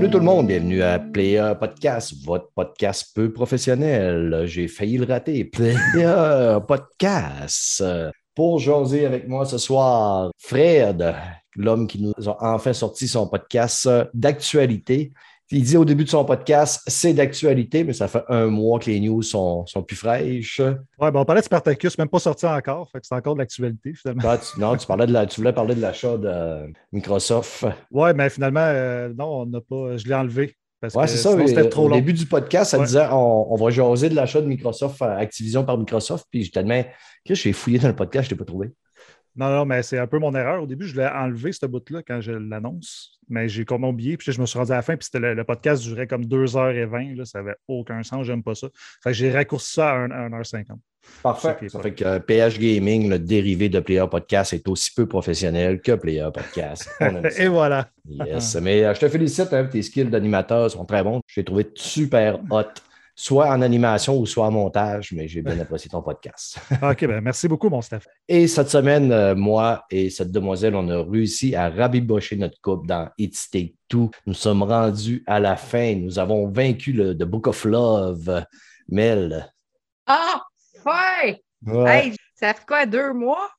Salut tout le monde, bienvenue à Player Podcast, votre podcast peu professionnel. J'ai failli le rater. Player Podcast. Pour jaser avec moi ce soir, Fred, l'homme qui nous a enfin sorti son podcast d'actualité. Il dit au début de son podcast, c'est d'actualité, mais ça fait un mois que les news sont, sont plus fraîches. Ouais, ben on parlait de Spartacus, même pas sorti encore, fait que c'est encore de l'actualité finalement. Ah, tu- non, tu, parlais de la, tu voulais parler de l'achat de Microsoft. Ouais, mais finalement, euh, non, on n'a pas. Je l'ai enlevé. Que c'est ça. C'était trop au long. début du podcast, ça Ouais. disait on, on va jaser de l'achat de Microsoft, à Activision par Microsoft. Puis je t'admets que j'ai fouillé dans le podcast, je ne l'ai pas trouvé. Non, non, mais c'est un peu mon erreur. Au début, je l'ai enlevé, ce bout-là, quand je l'annonce. Mais j'ai comme oublié, puis je me suis rendu à la fin, puis le, le podcast durait comme 2h20. Là, ça n'avait aucun sens, j'aime pas ça. Fait que j'ai raccourci ça à 1, 1h50. Parfait. Ça fait que PH Gaming, le dérivé de Player Podcast, est aussi peu professionnel que Player Podcast. Et voilà. Yes. Mais euh, je te félicite, hein, tes skills d'animateur sont très bons. Je t'ai trouvé super hot, soit en animation ou soit en montage, mais j'ai bien apprécié ton podcast. OK, ben merci beaucoup, mon Steph. Et cette semaine, euh, moi et cette demoiselle, on a réussi à rabibocher notre coupe dans It's Take Two. Nous sommes rendus à la fin. Nous avons vaincu le The Book of Love. Mel. Ah, ouais! Ouais. Hey, ça fait quoi, deux mois?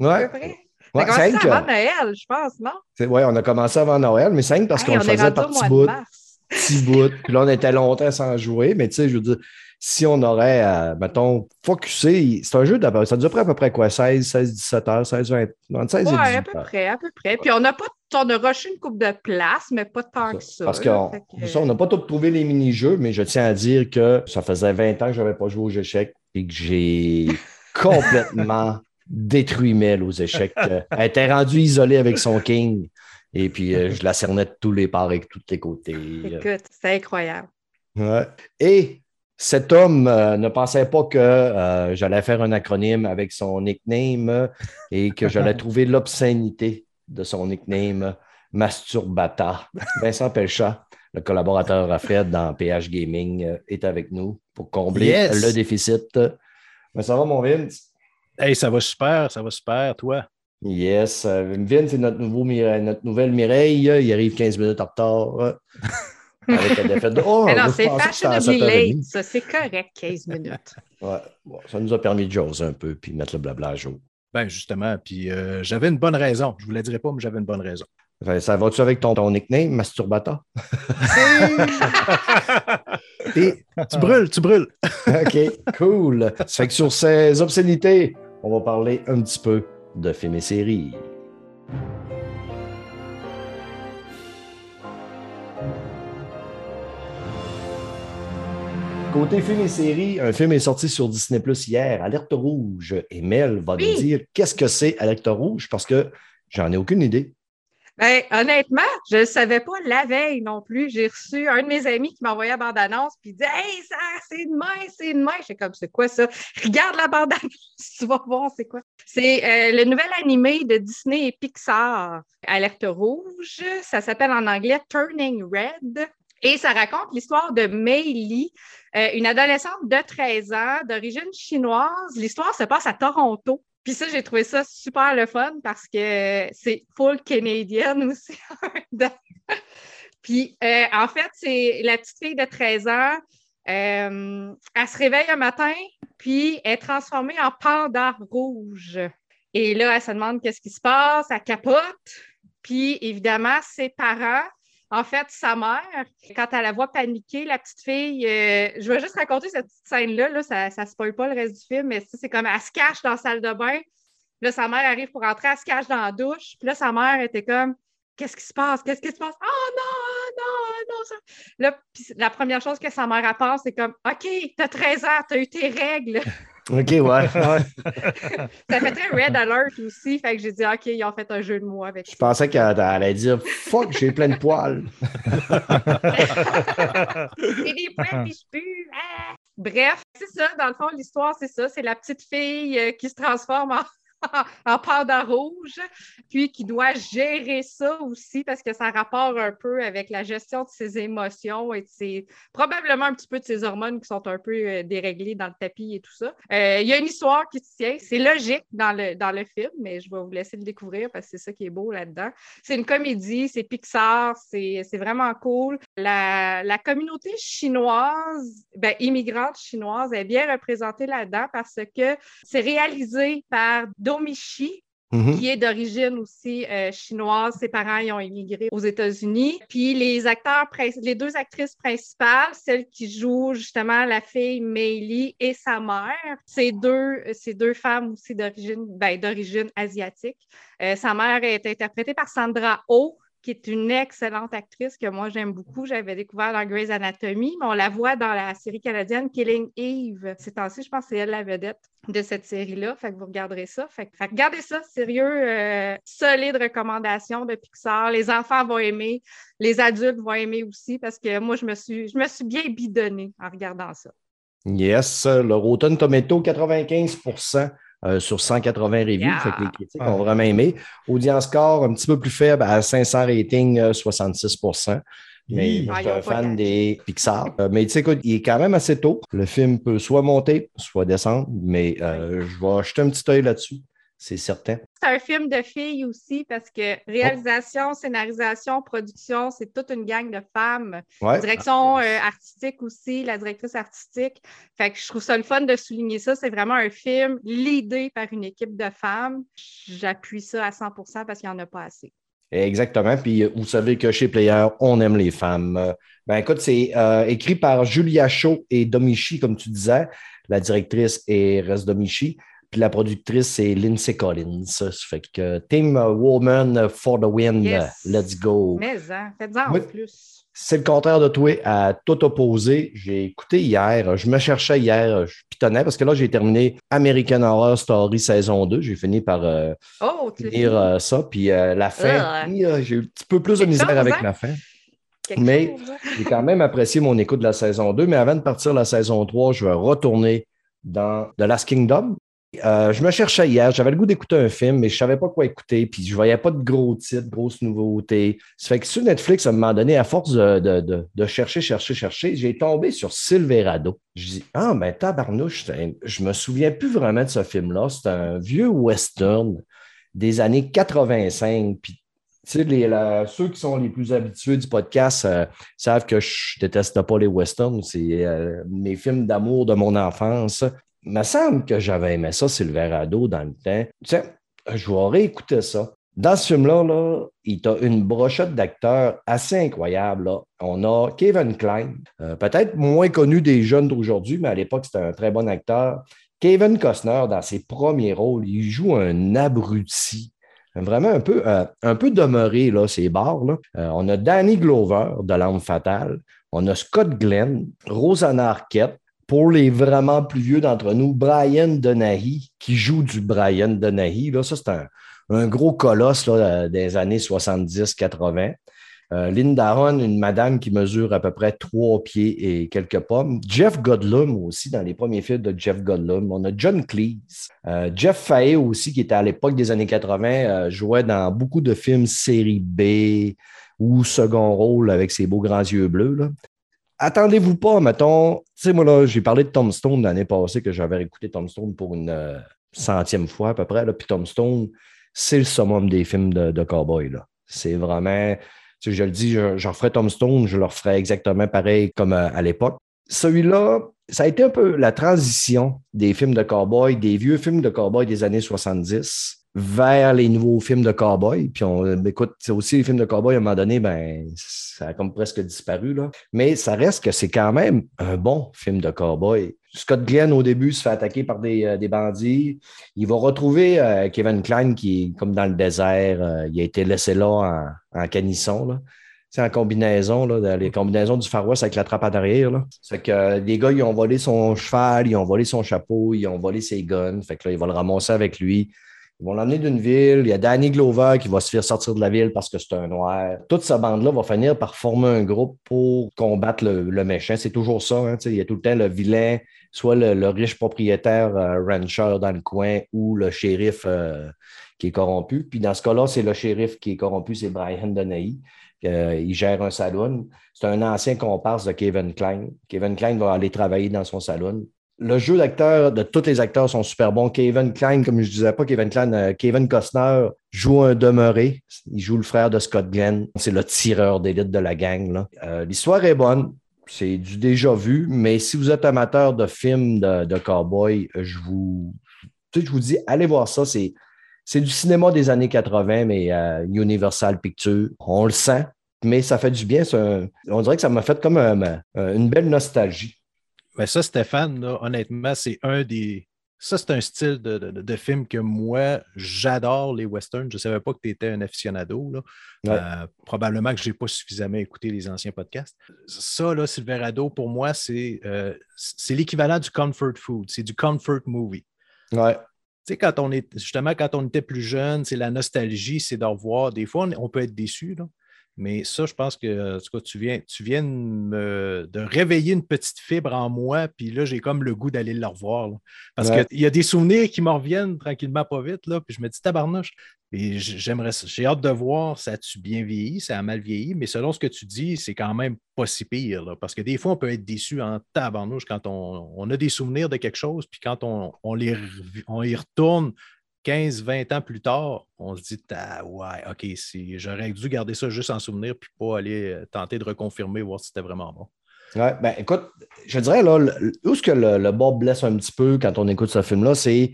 À ouais. peu près? Ouais, on a c'est commencé avant Noël, je pense, non? c'est- ouais, on a commencé avant Noël, mais c'est rien que parce Hey, qu'on faisait par petits mois bouts. de mars. Petit bout. Puis là, on était longtemps sans jouer. Mais tu sais, je veux dire, si on aurait, euh, mettons, focusé, c'est un jeu d'abord. Ça dure à peu près quoi? 16, 16, 17 heures, 16, 20, entre 16 et Ouais, 18 à peu heures. près, à peu près. Puis on a pas, on a rushé une coupe de place, mais pas tant que ça. Parce qu'on que- ça, on n'a pas tout trouvé les mini-jeux, mais je tiens à dire que ça faisait 20 ans que je n'avais pas joué aux échecs et que j'ai complètement détruit Mel aux échecs. Euh, Elle était rendue isolée avec son king. Et puis, euh, je la cernais de tous les parts et de tous les côtés. Écoute, c'est incroyable. Ouais. Et cet homme euh, ne pensait pas que euh, j'allais faire un acronyme avec son nickname euh, et que j'allais trouver l'obscénité de son nickname Masturbata. Vincent Pelchat, le collaborateur à Fred dans PH Gaming, euh, est avec nous pour combler Yes. le déficit. Mais ça va, mon Vince? Hey, ça va super, ça va super, toi? Yes. euh, Vince, c'est notre, nouveau Mire- notre nouvelle Mireille. Il arrive 15 minutes en retard. euh, Avec la défaite de. Oh, mais non, c'est fashionably 7h30. late, ça. C'est correct, 15 minutes. Ouais, bon, ça nous a permis de jaser un peu puis mettre le blabla à jour. Ben justement, puis euh, j'avais une bonne raison. Je ne vous la dirai pas, mais j'avais une bonne raison. Fait, Ça va-tu avec ton, ton nickname, Masturbata? Et tu brûles, tu brûles. OK, cool. Ça fait que sur ces obscénités, on va parler un petit peu de films et séries. Côté film et séries, un film est sorti sur Disney Plus hier, Alerte Rouge. Et Mel va nous Oui. dire qu'est-ce que c'est Alerte Rouge parce que j'en ai aucune idée. Ben, honnêtement, je ne savais pas la veille non plus. J'ai reçu un de mes amis qui m'a envoyé la bande-annonce puis il dit Hey, ça, c'est demain, c'est demain. J'étais comme c'est quoi ça? Regarde la bande-annonce, tu vas voir c'est quoi? C'est euh, le nouvel animé de Disney et Pixar, Alerte Rouge. Ça s'appelle en anglais Turning Red. Et ça raconte l'histoire de Mei Li, euh, une adolescente de 13 ans d'origine chinoise. L'histoire se passe à Toronto. Puis ça, j'ai trouvé ça super le fun parce que c'est full canadienne aussi. Puis euh, en fait, c'est la petite fille de 13 ans. euh, elle se réveille un matin, puis elle est transformée en panda rouge. Et là, elle se demande qu'est-ce qui se passe, elle capote. Puis évidemment, ses parents, en fait, sa mère, quand elle la voit paniquer, la petite fille, euh, je vais juste raconter cette petite scène-là, là, ça ne spoil pas le reste du film, mais c'est comme elle se cache dans la salle de bain. Là, sa mère arrive pour entrer, elle se cache dans la douche. Puis là, sa mère était comme Qu'est-ce qui se passe? Qu'est-ce qui se passe? Oh non, oh non, oh non. Ça... Là, puis la première chose que sa mère elle pense, c'est comme OK, t'as 13 ans, t'as eu tes règles. OK, ouais. Ouais. Ça fait très Red Alert aussi. Fait que j'ai dit, OK, ils ont fait un jeu de mots avec Je ça. pensais qu'elle allait dire Fuck, j'ai plein de poils. C'est des poils, puis je pue. Ah! Bref, c'est ça. Dans le fond, l'histoire, c'est ça. C'est la petite fille euh, qui se transforme en, en panda rouge, puis qui doit gérer ça aussi parce que ça rapporte un peu avec la gestion de ses émotions et de probablement un petit peu de ses hormones qui sont un peu euh, déréglées dans le tapis et tout ça. Euh, Il y a une histoire qui se tient. C'est logique dans le, dans le film, mais je vais vous laisser le découvrir parce que c'est ça qui est beau là-dedans. C'est une comédie, c'est Pixar, c'est vraiment cool. La, la communauté chinoise, ben, immigrante chinoise, est bien représentée là-dedans parce que c'est réalisé par Domichi, Mhm. qui est d'origine aussi euh, chinoise. Ses parents ils ont immigré aux États-Unis. Puis les acteurs, les deux actrices principales, celle qui joue justement la fille Meili et sa mère, c'est deux, deux femmes aussi d'origine, ben, d'origine asiatique. Euh, sa mère est interprétée par Sandra Oh qui est une excellente actrice que moi j'aime beaucoup. J'avais découvert dans Grey's Anatomy, mais on la voit dans la série canadienne Killing Eve. Ces temps-ci, je pense que c'est elle la vedette de cette série-là. Fait que vous regarderez ça. Fait, que- regardez ça, sérieux, euh, solide recommandation de Pixar. Les enfants vont aimer, les adultes vont aimer aussi parce que moi, je me suis, je me suis bien bidonnée en regardant ça. Yes, le Rotten Tomato, 95 euh, sur 180 reviews. Yeah. Fait que les critiques ont vraiment aimé. Audience score un petit peu plus faible à 500 ratings, euh, 66% Mais Hi. moi, Ah, je suis un fan des Pixar. Euh, mais tu sais, écoute, il est quand même assez tôt. Le film peut soit monter, soit descendre, mais euh, je vais jeter un petit œil là-dessus, c'est certain. C'est un film de filles aussi parce que réalisation, scénarisation, production, c'est toute une gang de femmes. Ouais. Direction euh, artistique aussi, la directrice artistique. Fait que je trouve ça le fun de souligner ça. C'est vraiment un film l'idée par une équipe de femmes. J'appuie ça à 100% parce qu'il n'y en a pas assez. Exactement. Puis euh, vous savez que chez Player, on aime les femmes. Ben écoute, c'est euh, écrit par Julia Shaw et Domichi, comme tu disais. La directrice est Rest Domichi. Puis la productrice, c'est Lindsay Collins. Ça fait que Team Woman for the win. Yes. Let's go. Mais, hein, faites-en Oui. en plus. C'est le contraire de toi, à tout opposé. J'ai écouté hier, je me cherchais hier, je pitonnais parce que là, j'ai terminé American Horror Story saison 2. J'ai fini par euh, Oh, finir fini. euh, ça. Puis euh, la fin, Ah. euh, j'ai eu un petit peu plus de misère avec hein? la fin. Quelque mais- hein? J'ai quand même apprécié mon écoute de la saison 2, mais avant de partir la saison 3, je vais retourner dans The Last Kingdom. Euh, je me cherchais hier, j'avais le goût d'écouter un film, mais je ne savais pas quoi écouter, puis je voyais pas de gros titres, grosses nouveautés. Ça fait que sur Netflix, à un moment donné, à force de, de- de- chercher, chercher, chercher, j'ai tombé sur Silverado. Je dis, ah, ben tabarnouche, je me souviens plus vraiment de ce film-là. C'est un vieux western des années 85, puis tu sais, ceux qui sont les plus habitués du podcast euh, savent que je déteste pas les westerns. C'est euh, mes films d'amour de mon enfance. Me semble que j'avais aimé ça, Silverado, dans le temps. Tu sais, je vais réécouter ça. Dans ce film-là, là, il a une brochette d'acteurs assez incroyable. On a Kevin Klein, euh, peut-être moins connu des jeunes d'aujourd'hui, mais à l'époque, c'était un très bon acteur. Kevin Costner, dans ses premiers rôles, il joue un abruti. Vraiment un peu, euh, un peu demeuré, là, ces bars. Là. Euh, on a Danny Glover de L'Arme Fatale. On a Scott Glenn, Rosanna Arquette. Pour les vraiment plus vieux d'entre nous, Brian Donaghy, qui joue du Brian Donaghy. Là, ça, c'est un, gros colosse euh, des années 70-80. Euh, Linda une madame qui mesure à peu près trois pieds et quelques pommes. Jeff Godlum aussi, dans les premiers films de Jeff Godlum. On a John Cleese. Euh, Jeff Fahey aussi, qui était à l'époque des années 80, euh, jouait dans beaucoup de films série B ou second rôle avec ses beaux grands yeux bleus. Attendez-vous pas, mettons. Tu sais, moi, là, j'ai parlé de Tom Stone l'année passée, que j'avais écouté Tom Stone pour une euh, centième fois à peu près. Là. Puis Tom Stone, c'est le summum des films de, de cowboy. C'est vraiment. tu sais, je le dis, je, je referais Tom Stone, je le referais exactement pareil comme euh, à l'époque. Celui-là, ça a été un peu la transition des films de cowboy, des vieux films de cowboy des années 70 vers les nouveaux films de cowboy. Puis on euh, écoute, aussi les films de cowboy, à un moment donné, ben, ça a comme presque disparu. Là. Mais ça reste que c'est quand même un bon film de cowboy. Scott Glenn, au début, se fait attaquer par des, euh, des bandits. Il va retrouver euh, Kevin Klein qui est comme dans le désert. Il a été laissé là en, canisson. Là. C'est en combinaison, là, les combinaisons du Far West avec la trappe à derrière. Là. C'est que les gars, ils ont volé son cheval, ils ont volé son chapeau, ils ont volé ses guns. Fait que là, ils vont le ramasser avec lui. Ils vont l'emmener d'une ville. Il y a Danny Glover qui va se faire sortir de la ville parce que c'est un noir. Toute sa bande-là va finir par former un groupe pour combattre le, méchant. C'est toujours ça. Hein, il y a tout le temps le vilain, soit le, riche propriétaire euh, rancher dans le coin ou le shérif euh, qui est corrompu. Puis dans ce cas-là, c'est le shérif qui est corrompu, c'est Brian Donahue. Euh, il gère un salon. C'est un ancien comparse de Kevin Klein. Kevin Klein va aller travailler dans son salon. Le jeu d'acteur de tous les acteurs sont super bons. Kevin Klein, comme je disais pas, Kevin Klein, euh, Kevin Costner joue un demeuré. Il joue le frère de Scott Glenn. C'est le tireur d'élite de la gang. Euh, L'histoire est bonne. C'est du déjà vu, mais si vous êtes amateur de films de, de cowboy, je vous, dis, allez voir ça. C'est, du cinéma des années 80, mais euh, Universal Pictures. On le sent, mais ça fait du bien. On dirait que ça m'a fait comme un- un- une belle nostalgie. Ben ça, Stéphane, là, honnêtement, c'est un des. Ça, c'est un style de, de- de film que moi, j'adore, les westerns. Je ne savais pas que tu étais un aficionado. là. Ouais. Euh, probablement que je n'ai pas suffisamment écouté les anciens podcasts. Ça, là, Silverado, pour moi, c'est euh, c'est l'équivalent du comfort food. C'est du comfort movie. Ouais. Tu sais, quand on est justement quand on était plus jeune, c'est la nostalgie, c'est d'en revoir. Des fois, on, on peut être déçu, là. Mais ça, je pense que en tout cas, tu viens, tu viens de, me- de réveiller une petite fibre en moi, puis là, j'ai comme le goût d'aller le revoir. là. Parce Ouais. qu'il y a des souvenirs qui me reviennent tranquillement, pas vite, là, puis je me dis tabarnouche. Et j'aimerais. J'ai hâte de voir, ça a-tu bien vieilli, ça a mal vieilli, mais selon ce que tu dis, c'est quand même pas si pire. là, parce que des fois, on peut être déçu en tabarnouche quand on, on a des souvenirs de quelque chose, puis quand on, on, les, on y retourne 15, 20 ans plus tard, on se dit ah, ouais, OK, c'est- j'aurais dû garder ça juste en souvenir, puis pas aller euh, tenter de reconfirmer, voir si c'était vraiment bon. Ouais, ben écoute, je dirais là, le- où est-ce que le, le bas blesse un petit peu quand on écoute ce film-là, c'est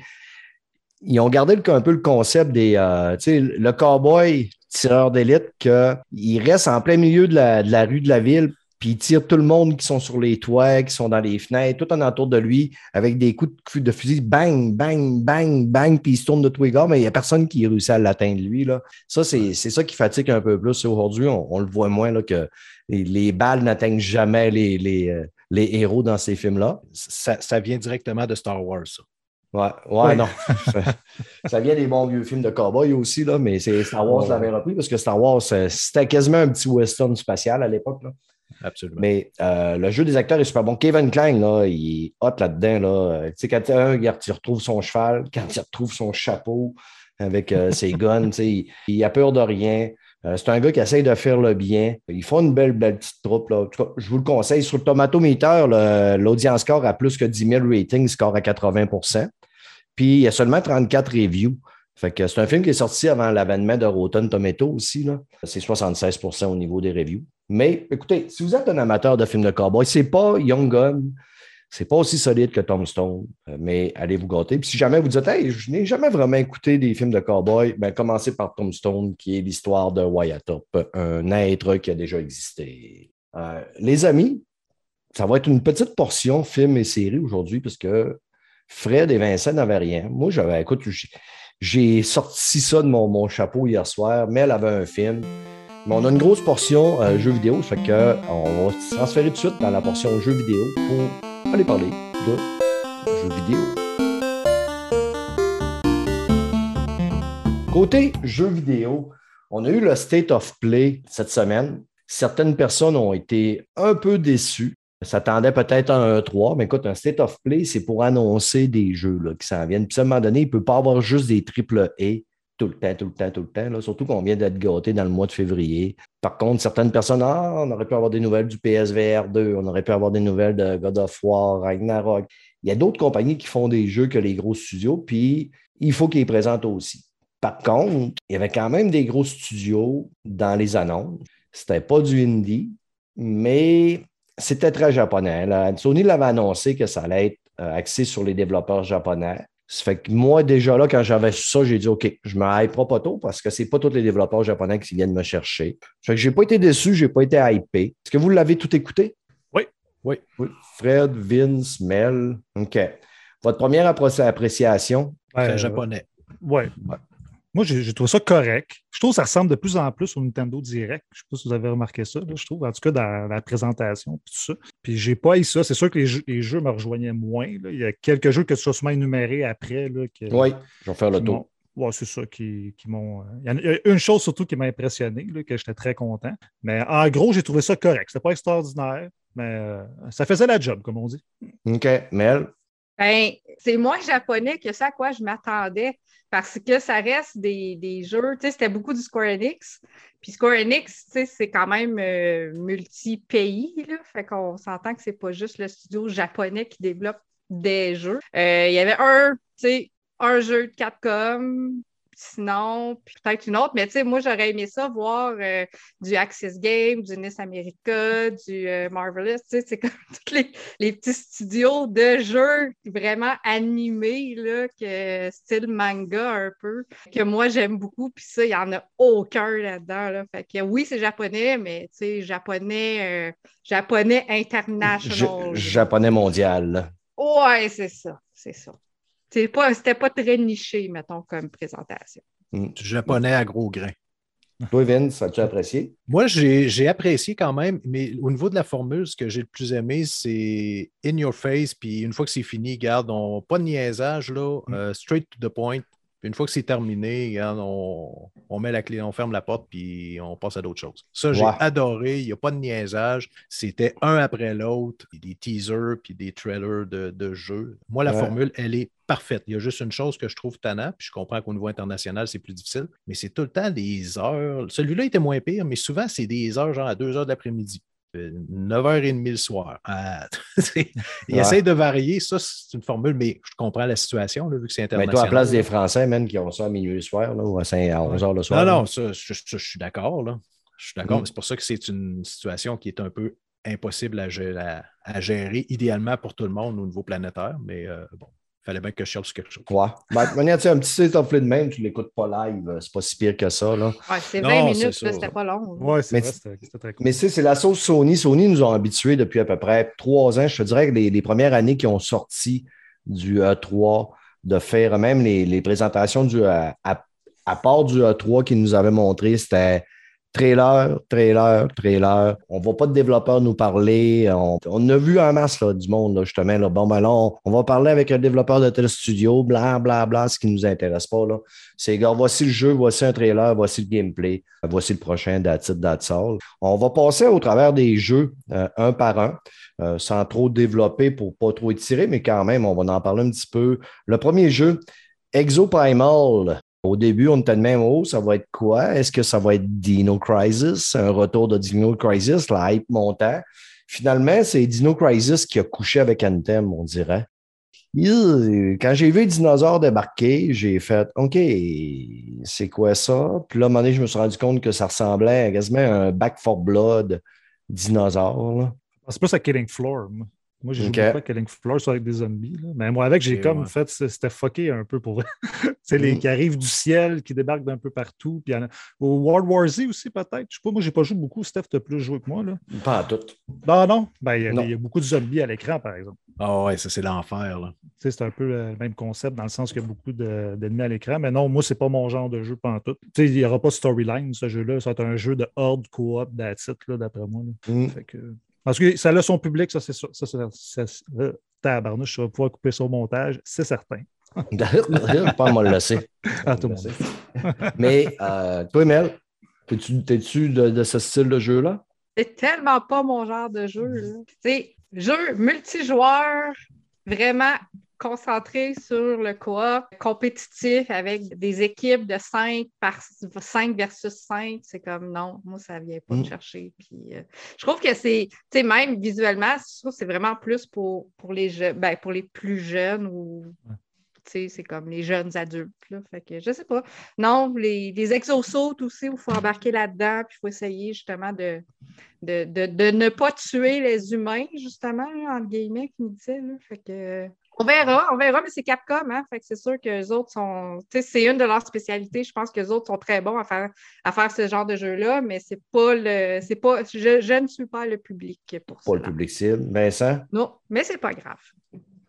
ils ont gardé un peu le concept des, euh, tu sais, le cowboy tireur d'élite, qu'il reste en plein milieu de la rue de la ville, puis il tire tout le monde qui sont sur les toits, qui sont dans les fenêtres, tout en entour de lui, avec des coups de, de fusil, bang, bang, bang, bang, puis il se tourne de tous les gars, mais il n'y a personne qui réussit à l'atteindre, lui. Là. Ça, c'est ça qui fatigue un peu plus. Aujourd'hui, on, on le voit moins, là, que les, les balles n'atteignent jamais les, les, euh, les héros dans ces films-là. Ça, ça vient directement de Star Wars, ça. Ouais, ouais, Ouais. non. ça vient des bons vieux films de cowboy aussi, là, mais c'est Star Wars Ouais. l'avait repris parce que Star Wars, euh, c'était quasiment un petit western spatial à l'époque. Absolument. Mais euh, le jeu des acteurs est super bon. Kevin Klein, là, il est hot là-dedans. Là. Tu sais, quand il retrouve son cheval, quand il retrouve son chapeau avec euh, ses guns, tu sais, il, il a peur de rien. Euh, c'est un gars qui essaye de faire le bien. Ils font une belle, belle petite troupe. Là. Cas, je vous le conseille. Sur le Tomatometer, l'audience score a plus que 10 000 ratings, score à 80% Puis il y a seulement 34 reviews. Fait que c'est un film qui est sorti avant l'avènement de Rotten Tomato aussi. C'est 76% au niveau des reviews. Mais écoutez, si vous êtes un amateur de films de cowboy, c'est pas Young Gun, c'est pas aussi solide que Tombstone, euh, mais allez vous gâter. Puis si jamais vous dites, hey, je n'ai jamais vraiment écouté des films de cowboy, ben commencez par Tombstone, qui est l'histoire de Wyatt Earp, un être qui a déjà existé. Euh, les amis, ça va être une petite portion film et série aujourd'hui, parce que Fred et Vincent n'avaient rien. Moi, j'avais, écoute, j'ai- sorti ça de mon, mon chapeau hier soir, mais elle avait un film. Mais on a une grosse portion euh, jeux vidéo, fait que euh, on va se transférer tout de suite dans la portion jeux vidéo pour aller parler de jeux vidéo. Côté jeux vidéo, on a eu le State of Play cette semaine. Certaines personnes ont été un peu déçues. S'attendaient peut-être à un 3, mais écoute, un State of Play, c'est pour annoncer des jeux là, qui s'en viennent. Puis à un moment donné, il ne peut pas avoir juste des triple A tout le temps, tout le temps, tout le temps. là. Surtout qu'on vient d'être gâté dans le mois de février. Par contre, certaines personnes, ah, on aurait pu avoir des nouvelles du PSVR 2, on aurait pu avoir des nouvelles de God of War, Ragnarok. Il y a d'autres compagnies qui font des jeux que les gros studios, puis il faut qu'ils les présentent aussi. Par contre, il y avait quand même des gros studios dans les annonces. C'était pas du indie, mais c'était très japonais. là. Sony l'avait annoncé que ça allait être euh, axé sur les développeurs japonais. Ça fait que moi, déjà là, quand j'avais su ça, j'ai dit OK, je me hyperai pas tôt parce que c'est pas tous les développeurs japonais qui viennent me chercher. Ça fait que j'ai pas été déçu, j'ai pas été hypé. Est-ce que vous l'avez tout écouté? Oui, oui. Oui. Fred, Vince, Mel. OK. Votre première appré- appréciation? Ouais, Très euh, japonais. ouais. Moi, j'ai trouvé ça correct. Je trouve que ça ressemble de plus en plus au Nintendo Direct. Je ne sais pas si vous avez remarqué ça, là, je trouve, en tout cas dans la présentation, puis tout ça. Puis j'ai pas eu ça. C'est sûr que les jeux, les jeux me rejoignaient moins. là. Il y a quelques jeux que ce soit sûrement énumérés après. Là, que, Oui, je vais faire le tour. Ouais, c'est ça qui, qui m'ont. euh, Il y a- il y a une chose surtout qui m'a impressionné, là, que j'étais très content. Mais en gros, j'ai trouvé ça correct. C'était pas extraordinaire, mais euh, ça faisait la job, comme on dit. OK. Mel? Ben, c'est moins japonais que ça à quoi je m'attendais parce que ça reste des, des jeux, tu sais, c'était beaucoup du Square Enix. Puis Square Enix, tu sais, c'est quand même euh, multi-pays, là. Fait qu'on s'entend que c'est pas juste le studio japonais qui développe des jeux. Euh, Il y avait un, tu sais, un jeu de Capcom, sinon, puis peut-être une autre, mais tu sais, moi, j'aurais aimé ça, voir euh, du Axis Game, du NES America, du euh, Marvelous, tu sais, c'est comme tous les, les petits studios de jeux vraiment animés, là, que style manga un peu, que moi, j'aime beaucoup, puis ça, il n'y en a aucun là-dedans, là. Fait que oui, c'est japonais, mais tu sais, japonais, euh, japonais international. J- japonais mondial. Ouais, c'est ça, c'est ça. C'est pas- C'était pas très niché, mettons, comme présentation. Du japonais à gros grains. Toi, Vince, as-tu apprécié? Moi, j'ai j'ai apprécié quand même, mais au niveau de la formule, ce que j'ai le plus aimé, c'est in your face, puis une fois que c'est fini, garde, on, pas de niaisage, là, Mm. euh, straight to the point. Puis une fois que c'est terminé, regarde, on, on met la clé, on ferme la porte, puis on passe à d'autres choses. Ça, j'ai adoré. Il n'y a pas de niaisage. C'était un après l'autre, des teasers, puis des trailers de, de jeux. Moi, la Ouais. formule, elle est parfaite. Il y a juste une chose que je trouve tannant, puis je comprends qu'au niveau international, c'est plus difficile, mais c'est tout le temps des heures. Celui-là était moins pire, mais souvent, c'est des heures, genre à 2 heures de l'après-midi. Euh, 9h30 le soir. Ah, il Ouais. essaie de varier. Ça, c'est une formule, mais je comprends la situation, là, vu que c'est Mais international. toi, à la place des Français, man, qui ont ça à minuit le soir, là, ou à, 5 à 11 h le soir. Non, là? non, ça, je, je- je suis d'accord. là. Je suis d'accord. Mm. mais C'est pour ça que c'est une situation qui est un peu impossible à gérer, à- à gérer, idéalement pour tout le monde au niveau planétaire. Mais euh, bon, fallait bien que je cherche quelque chose. Ouais. Ben, de toute manière, tu sais, un petit site de même, tu ne l'écoutes pas live, euh, c'est pas si pire que ça. Là. Ouais, c'est Non, 20 c'est minutes, c'était pas long. Ouais, c'est vrai, c'était très cool. Mais tu sais, c'est la sauce Sony. Sony nous ont habitués depuis à peu près trois ans. Je te dirais que les, les premières années qui ont sorti du E3, de faire même les, les présentations du à, à- à part du E3 qu'ils nous avaient montré, c'était trailer, trailer, trailer. On voit pas de développeurs nous parler. On, a vu en masse là, du monde, là, justement. Là. Bon, ben là, on, on va parler avec un développeur de tel studio, bla, bla, bla, ce qui nous intéresse pas. Là. C'est, gars, voici le jeu, voici un trailer, voici le gameplay, voici le prochain That's it, That's. On va passer au travers des jeux euh, un par un, euh, sans trop développer pour pas trop étirer, mais quand même, on va en parler un petit peu. Le premier jeu, Exoprimal. Au début, on était de même, oh, ça va être quoi? Est-ce que ça va être Dino Crisis? Un retour de Dino Crisis, la hype montant. Finalement, c'est Dino Crisis qui a couché avec Anthem, on dirait. Quand j'ai vu les dinosaures débarquer, j'ai fait OK, c'est quoi ça? Puis là, à moment donné, je me suis rendu compte que ça ressemblait à un Back for Blood dinosaure. C'est plus à Killing Floor. Moi, Moi, j'ai Ok. joué beaucoup à Killing Floor avec des zombies. là. Mais moi, avec, j'ai comme ouais. fait, c'était fucké un peu pour sais, les Mm. qui arrivent du ciel, qui débarquent d'un peu partout. Puis en Au World War Z aussi, peut-être. Je sais pas, moi, j'ai pas joué beaucoup. Steph, t'as plus joué que moi. Là. Pas en tout. Non, non. Ben, il y a- y, beaucoup de zombies à l'écran, par exemple. Ah ouais, ça, c'est l'enfer. C'est un peu le même concept dans le sens qu'il y a beaucoup de- d'ennemis à l'écran. Mais non, moi, c'est pas mon genre de jeu tout. Tu sais, il n'y aura pas de storyline, ce jeu-là. Ça va être un jeu de horde coop d'attitude, d'après moi. là. Mm. Fait que- Parce que ça a son public, ça, c'est sûr. Ça, ça, ça, ça- euh, tabarnouche, je vais pouvoir couper ça au montage, c'est certain. pas mal le laisser. À tout le monde. Mais euh, toi, Mel, t'es-tu, de, de ce style de jeu-là? C'est tellement pas mon genre de jeu. là. C'est jeu multijoueur, vraiment concentré sur le coop, compétitif avec des équipes de 5 par 5 versus 5. C'est comme non, moi, ça vient pas me Mm. chercher. Puis, euh, je trouve que c'est, tu sais, même visuellement, je trouve que c'est vraiment plus pour, pour les jeunes, ben, pour les plus jeunes ou tu sais, c'est comme les jeunes adultes. Là. Fait que je sais pas. Non, les, les exosautes aussi, il faut embarquer là-dedans, puis il faut essayer justement de, de, de, de ne pas tuer les humains, justement, entre guillemets, qui me disaient. là. Fait que. On verra, on verra, mais c'est Capcom, hein? Fait que c'est sûr que les autres sont. Tu sais, c'est une de leurs spécialités. Je pense que les autres sont très bons à faire, à faire ce genre de jeu-là, mais c'est pas le. C'est pas. Je, je ne suis pas le public pour ça. Pas le public cible. Vincent? Non, mais c'est pas grave.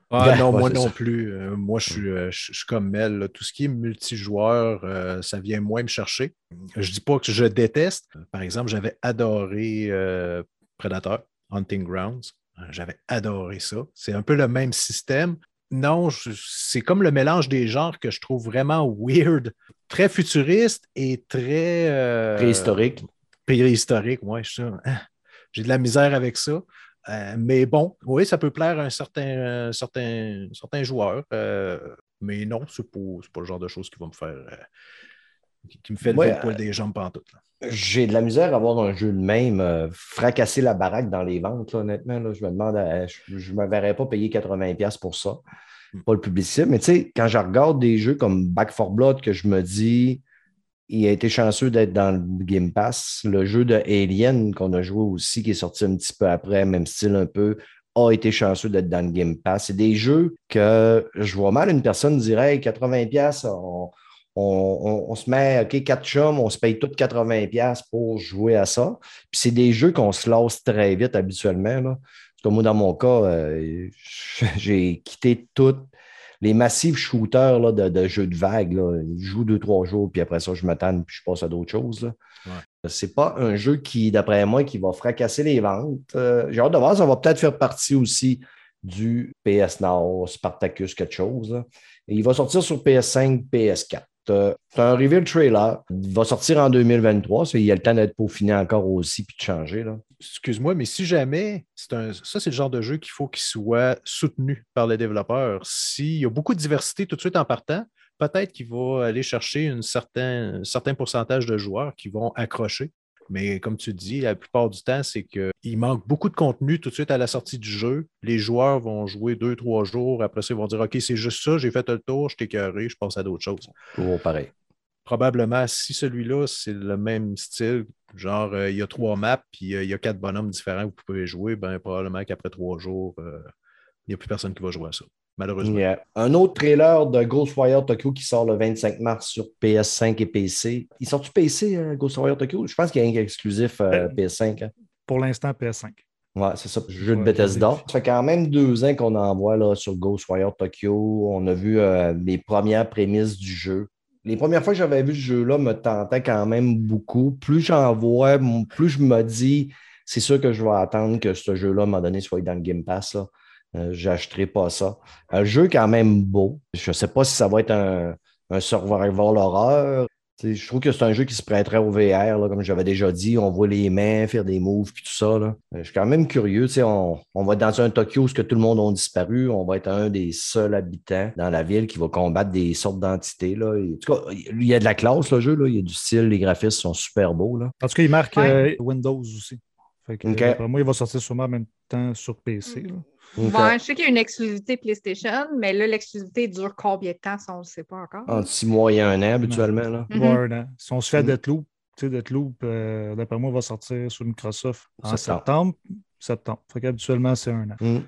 Ah, non, moi non ça. plus. Euh, moi, je suis, euh, je, je suis comme Mel. là. Tout ce qui est multijoueur, euh, ça vient moins me chercher. Je dis pas que je déteste. Par exemple, j'avais adoré euh, Predator, Hunting Grounds. Euh, J'avais adoré ça. C'est un peu le même système. Non, c'est comme le mélange des genres que je trouve vraiment weird. Très futuriste et très. euh, Préhistorique. préhistorique, ouais, je- ah, j'ai de la misère avec ça. Euh, mais bon, oui, ça peut plaire à un certain, certain joueur. euh, mais non, c'est pas, c'est pas le genre de choses qui va me faire. euh, qui, me fait Ouais, poil des jambes pantoute. là. J'ai de la misère à avoir un jeu de même, euh, fracasser la baraque dans les ventes, là, honnêtement. là. je me demande, à- je ne me verrais pas payer 80$ pour ça. Hmm. Pas le publicité. Mais tu sais, quand je regarde des jeux comme Back 4 Blood, que je me dis, il a été chanceux d'être dans le Game Pass. Le jeu de Alien qu'on a joué aussi, qui est sorti un petit peu après, même style un peu, a été chanceux d'être dans le Game Pass. C'est des jeux que je vois mal une personne dire Hey, 80$, on, on, on- on se met, OK, quatre chums, on se paye tout 80$ pour jouer à ça. Puis c'est des jeux qu'on se lasse très vite habituellement. Là. Parce que moi, dans mon cas, euh, j'ai quitté toutes les massifs shooters là, de, de jeux de vagues. Là. Je joue deux, trois jours, puis après ça, je m'attends, puis je passe à d'autres choses. Ouais. C'est pas un jeu qui, d'après moi, qui va fracasser les ventes. Euh, j'ai hâte de voir, ça va peut-être faire partie aussi du PS Now, Spartacus, quelque chose. là. Et il va sortir sur PS5, PS4. C'est un reveal trailer. Il va sortir en 2023. ça, Il y a le temps d'être peaufiné encore aussi puis de changer. Excuse-moi, mais si jamais, ça, c'est le genre de jeu qu'il faut qu'il soit soutenu par les développeurs. S'il y a beaucoup de diversité tout de suite en partant, peut-être qu'il va aller chercher un certain pourcentage de joueurs qui vont accrocher. Mais comme tu dis, la plupart du temps, c'est qu'il manque beaucoup de contenu tout de suite à la sortie du jeu. Les joueurs vont jouer deux, trois jours. Après ça, ils vont dire OK, c'est juste ça, j'ai fait le tour, je t'ai carré, je passe à d'autres choses. Toujours pareil. Probablement, si celui-là, c'est le même style, genre euh, il y a trois maps, puis euh, il y a quatre bonhommes différents que vous pouvez jouer, ben probablement qu'après trois jours, euh, il n'y a plus personne qui va jouer à ça. Malheureusement. Yeah. Un autre trailer de Ghostwire Tokyo qui sort le 25 mars sur PS5 et PC. Il sort du PC, euh, Ghostwire Tokyo? Je pense qu'il y a un exclusif euh, Euh, PS5. hein. Pour l'instant, PS5. Ouais, c'est ça, jeu de Bethesda. Ça fait quand même deux ans qu'on en voit là, sur Ghostwire Tokyo. On a vu euh, les premières prémices du jeu. Les premières fois que j'avais vu ce jeu-là me tentait quand même beaucoup. Plus j'en vois, plus je me dis, c'est sûr que je vais attendre que ce jeu-là, à un moment donné, soit dans le Game Pass. Là. Euh, J'achèterai pas ça. Un jeu quand même beau. Je ne sais pas si ça va être un, un survival horreur. Tu sais, Je trouve que c'est un jeu qui se prêterait au VR, là, comme j'avais déjà dit. On voit les mains faire des moves puis tout ça. là. Euh, Je suis quand même curieux. tu sais, On, on va être dans un Tokyo où ce que tout le monde a disparu. On va être un des seuls habitants dans la ville qui va combattre des sortes d'entités. là. Et, En tout cas, il y a de la classe, le jeu. Là. Il y a du style. Les graphismes sont super beaux. Là. En tout cas, il marque Ouais. euh, Windows aussi. Fait que, euh, moi, il va sortir sûrement en même temps sur PC. là. Je sais qu'il y a une exclusivité PlayStation, mais là, l'exclusivité dure combien de temps, ça, on ne le sait pas encore. entre six mois et un an, habituellement. Là. Il va y avoir Mhm. un an. Si on se fait Mhm. Deathloop, tu sais, Deathloop, euh, d'après moi, va sortir sur Microsoft en Septembre. septembre. Fait qu'habituellement, c'est un an. Mm.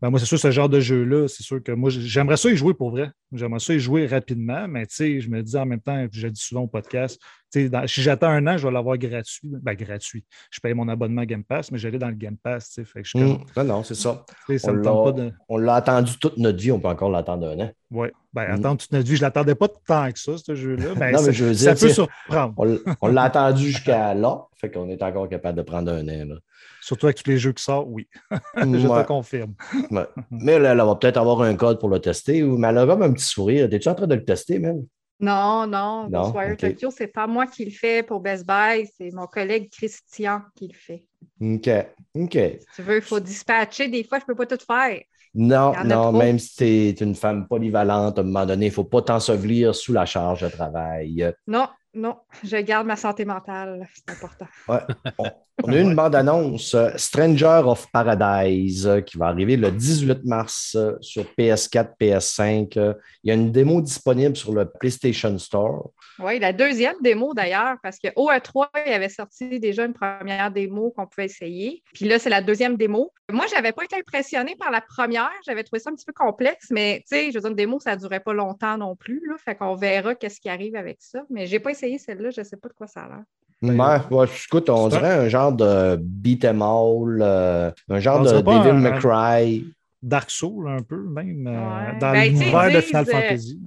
Ben, moi, c'est sûr, ce genre de jeu-là, c'est sûr que moi, j'aimerais ça y jouer pour vrai. J'aimerais ça y jouer rapidement, mais tu sais, je me dis en même temps, je dis souvent au podcast, dans- si j'attends un an, je vais l'avoir gratuit. Ben, gratuit. Je paye mon abonnement Game Pass, mais j'allais dans le Game Pass, tu sais. Fait que je Mm. comme, Non, non, c'est ça. ça On l'a de. on attendu toute notre vie. On peut encore l'attendre un an. Ouais. Ben, Mm. attendre toute notre vie, je l'attendais pas tant que ça, ce jeu-là. Ben, Non, mais ça, je veux ça dire, peut tu sais, surprendre. On on l'a attendu jusqu'à là. Fait qu'on est encore capable de prendre un an. là. Surtout avec tous les jeux qui sortent, oui. je Ouais. te confirme. Ouais. Mais là, elle va peut-être avoir un code pour le tester. ou- Mais elle a un petit sourire. Es-tu en train de le tester, même? Non, non, Non. Tokyo, c'est pas moi qui le fais pour Best Buy, c'est mon collègue Christian qui le fait. OK. OK. Si tu veux, il faut dispatcher. Des fois, je peux pas tout faire. Non, non, même si tu es une femme polyvalente, à un moment donné, il ne faut pas t'ensevelir sous la charge de travail. Non, non, je garde ma santé mentale. C'est important. Ouais. On, on a eu une bande-annonce, euh, Stranger of Paradise, euh, qui va arriver le 18 mars euh, sur PS4, PS5. Euh, Il y a une démo disponible sur le PlayStation Store. Oui, la deuxième démo d'ailleurs, parce que OE3, il avait sorti déjà une première démo qu'on pouvait essayer. Puis là, c'est la deuxième démo. Moi, je n'avais pas été impressionnée par la première. J'avais trouvé ça un petit peu complexe, mais tu sais, je veux dire, une démo, ça ne durait pas longtemps non plus. Là, fait qu'on verra qu'est-ce qui arrive avec ça. Mais je n'ai pas essayé celle-là, je ne sais pas de quoi ça a l'air. Ouais, ouais, écoute, on un- dirait un genre de beat 'em all, euh, un genre On de dirait pas Devil un- May Cry. Dark Souls un peu, même, euh, Ouais. dans Ben, l'univers de Final Fantasy.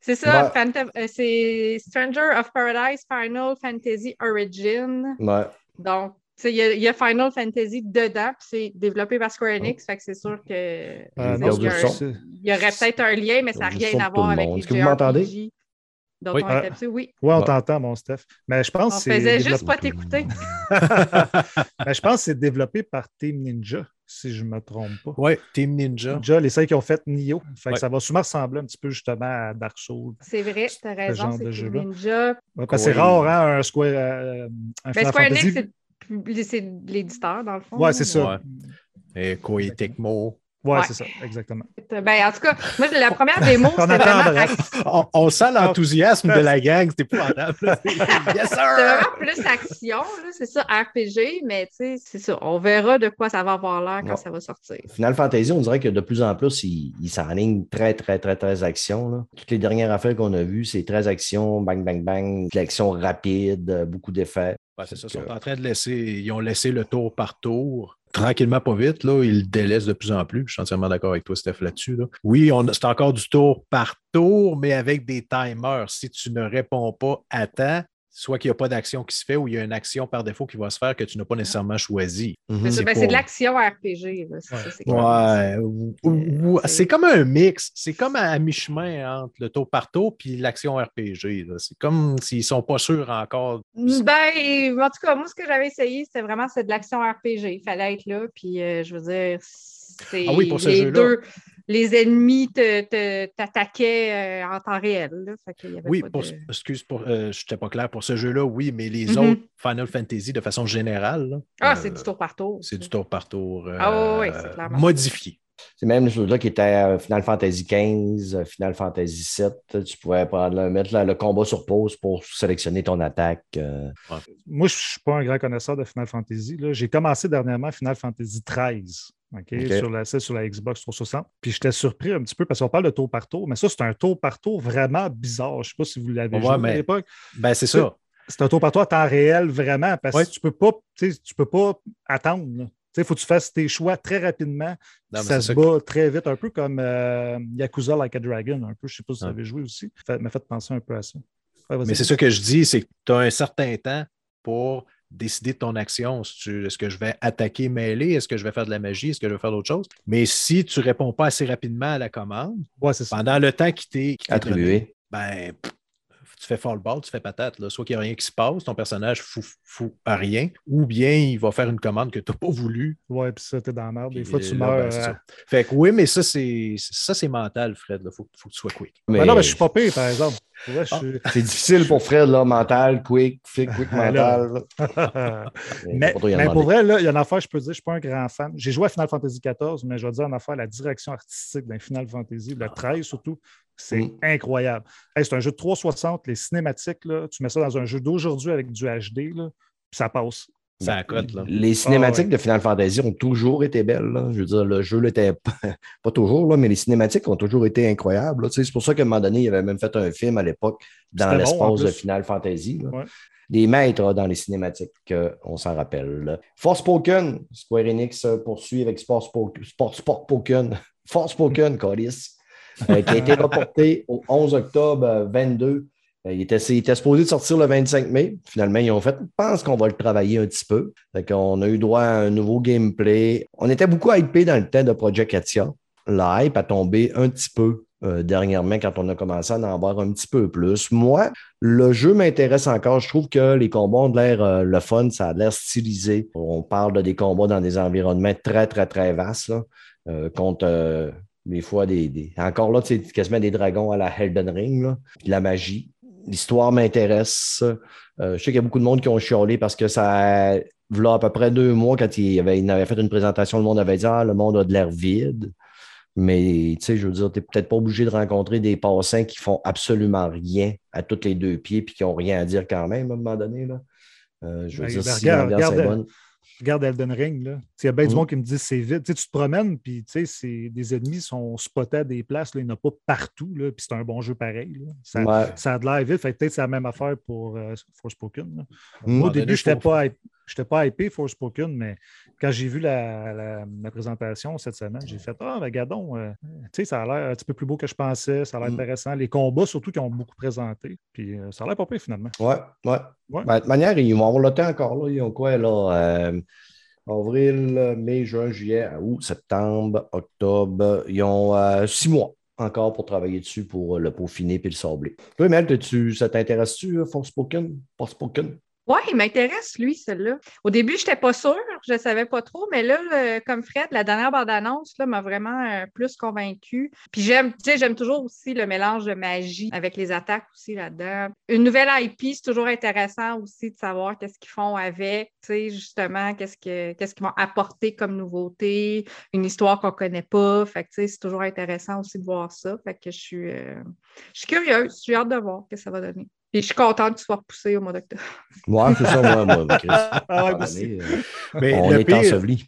C'est ça, Ouais. Euh, c'est Stranger of Paradise Final Fantasy Origin. Ouais. Donc, tu sais, il y, a- il y a Final Fantasy dedans, puis c'est développé par Square Enix, fait que c'est sûr que Euh, non, il y, a il aurait peut-être un lien, mais ça n'a rien à voir avec les Est-ce que vous m'entendez? Dont Oui. on Ah. est habitué. Oui, Ouais, on t'entend, mon Steph. Mais je pense on que c'est. faisait juste pas t'écouter. Mais je pense que c'est développé par Team Ninja, si je ne me trompe pas. Ouais, Team Ninja. Ninja, les cinq qui ont fait Nioh. Fait que ça va sûrement ressembler un petit peu justement à Dark Souls. C'est vrai, tu as raison, genre de c'est jeu-là. Team Ninja. Ouais, parce que c'est rare, hein, un Square. euh, un Final Square. Enix, c'est- c'est l'éditeur, dans le fond. Ouais, c'est ça. Ouais. Et Koei Tecmo. Ouais, Ouais. c'est ça, exactement. Ben, en tout cas, moi, la première démo, On c'était vraiment. On, on sent l'enthousiasme de la gang, c'est épouvantable. yes, c'était sir! vraiment plus action, là, c'est ça, RPG, mais tu sais, c'est ça. On verra de quoi ça va avoir l'air quand Ouais. ça va sortir. Final Fantasy, on dirait que de plus en plus, il, il s'enligne très, très, très, très action. là. Toutes les dernières affaires qu'on a vues, c'est très action, bang, bang, bang, de l'action rapide, euh, beaucoup d'effets. Ouais, c'est ça, ils sont en train de laisser, ils ont laissé le tour par tour. Tranquillement, pas vite, là, ils le délaissent de plus en plus. Je suis entièrement d'accord avec toi, Steph, là-dessus. là. Oui, c'est encore du tour par tour, mais avec des timers. Si tu ne réponds pas à temps, soit qu'il n'y a pas d'action qui se fait ou il y a une action par défaut qui va se faire que tu n'as pas nécessairement choisi. Mhm. C'est ben, c'est de l'action RPG. là, c'est Ouais. Ouais, comme un mix. C'est comme à, à mi-chemin entre le tour par tour puis l'action RPG. C'est comme s'ils ne sont pas sûrs encore. Ben, en tout cas, moi, ce que j'avais essayé, c'était vraiment c'est de l'action RPG. Il fallait être là, puis euh, je veux dire, c'est Ah oui, pour ce les deux, les ennemis te- te- t'attaquaient euh, en temps réel. là. Fait qu'il y avait Oui, pas pour, de- excuse, pour, euh, je n'étais pas clair pour ce jeu-là, oui, mais les Mhm. autres Final Fantasy, de façon générale, là, Ah, euh, c'est du tour par tour. c'est du tour par tour euh, Ah oui, modifié. C'est même ceux-là qui étaient à Final Fantasy XV, Final Fantasy VII. Tu pouvais prendre, le- mettre le, combat sur pause pour sélectionner ton attaque. euh. Moi, je ne suis pas un grand connaisseur de Final Fantasy. J'ai commencé dernièrement Final Fantasy XIII. Sur, la, sur la Xbox 360. Puis j'étais surpris un petit peu parce qu'on parle de tour par tour, mais ça, c'est un tour par tour vraiment bizarre. Je ne sais pas si vous l'avez Ouais, mais- à l'époque. Ben, c'est ça. C'est un tour par tour à temps réel, vraiment, parce Ouais. que tu peux pas, tu peux pas attendre. Il faut que tu fasses tes choix très rapidement. Non, ça se ça bat très vite, un peu comme euh, Yakuza Like a Dragon, un peu. Je ne sais pas si vous avez joué aussi. Ça m'a fait penser un peu à ça. Ouais. Mais c'est ça que je dis, c'est que tu as un certain temps pour décider de ton action. Est-ce que je vais attaquer, mêler? Est-ce que je vais faire de la magie? Est-ce que je vais faire d'autres choses? Mais si tu ne réponds pas assez rapidement à la commande, Ouais, pendant le temps qui t'est Attribué. ben, tu fais fall ball, tu fais patate. Là. Soit qu'il n'y a rien qui se passe, ton personnage fout, fout à rien, ou bien il va faire une commande que tu n'as pas voulu. Ouais, puis ça, t'es dans la merde. Des fois, tu là, meurs. ben, ça. Fait que oui, mais ça, c'est ça, c'est mental, Fred. Il faut, faut que tu sois quick. Mais Ben non, mais je suis pas pire, par exemple. Pour Ah. suis- C'est difficile pour Fred, là, mental, quick, quick, quick là. mental. là. mais, en mais pour vrai, là, il y a une affaire, je peux dire, je ne suis pas un grand fan. J'ai joué à Final Fantasy XIV, mais je vais dire une affaire, la direction artistique d'un Final Fantasy, le 13 surtout, c'est Mm. incroyable. Hey, c'est un jeu de 360, les cinématiques, là, tu mets ça dans un jeu d'aujourd'hui avec du HD, là, puis ça passe. Ça accote, là. Les cinématiques Ah ouais. de Final Fantasy ont toujours été belles. là. Je veux dire, le jeu l'était pas, pas toujours, là, mais les cinématiques ont toujours été incroyables. là. Tu sais, C'est pour ça qu'à un moment donné, il avait même fait un film à l'époque dans C'était bon, en l'espace de. Final Fantasy. là. Ouais. Des maîtres dans les cinématiques, on s'en rappelle. Forspoken, Square Enix euh, poursuit avec Sport Spoken, Sport, Sport Poken, Forspoken, Colis, euh, qui a été reporté au 11 octobre euh, 22. Euh, Il était, il était supposé de sortir le 25 mai. Finalement, ils ont fait, je pense qu'on va le travailler un petit peu. Qu'on a eu droit à un nouveau gameplay. On était beaucoup hypé dans le temps de Project Katia. La hype a tombé un petit peu euh, dernièrement quand on a commencé à en voir un petit peu plus. Moi, le jeu m'intéresse encore. Je trouve que les combats ont de l'air euh, le fun, ça a l'air stylisé. On parle de des combats dans des environnements très, très, très vastes, euh, contre euh, des fois des, des- Encore là, c'est quasiment des dragons à la Elden Ring, là, puis de la magie. L'histoire m'intéresse. Euh, je sais qu'il y a beaucoup de monde qui ont chialé parce que ça, voilà à peu près deux mois, quand il avait, il avait fait une présentation, le monde avait dit Ah, le monde a de l'air vide. Mais tu sais, je veux dire, tu n'es peut-être pas obligé de rencontrer des passants qui font absolument rien à tous les deux pieds puis qui n'ont rien à dire quand même à un moment donné. Là. Euh, je veux Ben, dire, ben, si regarde, regarde, bonne. Regarde Elden Ring, là. Il y a bien du Mhm. monde qui me dit c'est vide. Tu te promènes, puis tu sais, c'est- des ennemis sont spotés à des places, là, il n'y en a pas partout, là, puis c'est un bon jeu pareil. là. Ça, Ouais. ça a de l'air vite. Fait que peut-être c'est la même affaire pour euh, Forspoken. Mm. Moi, au début, je n'étais pas, hype- j'étais pas hypé Forspoken, mais quand j'ai vu la, la- la présentation cette semaine, j'ai fait Ah, ben, gadon, euh, tu sais, ça a l'air un petit peu plus beau que je pensais, ça a l'air Mm. intéressant. Les combats, surtout, qui ont beaucoup présenté. Puis euh, ça a l'air pas pire finalement. Ouais, ouais. Ouais. Ben, de toute manière, ils vont avoir le temps encore. Là. Ils ont quoi, là? euh, avril, mai, juin, juillet, août, septembre, octobre. Ils ont euh, six mois encore pour travailler dessus pour le peaufiner puis le sabler. Toi, Mel, t'es-tu- ça t'intéresse-tu, Forspoken? Forspoken? Oui, il m'intéresse, lui, celle-là. Au début, je n'étais pas sûre, je ne savais pas trop, mais là, comme Fred, la dernière bande-annonce m'a vraiment euh, plus convaincue. Puis j'aime, toujours aussi le mélange de magie avec les attaques aussi là-dedans. Une nouvelle IP, c'est toujours intéressant aussi de savoir qu'est-ce qu'ils font avec, justement, qu'est-ce que, qu'est-ce qu'ils vont apporter comme nouveauté, une histoire qu'on ne connaît pas. Fait c'est toujours intéressant aussi de voir ça. Fait que je suis, euh, je suis curieuse, j'ai hâte de voir ce que ça va donner. Puis je suis contente qu'il soit repoussé au mois d'octobre. Ouais, c'est ça, moi, moi, Chris. Ah ouais, année, euh, Mais on le est pire, enseveli.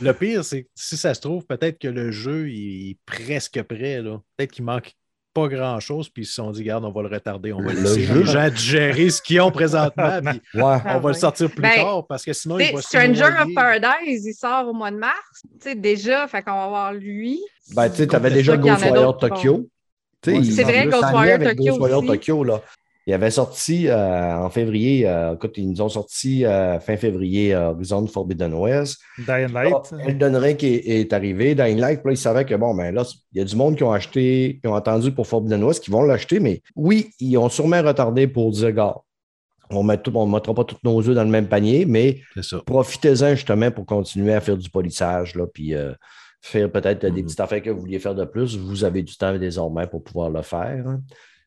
le pire, c'est que si ça se trouve, peut-être que le jeu il est presque prêt. là. Peut-être qu'il manque pas grand-chose, puis ils se sont dit, regarde, on va le retarder, on va Le laisser jeu- les gens digérer ce qu'ils ont présentement, puis Ouais. Ah on va le sortir plus Ben, tard, parce que sinon, il va se Stranger of. Paradise, il sort au mois de mars. Tu sais, déjà, fait qu'on va voir lui. Ben, tu sais, tu avais C'est déjà Ghostwire Tokyo. Tu sais, Ouais, il- c'est vrai, Ghostwire Tokyo. Tokyo, là. Il avait sorti euh, en février, euh, écoute, ils nous ont sorti euh, fin février euh, Horizon Forbidden West. Dying Light. Elden Ring est, est arrivé, Dying Light, puis là, ils savaient que bon, ben là, il y a du monde qui ont acheté, qui ont entendu pour Forbidden West, qui vont l'acheter, mais oui, ils ont sûrement retardé pour dire, gars, on ne mettra pas tous nos œufs dans le même panier, mais profitez-en justement pour continuer à faire du polissage, là, puis euh, faire peut-être des Mhm. petites affaires que vous vouliez faire de plus. Vous avez du temps désormais pour pouvoir le faire. hein.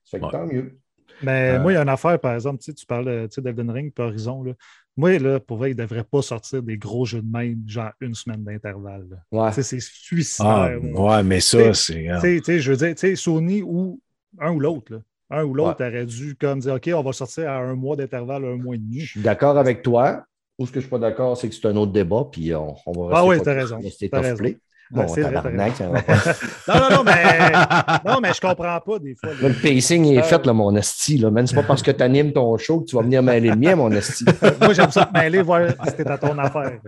Ça fait que Ouais. tant mieux. Mais Euh, moi, il y a une affaire, par exemple, tu sais, tu parles euh, d'Elden Ring et Horizon. Là. Moi, là, pour vrai, il ne devrait pas sortir des gros jeux de même, genre une semaine d'intervalle. là. Ouais. Tu sais, C'est suicidaire. Ah, ouais, mais ça, c'est. Tu sais, tu sais, je veux dire, tu sais, Sony ou un ou l'autre. là. Un ou l'autre aurait dû comme dire OK, on va sortir à un mois d'intervalle, un mois et demi. Je suis d'accord avec toi. Ou ce que je ne suis pas d'accord, c'est que c'est un autre débat, puis on, on va rester Ah oui, t'as raison, of raison. Ouais, Bon, tabarnak, ça va pas. Non, non, non, mais, non, mais je comprends pas des fois. Le pacing est fait, là, mon esti. Là, man. C'est pas parce que tu animes ton show que tu vas venir mêler le mien, mon esti. Moi, j'aime ça te mêler, voir si c'était à ton affaire.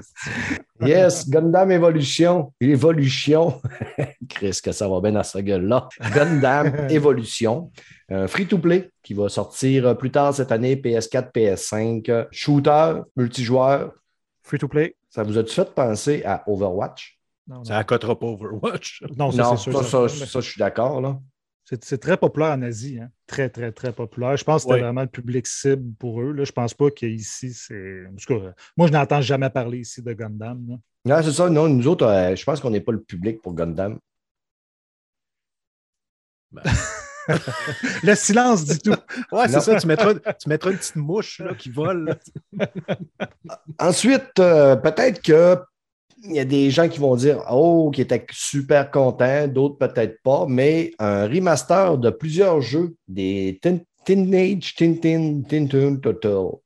Yes, Gundam Evolution. Evolution. Chris, que ça va bien dans cette gueule-là. Gundam Evolution. Free-to-play qui va sortir euh, plus tard cette année, PS4, PS5. euh, Shooter, multijoueur. Free to play. Ça vous a-tu fait penser à Overwatch? Non, non. Ça accotera pas Overwatch. Non, ça, non, sûr. ça, ça, ça, ça, je suis d'accord. là. C'est très populaire en Asie. Hein? Très, très, très populaire. Je pense que c'était vraiment le public cible pour eux. Là. Je pense pas qu'ici, c'est. Moi, je n'entends jamais parler ici de Gundam. là. Non, c'est ça. Non, nous autres, euh, je pense qu'on n'est pas le public pour Gundam. Le silence dit tout. Ouais, c'est ça. Tu mettras, tu mettras une petite mouche là, qui vole. là. Ensuite, euh, peut-être que il y a des gens qui vont dire Oh, qui étaient super contents, d'autres peut-être pas, mais un remaster de plusieurs jeux, des Tin- Teenage Tintin Tintin Turtle,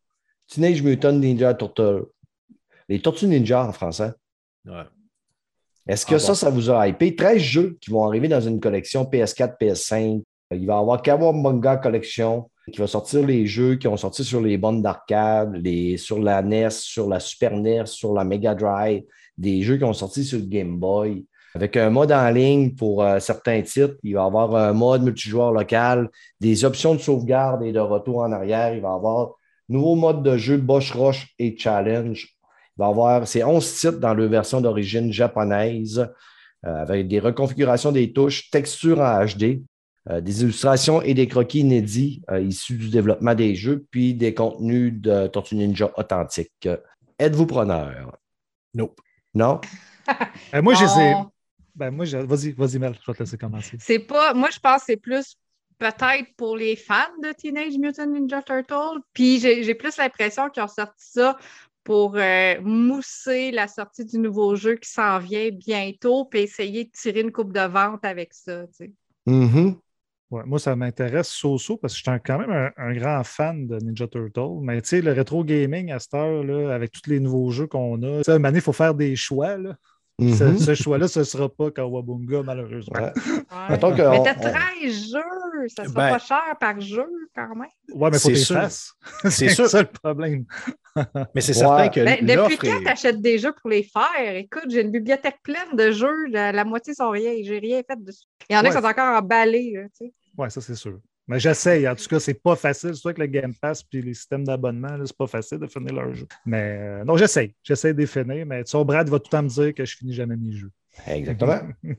Teenage Mutant Ninja Turtle, les Tortues Ninja en français. Ouais. Est-ce que Ah ça, bon. ça vous a hypé? 13 jeux qui vont arriver dans une collection PS4, PS5. Il va y avoir Kawabunga Collection qui va sortir les jeux qui ont sorti sur les bornes d'arcade, sur la NES, sur la Super NES, sur la Mega Drive, des jeux qui ont sorti sur Game Boy. Avec un mode en ligne pour euh, certains titres, il va avoir un mode multijoueur local, des options de sauvegarde et de retour en arrière. Il va y avoir nouveau mode de jeu Bosch Roche et Challenge. Il va avoir ces 11 titres dans leur version d'origine japonaise, euh, avec des reconfigurations des touches, textures en HD, euh, des illustrations et des croquis inédits issus du développement des jeux, puis des contenus de Tortue Ninja authentiques. Êtes-vous preneur? Nope. Non? Euh, moi, je les ai- On- Ben, moi, je- vas-y, vas-y, Mel, je vais te laisser commencer. C'est pas. Moi, je pense que c'est plus peut-être pour les fans de Teenage Mutant Ninja Turtle. Puis j'ai j'ai plus l'impression qu'ils ont sorti ça pour euh, mousser la sortie du nouveau jeu qui s'en vient bientôt, puis essayer de tirer une coupe de vente avec ça. tu sais. Mhm. Ouais, moi, ça m'intéresse so-so parce que je suis quand même un, un grand fan de Ninja Turtle. Mais tu sais, le rétro gaming à cette heure, là, avec tous les nouveaux jeux qu'on a, tu sais, à un moment donné, il faut faire des choix. Là. Ce, Mhm. ce choix-là, ce ne sera pas Kawabunga, malheureusement. Ouais. Ouais. Mettons que Mais t'as on- 13 jeux, ça sera Ben- pas cher par jeu quand même. Ouais, mais faut sûr. fasses. C'est sûr. ça le problème. Mais c'est Ouais. certain que Ben, depuis quand est- t'achètes des jeux pour les faire? Écoute, j'ai une bibliothèque pleine de jeux, la, la moitié sont rien, j'ai rien fait dessus. Il y en a Ouais. qui sont encore emballés, là, tu sais. Oui, ça, c'est sûr. Mais j'essaye. En tout cas, c'est pas facile. C'est vrai que le Game Pass puis les systèmes d'abonnement, c'est pas facile de finir leur jeu. Mais euh, non, j'essaye. J'essaye de les finir. Mais tu sais, Brad va tout le temps me dire que je finis jamais mes jeux. Exactement.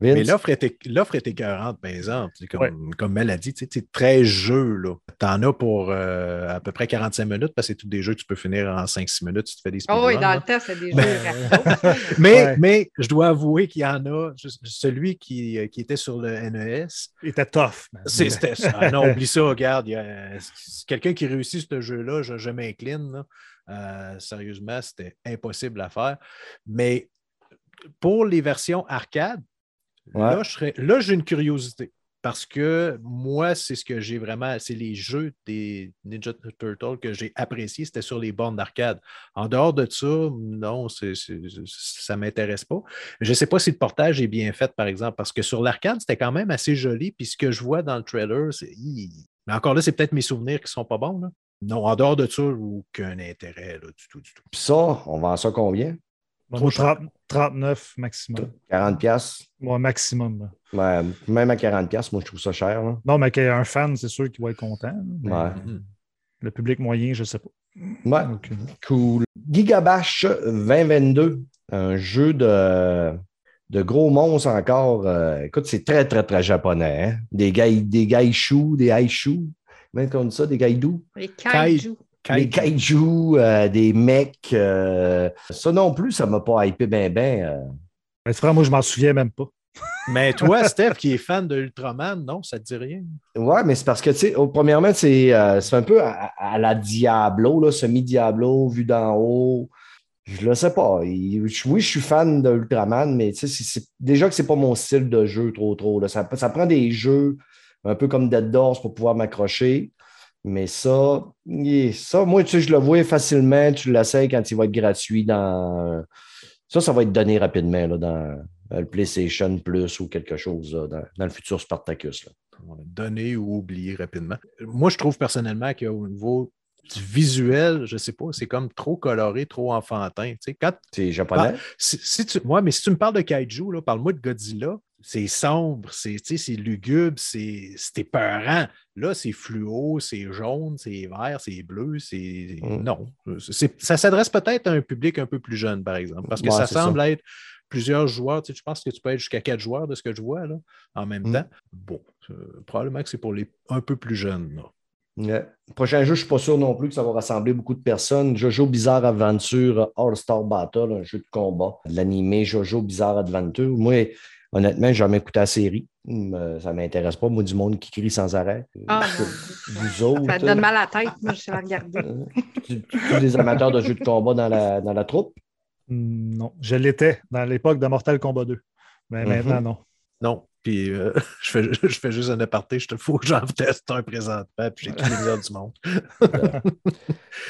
Mais Vince? l'offre est, l'offre est écœurante, par exemple. C'est Comme, Ouais. comme Mel a dit, tu sais, tu sais, 13 jeux, là. T'en as pour euh, à peu près 45 minutes, parce que c'est tous des jeux que tu peux finir en 5-6 minutes si tu fais des Oh oui, speedruns, dans là. le temps, c'est des jeux Mais- Ouais. je dois avouer qu'il y en a, celui qui, euh, qui était sur le NES, Il était tough. c'est, c'était ça. Ah non, oublie ça, regarde. c'est quelqu'un qui réussit ce jeu-là, je, je m'incline. Euh, sérieusement, c'était impossible à faire. Mais pour les versions arcade, là, je serais- là, j'ai une curiosité. Parce que moi, c'est ce que j'ai vraiment, c'est les jeux des Ninja Turtles que j'ai appréciés, c'était sur les bornes d'arcade. En dehors de ça, non, ça ne m'intéresse pas. Je ne sais pas si le portage est bien fait, par exemple, parce que sur l'arcade, c'était quand même assez joli. Puis ce que je vois dans le trailer, c'est. Mais encore là, c'est peut-être mes souvenirs qui ne sont pas bons. là. Non, en dehors de ça, aucun intérêt là, du tout, du tout. Puis ça, on vend ça combien? Bon, Trop moi, cher. 30 39 maximum. 40 pièces. Moi, maximum. Ouais, même à 40 pièces, moi, je trouve ça cher. là. Non, mais qu'il y ait un fan, c'est sûr qu'il va être content. Mais Ouais. Le public moyen, je ne sais pas. Ouais, Aucune. cool. Gigabash 2022, un jeu de, de gros monstres encore. Euh, écoute, c'est très, très, très japonais. hein. Des gai, des haishus. Même qu'on dit ça, des gaidous. Les kaiju. Des kaijus, euh, des mecs. euh, ça non plus, ça m'a pas hypé bien, bien. Ben, frère, moi, je m'en souviens même pas. Mais toi, Steph, qui est fan de Ultraman, non, ça ne te dit rien? Ouais, mais c'est parce que, tu sais, premièrement, c'est euh, c'est un peu à, à la Diablo, là, semi-Diablo, vu d'en haut. Je le sais pas. Il- oui, je suis fan de Ultraman, mais tu sais, déjà que c'est pas mon style de jeu trop, trop. là. Ça, ça prend des jeux un peu comme Dead Doors pour pouvoir m'accrocher. Mais ça, ça, moi, tu sais, je le vois facilement. Tu l'essayes quand il va être gratuit dans. Ça, ça va être donné rapidement là, dans le PlayStation Plus ou quelque chose là, dans, dans le futur Spartacus. là. Donné ou oublié rapidement. Moi, je trouve personnellement qu'au niveau du visuel, je ne sais pas, c'est comme trop coloré, trop enfantin. Tu sais, quand, C'est japonais? si, si tu, moi, mais si tu me parles de Kaiju, là, parle-moi de Godzilla, c'est sombre, c'est, tu sais, c'est lugubre, c'est, c'est épeurant. Là, c'est fluo, c'est jaune, c'est vert, c'est bleu, c'est. Mm. Non. C'est- ça s'adresse peut-être à un public un peu plus jeune, par exemple, parce que Ouais, ça semble être plusieurs joueurs. Tu sais, je pense que tu peux être jusqu'à quatre joueurs de ce que je vois là, en même Mm. temps. Bon, euh, probablement que c'est pour les un peu plus jeunes. là. Ouais. Prochain jeu, je ne suis pas sûr non plus que ça va rassembler beaucoup de personnes. Jojo Bizarre Adventure All-Star Battle, un jeu de combat. De l'animé Jojo Bizarre Adventure. Moi, honnêtement, j'ai jamais écouté la série. Hum, euh, Ça ne m'intéresse pas. Moi, du monde qui crie sans arrêt. Ah, Ça te donne mal à la tête, moi, je sais la regarder. tu- tu- tous des amateurs de jeux de combat dans la, dans la troupe? Hmm, Non, je l'étais dans l'époque de Mortal Kombat 2. Mais Mhm. maintenant, non. Non. Puis euh, je, fais, je fais juste un aparté. Je te que j'en teste un présentement. Puis j'ai tous les heures du monde.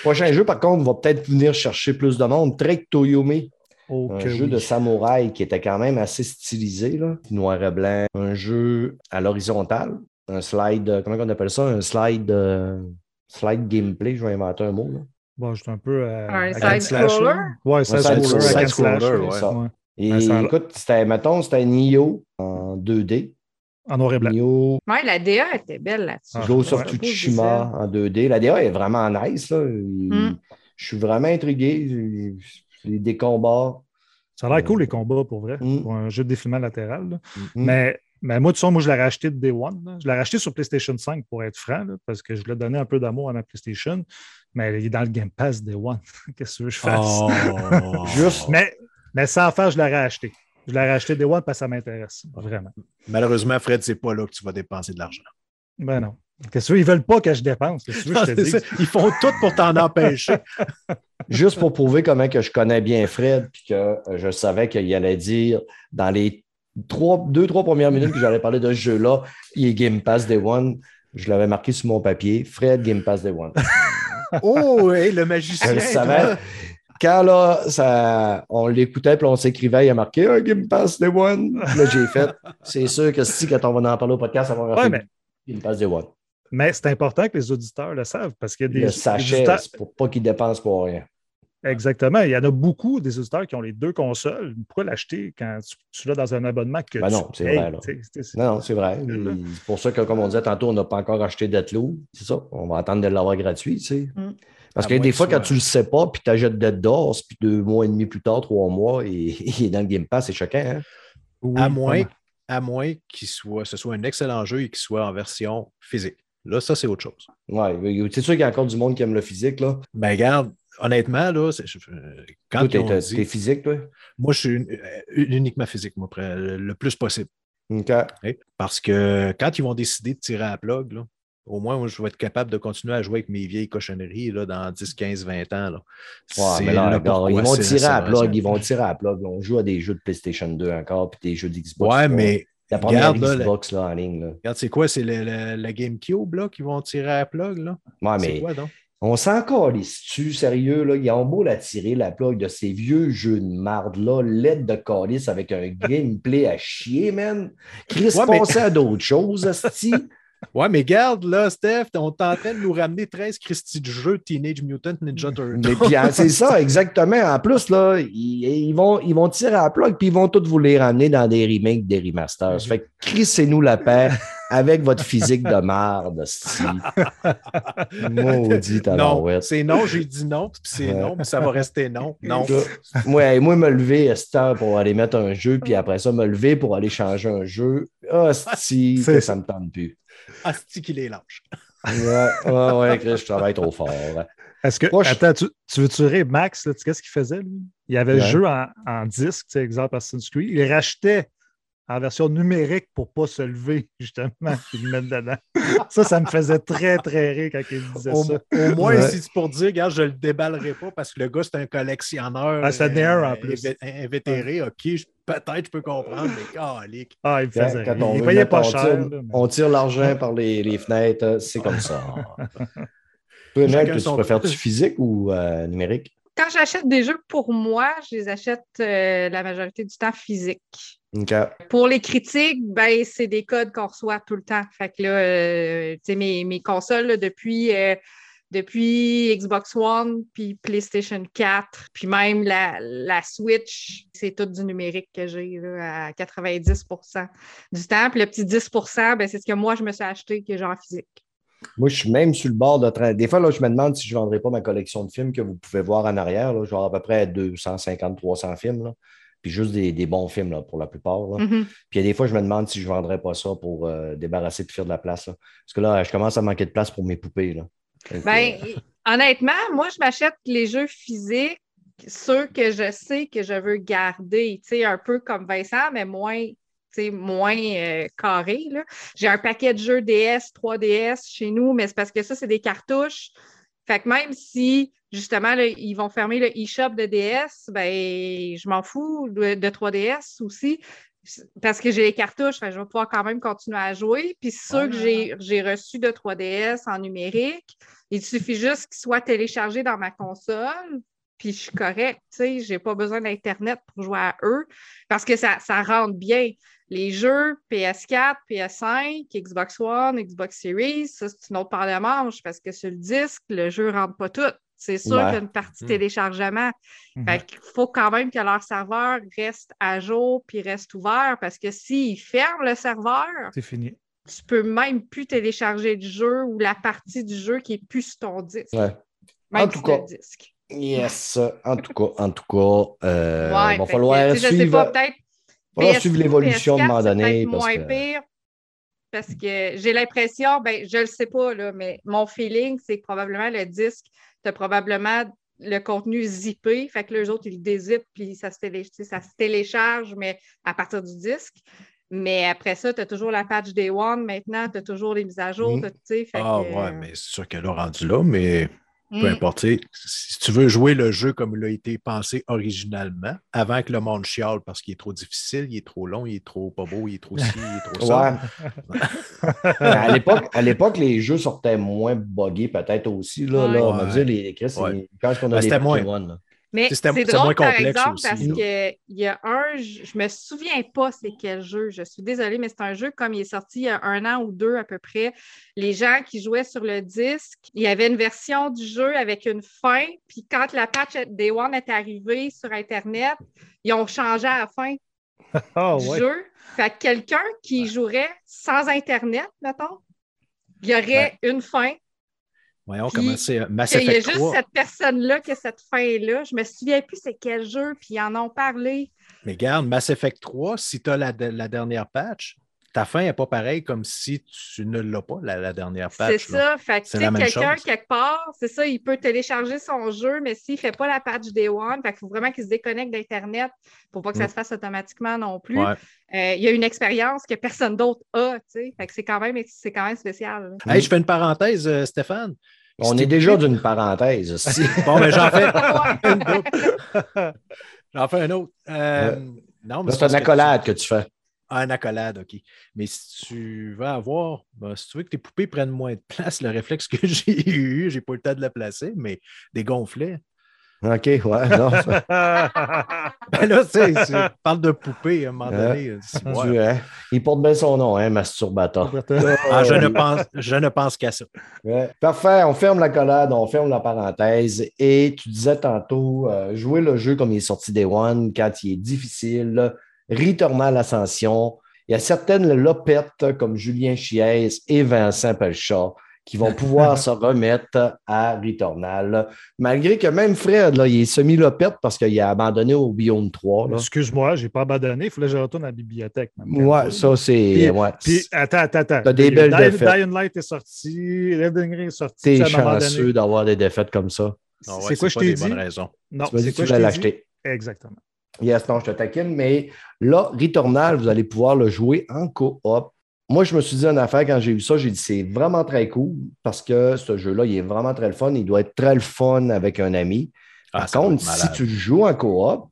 Prochain jeu, par contre, va peut-être venir chercher plus de monde. Trek Toyomi. Oh, Un jeu oui. de samouraï qui était quand même assez stylisé, là. noir et blanc. Un jeu à l'horizontale. Un slide, euh, comment on appelle ça? Un slide, euh, slide gameplay, je vais inventer un mot. là. Bon, j'étais un peu. euh, Un hack and side slash, scroller? là. Ouais, side ouais. ouais. Et a- écoute, c'était, mettons, c'était Nioh en 2D. En noir et blanc. Nioh Ouais, la DA était belle là-dessus. Ah, Ghost ouais. of Tsushima en 2D. La DA est vraiment nice. Là. Il- Mm. Je suis vraiment intrigué. Les des combats. Ça a l'air cool, les combats, pour vrai, Mm. pour un jeu de défilement latéral. là. Mm. Mais, mais moi, de toute façon, moi, je l'ai racheté de Day One. là. Je l'ai racheté sur PlayStation 5, pour être franc, là, parce que je voulais donner un peu d'amour à ma PlayStation. Mais il est dans le Game Pass Day One. Qu'est-ce que tu veux que je fasse? Oh. Juste- Mais, mais sans faire, je l'ai racheté. Je l'ai racheté Day One parce que ça m'intéresse. Vraiment. Malheureusement, Fred, c'est pas là que tu vas dépenser de l'argent. Ben non. Qu'est-ce que tu veux? Ils veulent pas que je dépense. Qu'est-ce que tu veux que je te C'est dise? ça. Ils font tout pour t'en empêcher. Juste pour prouver comment que je connais bien Fred, puis que euh, je savais qu'il allait dire dans les trois, deux, trois premières minutes que j'allais parler de ce jeu-là, il est Game Pass Day One. Je l'avais marqué sur mon papier. Fred, Game Pass Day One. Oh, hey, le magicien. Je le savais. Quand là, ça, on l'écoutait, puis on s'écrivait, il a marqué un Game Pass Day One. Là, j'ai fait. C'est sûr que si, quand on va en parler au podcast, ça va Ouais, rafler mais- Game Pass Day One. Mais c'est important que les auditeurs le savent parce qu'il y a des, Le sachet, auditeurs- pour pas qu'ils dépensent pour rien. Exactement. Il y en a beaucoup des auditeurs qui ont les deux consoles. Pourquoi l'acheter quand tu, tu l'as dans un abonnement que Ben tu non, c'est vrai, là. Non, non, c'est vrai. C'est pour ça que, comme on disait tantôt, on n'a pas encore acheté Deathloop. C'est ça. On va attendre de l'avoir gratuit, tu sais. Mm. Parce que des fois, quand tu le sais pas, puis tu achètes Dead Doors, puis deux mois et demi plus tard, trois mois, et il est dans le Game Pass, c'est choquant. Hein? Oui, à moins, vraiment. à moins qu'il soit, ce soit un excellent jeu et qu'il soit en version physique. Là, ça, c'est autre chose. Ouais, c'est sûr qu'il y a encore du monde qui aime le physique. Là. Ben, regarde, honnêtement, là, quand dit- t'es physique, toi? moi, je suis une- euh, uniquement physique, moi, près- le, plus possible. OK. hein. Parce que quand ils vont décider de tirer à la plug, là, au moins, moi, je vais être capable de continuer à jouer avec mes vieilles cochonneries là, dans 10, 15, 20 ans. Là. Mais ils vont la tirer à la plug, ils vont tirer à la plug. On joue à des jeux de PlayStation 2 encore, puis des jeux d'Xbox. Ouais, mais La première regarde, Xbox là, en ligne. Regarde, c'est quoi? C'est la GameCube là, qui vont tirer à la plug? Là? Ouais, mais quoi, donc? on s'en calisse-tu, sérieux? Là? Ils ont beau la tirer, la plug de ces vieux jeux de marde, là, l'aide de calice avec un gameplay à chier, man. Chris, Ouais, mais- pensez à d'autres choses, asti. Ouais, mais garde, là, Steph, on est en train de nous ramener 13 Christy de jeu Teenage Mutant Ninja Turtles. Mais puis, c'est ça, exactement. En plus, là, ils, ils vont, ils vont tirer à la plug, puis ils vont tous vous les ramener dans des remakes, des remasters. Fait que crissez-nous la paix avec votre physique de marde. Maudit non, c'est non, j'ai dit non, puis c'est non, puis ça va rester non. Non. Moi, moi, me lever à cette heure pour aller mettre un jeu, puis après ça, me lever pour aller changer un jeu. Ah, si, C'est- que ça me tente plus. Asti qu'il est lâche. Ouais, ouais, ouais, Chris, je travaille trop fort. Est-ce que. Moi, je- Attends, tu, tu veux tuer Max? là, tu sais qu'est-ce qu'il faisait, lui? Il avait le jeu en, en disque, tu sais, exemple Assassin's Creed. Il rachetait en version numérique pour ne pas se lever, justement, puis le mettre dedans. Ça, ça me faisait très, très rire quand il disait Au, ça. au moins, Ouais. si c'est pour dire, regarde, je le déballerai pas parce que le gars, c'est un collectionneur. Ah, c'est un un, en euh, plus. Invétéré, ok, je- peut-être je peux comprendre, mais calique. Ah, il me faisait quand on Il veut payait mettre- pas on cher. tire, là, mais- on tire l'argent par les, les fenêtres, c'est comme ça. Toi, Chacun Ned, tu son- préfères-tu physique ou euh, numérique? Quand j'achète des jeux pour moi, je les achète euh, la majorité du temps physique. Pour les critiques, ben, c'est des codes qu'on reçoit tout le temps. Fait que là, euh, tu sais, mes, mes consoles, là, depuis, euh, depuis Xbox One, puis PlayStation 4, puis même la, la Switch, c'est tout du numérique que j'ai à 90 du temps. Puis le petit 10 ben, c'est ce que moi, je me suis acheté que j'ai en physique. Moi, je suis même sur le bord de train. Des fois, là, je me demande si je ne vendrais pas ma collection de films que vous pouvez voir en arrière. Là, genre à peu près 250-300 films. Là. Puis juste des, des bons films là, pour la plupart. là. Mhm. Puis il y a des fois, je me demande si je ne vendrais pas ça pour euh, débarrasser et faire de la place. là. Parce que là, je commence à manquer de place pour mes poupées. Là. Ben, euh, honnêtement, moi, je m'achète les jeux physiques, ceux que je sais que je veux garder, tu sais, un peu comme Vincent, mais moins, moins euh, carré. J'ai un paquet de jeux DS, 3DS chez nous, mais c'est parce que ça, c'est des cartouches. Fait que même si, justement, là, ils vont fermer le e-shop de DS, ben, je m'en fous de, de 3DS aussi. Parce que j'ai les cartouches, je vais pouvoir quand même continuer à jouer. Puis ceux que j'ai- j'ai reçus de 3DS en numérique, il suffit juste qu'ils soient téléchargés dans ma console, puis je suis correct. Tu sais, j'ai pas besoin d'Internet pour jouer à eux parce que ça, ça rentre bien. Les jeux PS4, PS5, Xbox One, Xbox Series, ça, c'est une autre paire de manches parce que sur le disque, le jeu rentre pas tout. C'est sûr Ouais. qu'il y a une partie téléchargement. Fait qu'il faut quand même que leur serveur reste à jour puis reste ouvert parce que s'ils ferment le serveur, C'est fini. tu peux même plus télécharger le jeu ou la partie du jeu qui est plus sur ton disque. ouais. Même En tout cas, le disque. Yes. En tout cas, en tout cas, euh, Ouais, il va falloir que, suivre, pas, peut-être va falloir PS3, suivre l'évolution PS4, moment donné. Parce moins que... pire parce que j'ai l'impression, ben, je le sais pas, là, mais mon feeling, c'est que probablement le disque, tu as probablement le contenu zippé, fait que les autres, ils le dézippent, puis ça se, télé- ça se télécharge, mais à partir du disque. Mais après ça, tu as toujours la patch Day One maintenant, tu as toujours les mises à jour, sais, fait Ah que, ouais, mais c'est sûr qu'elle a rendu là, mais peu Mm. importe. Si tu veux jouer le jeu comme il a été pensé originalement, avant que le monde chiale parce qu'il est trop difficile, il est trop long, il est trop pas beau, il est trop ci, il est trop ça. À l'époque, à l'époque, les jeux sortaient moins buggés, peut-être aussi. Là, Ouais. là, on va Ouais. dire, les Chris, Ouais. quand est-ce qu'on a Ben, des patch moins. Mais c'est drôle, par complexe exemple, aussi. parce qu'il y a un, je je me souviens pas c'est quel jeu, je suis désolée, mais c'est un jeu comme il est sorti il y a un an ou deux à peu près. Les gens qui jouaient sur le disque, il y avait une version du jeu avec une fin, puis quand la patch Day One est arrivée sur Internet, ils ont changé à la fin Ah du ouais. jeu. Fait que quelqu'un qui jouerait sans Internet, mettons, il y aurait une fin, Voyons Puis, comment c'est. euh, Mass qu'il y a Effect juste 3. cette personne-là qui a cette fin-là. Je me souviens plus c'est quel jeu, puis ils en ont parlé. Mais regarde, Mass Effect 3, si tu as la, la dernière patch, ta fin n'est pas pareille comme si tu ne l'as pas, la, la dernière C'est patch. là. ça. Fait que, C'est quelqu'un, chose. quelque part, c'est ça, il peut télécharger son jeu, mais s'il ne fait pas la patch Day One, fait qu'il faut vraiment qu'il se déconnecte d'Internet pour pas que ça Mm. se fasse automatiquement non plus. Ouais. Euh, il y a une expérience que personne d'autre a, tu sais. Fait que c'est quand même, c'est quand même spécial. Hey, je fais une parenthèse, euh, Stéphane. On est déjà d'une parenthèse. aussi. Bon, ben j'en fais une autre. J'en fais un autre. Euh, Non, mais c'est que accolade que tu fais. Une accolade, OK. Mais si tu veux avoir, ben, si tu veux que tes poupées prennent moins de place, le réflexe que j'ai eu, j'ai pas eu le temps de la placer, mais des gonflets. OK, ouais, non. Ben là, tu sais, tu parles de poupées à un moment donné. euh. Tu, hein, il porte bien son nom, hein, masturbateur. Ah, je ne pense, je ne pense qu'à ça. Ouais. Parfait, on ferme la collade, on ferme la parenthèse. Et tu disais tantôt, euh, jouer le jeu comme il est sorti Day One, quand il est difficile, Returnal Ascension. Il y a certaines lopettes comme Julien Chies et Vincent Pelchat qui vont pouvoir se remettre à Returnal. Malgré que même Fred, là, il est semi-lopette parce qu'il a abandonné au Biome 3. là. Excuse-moi, j'ai pas abandonné. Il fallait que je retourne à la bibliothèque. Ouais, ça, c'est. Ouais. Puis, attends, attends, attends. T'as des belles Dying, défaites. Dying Light est sorti, Elden Ring est sorti. T'es chanceux d'avoir des défaites comme ça. Non, ouais, C'est quoi je pas t'ai des dit? bonnes raisons. Non, c'est que quoi tu je dit? l'acheter. Exactement. Yes, non, je te taquine, mais là, Returnal, vous allez pouvoir le jouer en coop. Moi, je me suis dit une affaire quand j'ai vu ça, j'ai dit c'est vraiment très cool parce que ce jeu-là, il est vraiment très le fun. Il doit être très le fun avec un ami. Ah, Par contre, si tu le joues en coop,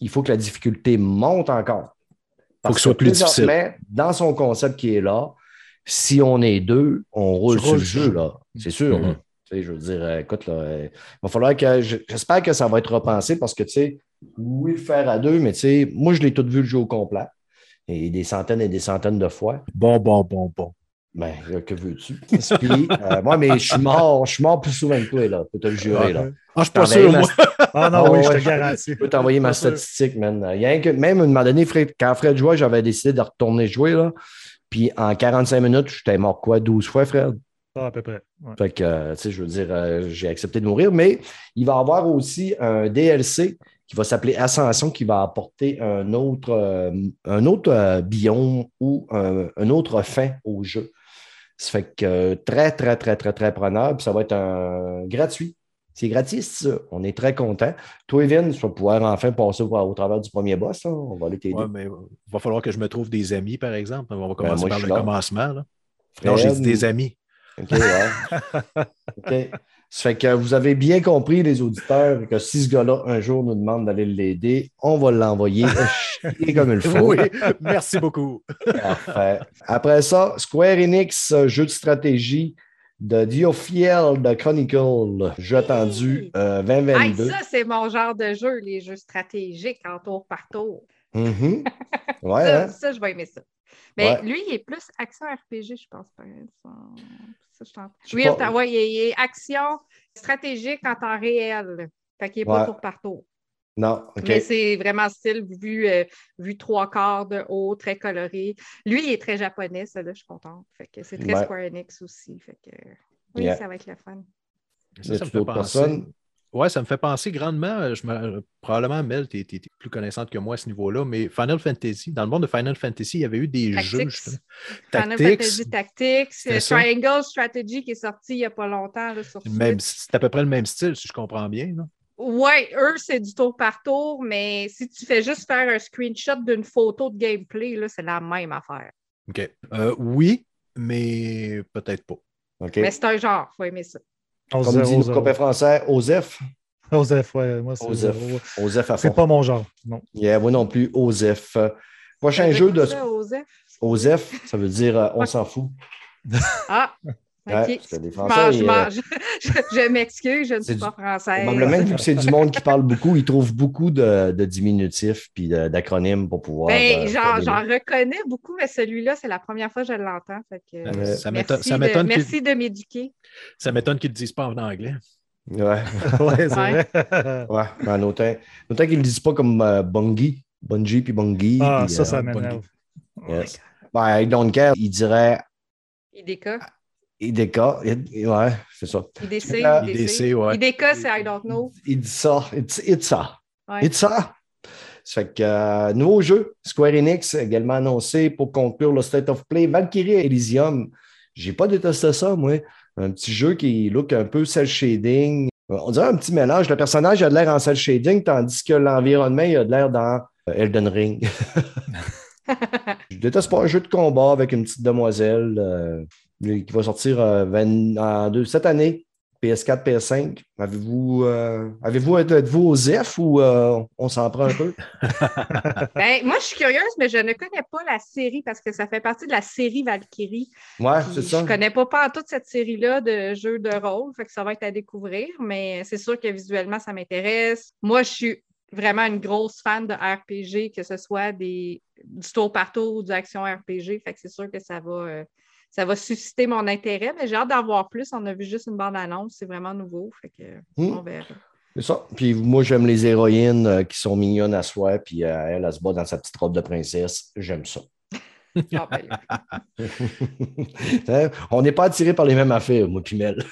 il faut que la difficulté monte encore. Parce que ce soit plus difficile. présentement, Dans son concept qui est là, si on est deux, on roule sur le jeu, là. C'est sûr. Là. Tu sais, je veux dire, euh, écoute, là, euh, il va falloir que. je- J'espère que ça va être repensé parce que, tu sais, oui, le faire à deux, mais tu sais, moi, je l'ai tout vu le jeu au complet. Et des centaines et des centaines de fois. Bon, bon, bon, bon. Ben, que veux-tu? Puis, euh, moi, mais je suis mort, je suis mort plus souvent que toi, là, je peux te le jurer, là. Ah, je suis pas sûr, ma- moi. Ah non, Ah oui, ouais, je te garantis. Je peux t'envoyer ma statistique, man. Un que, même à un moment donné, Fred- quand Fred jouait, j'avais décidé de retourner jouer, là. Puis en 45 minutes, j'étais mort quoi, 12 fois, Fred? Ah, à peu près. ouais. Fait que, euh, tu sais, je veux dire, euh, j'ai accepté de mourir, mais il va y avoir aussi un DLC qui va s'appeler Ascension, qui va apporter un autre, euh, un autre euh, biome ou un, un autre fin au jeu. Ça fait que très, très, très, très, très preneur. Puis ça va être un gratuit. C'est gratuit, c'est ça. On est très content. Toi, Evin, tu vas pouvoir enfin passer au, au travers du premier boss. là. On va aller t'aider. Ouais, mais il va falloir que je me trouve des amis, par exemple. On va commencer Ben, moi, par le là. commencement. là. Fred, Non, j'ai dit des amis. OK, ouais. OK. Ça fait que vous avez bien compris, les auditeurs, que si ce gars-là, un jour, nous demande d'aller l'aider, on va l'envoyer chier comme il faut. Oui, merci beaucoup. Parfait. Après ça, Square Enix, euh, jeu de stratégie de Diofiel de Chronicle, jeu attendu euh, Hey, 2022. ça, c'est mon genre de jeu, les jeux stratégiques en tour par tour. Mhm. Ouais, ça, hein? ça, je vais aimer ça. Mais Ouais. lui, il est plus action RPG, je pense. par exemple. Ça, je Oui, pas. attends, ouais, il, est, il est action stratégique en temps réel. Fait qu'il n'est pas tour par tour. Non, OK. Mais c'est vraiment style vu, euh, vu trois quarts de haut, très coloré. Lui, il est très japonais, ça, là, je suis contente. Fait que c'est très Ouais. Square Enix aussi. Fait que oui, Yeah. ça va être le fun. Ça, Y a-tu ça me fait d'autres penser. personnes? Ouais, ça me fait penser grandement. euh, Je me... Probablement, Mel, tu es, plus connaissante que moi à ce niveau-là, mais Final Fantasy, dans le monde de Final Fantasy, il y avait eu des Tactics. jeux. justement. Final Tactics, Fantasy Tactics, euh. Triangle Strategy qui est sorti il n'y a pas longtemps c'est à peu près le même style, si je comprends bien. là. Ouais, eux, c'est du tour par tour, mais si tu fais juste faire un screenshot d'une photo de gameplay, là, c'est la même affaire. OK. Euh, oui, mais peut-être pas. Mais c'est un genre, il faut aimer ça. Comme 11-0, dit le copain français, Osef. Osef, ouais, moi, c'est Osef. Osef à C'est fond. pas mon genre, non. Yeah, moi non plus, Osef. Prochain jeu de Osef? Osef, ça veut dire euh, on s'en fout. Ah, Je Français, m'en- je et, m'en- euh, je- je m'excuse, je ne suis du- pas française. Probablement vu que c'est du monde qui parle beaucoup, ils trouvent beaucoup de, de diminutifs puis d'acronymes pour pouvoir. Ben, euh, j'en, reconnais beaucoup, mais celui-là, c'est la première fois que je l'entends. Euh. Ça m'étonne merci de, m'éduquer. ça m'étonne qu'ils ne le disent pas en anglais. Ouais, Ouais, c'est Ouais. vrai. ouais. En autant, autant qu'ils ne le disent pas comme euh, Bungie, Bungie puis Bungie. ah, puis, ça, euh, ça bonne m'énerve. yes. Ben, I don't care. Il dirait IDK, IDK. Ouais, c'est ça. IDC, Euh, IDC, ouais. IDK, c'est I don't know. Il dit ça. It's, it's ça. It's ça. Ça fait que, euh, nouveau jeu, Square Enix également annoncé pour conclure le State of Play, Valkyrie Elysium. J'ai pas détesté ça, moi. Un petit jeu qui look un peu cel shading. On dirait un petit mélange. Le personnage a de l'air en cel shading, tandis que l'environnement il a de l'air dans euh, Elden Ring. Je déteste pas un jeu de combat avec une petite demoiselle euh, qui va sortir euh, 20 en deux- cette année. PS4, PS5. Avez-vous euh, avez-vous êtes-vous aux F ou euh, on s'en prend un peu? Ben, moi, je suis curieuse, mais je ne connais pas la série parce que ça fait partie de la série Valkyrie. Ouais, c'est ça. Je connais pas, pas toute cette série-là de jeux de rôle, fait que ça va être à découvrir, mais c'est sûr que visuellement, ça m'intéresse. Moi, je suis vraiment une grosse fan de RPG, que ce soit des, du tour par tour ou du action RPG, fait que c'est sûr que ça va, euh, ça va susciter mon intérêt, mais j'ai hâte d'en voir plus. On a vu juste une bande-annonce, c'est vraiment nouveau, fait que Hmm. on verra. C'est ça. Puis moi, j'aime les héroïnes euh, qui sont mignonnes à soi, puis euh, elle, elle se bat dans sa petite robe de princesse. J'aime ça. Ah, ben, Hein? On n'est pas attiré par les mêmes affaires, moi puis Mel.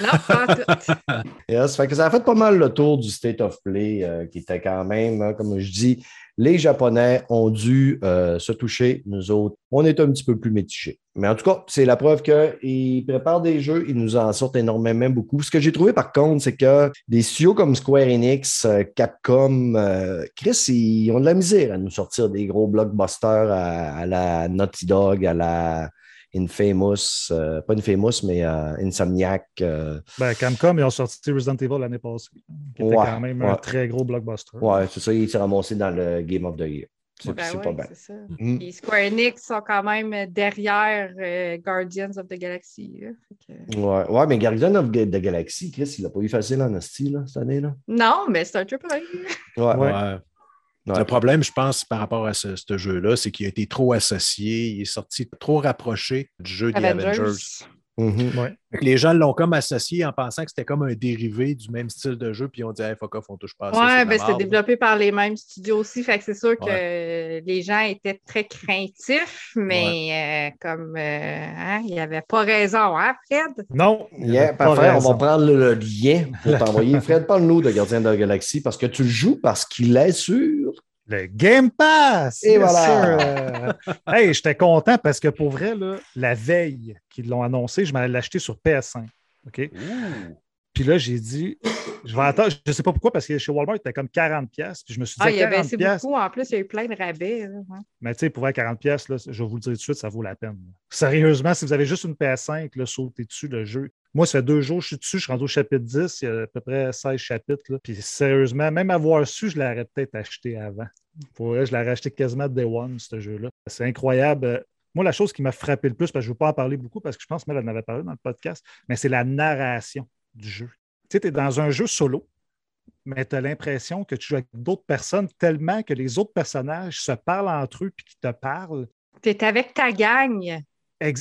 non, pas tout. Yes, fait que ça a fait pas mal le tour du State of Play, euh, qui était quand même, hein, comme je dis, les Japonais ont dû euh, se toucher. Nous autres, on est un petit peu plus mitigés. Mais en tout cas, c'est la preuve qu'ils préparent des jeux, ils nous en sortent énormément beaucoup. Ce que j'ai trouvé par contre, c'est que des studios comme Square Enix, euh, Capcom, euh, Chris, ils ont de la misère à nous sortir des gros blockbusters à la Naughty Dog, à la Infamous, euh, pas Infamous, mais euh, Insomniac. euh, Ben, Camcom, ils ont sorti Resident Evil l'année passée, qui était Ouais, quand même un très gros blockbuster. Ouais, c'est ça, il s'est ramassé dans le Game of the Year. C'est Ben ouais, pas bien. c'est ça. Mm. Square Enix sont quand même derrière euh, Guardians of the Galaxy. là. Que- Ouais, ouais, mais Guardian of the Galaxy, Chris, il l'a pas eu facile en hostie, là, cette année, là. Non, mais c'est un triple A. Ouais, Ouais. Le problème, je pense, par rapport à ce, ce jeu-là, c'est qu'il a été trop associé, il est sorti trop rapproché du jeu des Avengers. Mhm. Ouais. Les gens l'ont comme associé en pensant que c'était comme un dérivé du même style de jeu, puis ils ont dit hey, fuck off, on touche pas à ça. Ouais, c'est de ben merde. développé par les mêmes studios aussi. Fait que c'est sûr que les gens étaient très craintifs, mais euh, comme euh, hein, il n'y avait pas raison, hein, Fred? Non. Yeah, pas parfait, on va prendre le, le lien pour t'envoyer. Fred, parle-nous de Gardien de la Galaxie parce que tu le joues parce qu'il est sur. Le Game Pass! Et voilà. sûr. Euh, hey, j'étais content parce que pour vrai, là, la veille qu'ils l'ont annoncé, je m'allais l'acheter sur PS5. OK? Puis là, j'ai dit, je vais attendre. Je ne sais pas pourquoi, parce que chez Walmart, c'était comme 40$. Puis je me suis dit, Ah, il a 40$, baissé beaucoup. En plus, il y a eu plein de rabais. mais tu sais, pour vrai, 40$, là, je vais vous le dire tout de suite, ça vaut la peine. Sérieusement, si vous avez juste une PS5, là, sautez dessus le jeu. Moi, ça fait deux jours que je suis dessus, je suis rendu au chapitre 10, il y a à peu près 16 chapitres. là. Puis sérieusement, même avoir su, je l'aurais peut-être acheté avant. Je l'aurais acheté quasiment Day One, ce jeu-là. C'est incroyable. Moi, la chose qui m'a frappé le plus, parce que je ne veux pas en parler beaucoup, parce que je pense qu'elle en avait parlé dans le podcast, mais c'est la narration du jeu. Tu sais, tu es dans un jeu solo, mais tu as l'impression que tu joues avec d'autres personnes tellement que les autres personnages se parlent entre eux puis qu'ils te parlent. Tu es avec ta gang.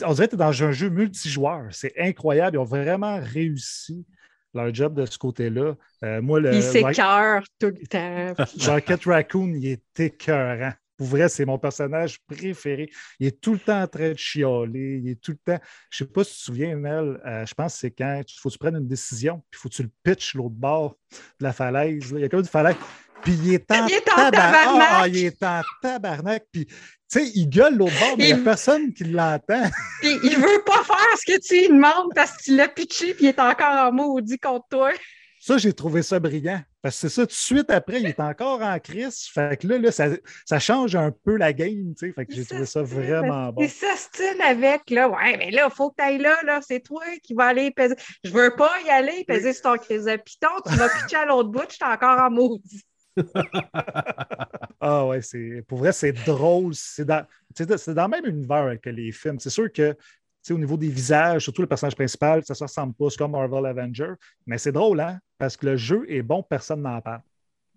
On dirait que tu es dans un jeu multijoueur. C'est incroyable. Ils ont vraiment réussi leur job de ce côté-là. Euh, moi, le Il s'écœure tout le temps. Rocket Raccoon, il est écœurant. Pour vrai, c'est mon personnage préféré. Il est tout le temps en train de chialer. Il est tout le temps. Je ne sais pas si tu te souviens, Mel, euh, je pense que c'est quand il faut que tu prennes une décision, puis il faut que tu le pitches l'autre bord de la falaise. là. Il y a comme une falaise. Puis il est en, Il est en tabar- tabarnak. Ah, il est en tabarnak. Puis, tu sais, il gueule l'autre bord, mais il n'y a personne qui l'entend. Puis il veut pas faire ce que tu lui demandes parce que tu l'as pitché puis il est encore en maudit contre toi. Ça, j'ai trouvé ça brillant. Parce que c'est ça, tout de suite après, il est encore en crise. Fait que là, là ça, ça change un peu la game, tu sais. Fait que j'ai trouvé ça vraiment bon. Il s'ostine avec, là. Ouais, mais là, il faut que tu ailles là, là. C'est toi qui vas aller peser. Je veux pas y aller, peser sur ton crise de piton. Tu vas pitcher à l'autre bout, je suis encore en maudit. Ah ouais, c'est pour vrai, c'est drôle. C'est dans, c'est dans le même univers que les films. C'est sûr que sais, au niveau des visages, surtout le personnage principal, ça ne se ressemble pas. Comme Marvel Avenger. Mais c'est drôle, hein? Parce que le jeu est bon, personne n'en parle.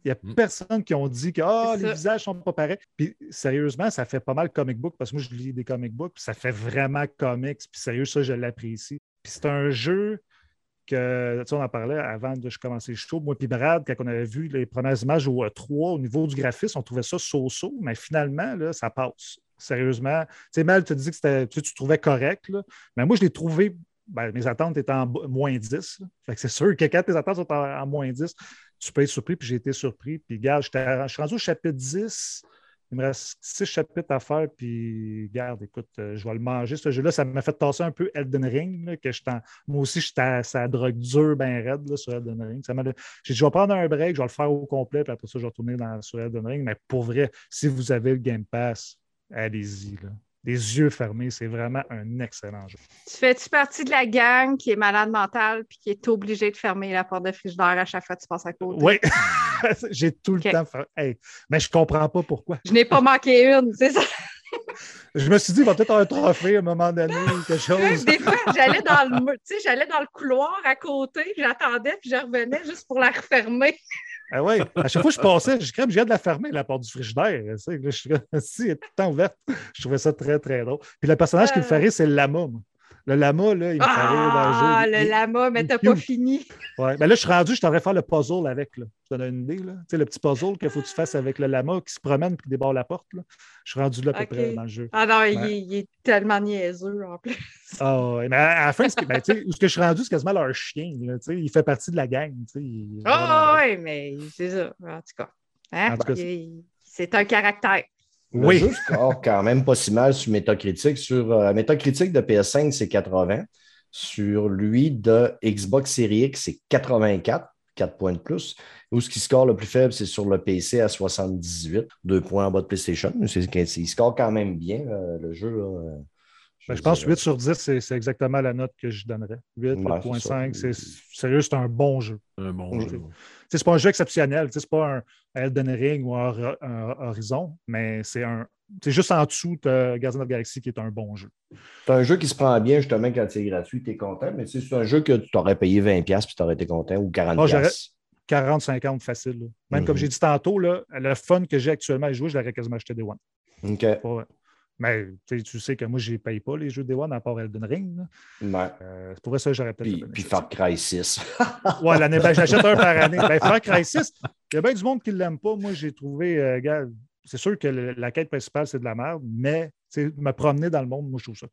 Il n'y a Mm. personne qui ont dit que ah, C'est les visages sont pas pareils. Puis sérieusement, ça fait pas mal comic book parce que moi, je lis des comic books, puis ça fait vraiment comics. Puis sérieux, ça, je l'apprécie. Puis c'est un jeu tu sais, on en parlait avant de commencer le show. Moi, puis Brad, quand on avait vu les premières images au 3 au niveau du graphisme, on trouvait ça so-so, mais finalement, là, ça passe. Sérieusement. Tu sais, Mel, tu dis que tu, tu trouvais correct, là. mais moi, je l'ai trouvé. ben, mes attentes étaient en moins 10. là. Fait que c'est sûr que quand tes attentes sont en, moins 10, tu peux être surpris, puis j'ai été surpris. Puis, j'étais- je suis rendu au chapitre 10. Il me reste six chapitres à faire, puis garde, écoute, euh, je vais le manger, ce jeu-là. Ça m'a fait tasser un peu Elden Ring, là, que en- moi aussi, j'étais à sa drogue dure, ben raide, là, sur Elden Ring. J'ai dit, je vais prendre un break, je vais le faire au complet, puis après ça, je vais retourner dans, sur Elden Ring. Mais pour vrai, si vous avez le Game Pass, allez-y. Les yeux fermés, c'est vraiment un excellent jeu. Tu fais-tu partie de la gang qui est malade mentale puis qui est obligée de fermer la porte de frigidaire à chaque fois que tu passes à côté? Oui, j'ai tout le temps fait. Hey, mais je comprends pas pourquoi. Je n'ai pas manqué une, c'est ça. Je me suis dit, il va peut-être avoir un trophée à un moment donné ou quelque chose. Des fois, j'allais dans le mur- tu sais, j'allais dans le couloir à côté, j'attendais, puis je revenais juste pour la refermer. Ah ouais. À chaque fois que je passais, je crème, je viens de la fermer, la porte du frigidaire. Tu sais, je si, elle est tout le temps ouverte. Je trouvais ça très, très drôle. Puis le personnage qui me fait rire, c'est lama. Le lama, là, il me fait rire dans le jeu. Ah, le lama, mais t'as pas fini. Ouais. Ben là, je suis rendu, je t'aurais faire le puzzle avec. Là. Je te donne une idée. Là. Tu sais, le petit puzzle qu'il faut que tu fasses avec le lama qui se promène et qui débarre la porte. Là. Je suis rendu là à peu près dans le jeu. Ah non, il, Ouais. est, il est tellement niaiseux en plus. Ah ouais. Mais à la fin, ce que- ben, où ce que je suis rendu, c'est quasiment leur chien. Là, tu sais. il fait partie de la gang. tu sais. Il- Ah oui, mais c'est ça, en tout cas. Hein? En tout cas, Il- C'est un caractère. Le Oui. jeu score quand même pas si mal sur Metacritic. Sur euh, Metacritic de PS5, c'est 80. Sur lui de Xbox Series X, c'est 84, 4 points de plus. Où ce qui score le plus faible, c'est sur le PC à 78, 2 points en bas de PlayStation. Il score quand même bien, euh, le jeu. là, euh, Ben, je pense que dirais. 8 sur 10, c'est c'est exactement la note que je donnerais. 8, Ouais, 8.5, c'est c'est ça. sérieux, c'est un bon jeu. Un bon Mhm. jeu. C'est pas un jeu exceptionnel, c'est pas un Elden Ring ou un, Hor- un Horizon, mais c'est un. C'est juste en dessous de Guardian of Galaxy qui est un bon jeu. C'est un jeu qui se prend bien, justement, quand c'est gratuit, tu es content. Mais c'est un jeu que tu aurais payé 20$ puis tu aurais été content ou 40$. Ah, j'aurais- 40-50 facile. là. Même Mhm. comme j'ai dit tantôt, là, le fun que j'ai actuellement à jouer, je l'aurais quasiment acheté des One. OK. Mais tu sais, tu sais que moi, je ne paye pas les jeux des One à part Elden Ring. Ouais. Euh, c'est pour ça, j'aurais peut-être. Puis, puis. Far Cry 6. Ouais, l'année, ben, j'achète un par année. Ben, Far Cry 6, il y a bien du monde qui ne l'aime pas. Moi, j'ai trouvé, euh, gars, c'est sûr que le- la quête principale, c'est de la merde, mais me promener dans le monde, moi, je trouve ça.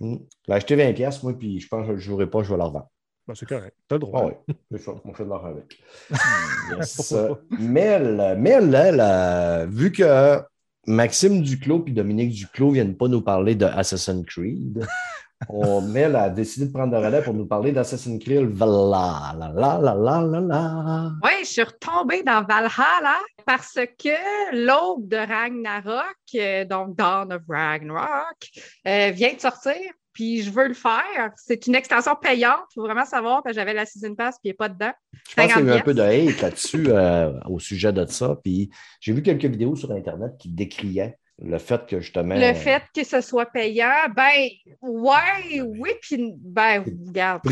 Hmm. J'ai acheté 20$, moi, puis je pense que je ne jouerai pas, je vais le revendre. Ben, c'est correct. Tu as le droit. Ah oui. On fait de l'argent avec. Yes. Elle, euh, vu que Maxime Duclos et Dominique Duclos ne viennent pas nous parler de Assassin's Creed, on, Mel a décidé de prendre le relais pour nous parler d'Assassin's Creed Valhalla. La, la, la, la, la, la. Oui, je suis retombée dans Valhalla parce que l'aube de Ragnarok, euh, donc Dawn of Ragnarok, euh, vient de sortir. Puis je veux le faire. C'est une extension payante. Il faut vraiment savoir, parce que j'avais la Season Pass, puis il n'est pas dedans. Je pense qu'il y a eu un 50 peu de hate là-dessus euh, au sujet de ça. Puis j'ai vu quelques vidéos sur Internet qui décriaient le fait que justement. Le fait que ce soit payant, ben, ouais, oui, puis, ben, regarde,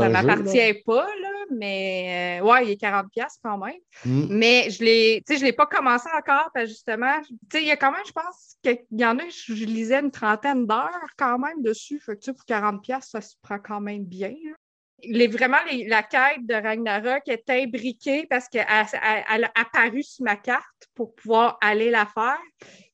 ça m'appartient pas, là, mais, euh, ouais, il est 40$ quand même. Hmm. Mais je l'ai, tu sais, je l'ai pas commencé encore, parce justement, tu sais, il y a quand même, je pense qu'il y en a, je, je lisais une trentaine d'heures quand même dessus. Fait que, tu sais, pour 40$, ça se prend quand même bien. là. Les, vraiment, les- la quête de Ragnarok est imbriquée parce qu'elle elle- elle a apparu sur ma carte pour pouvoir aller la faire.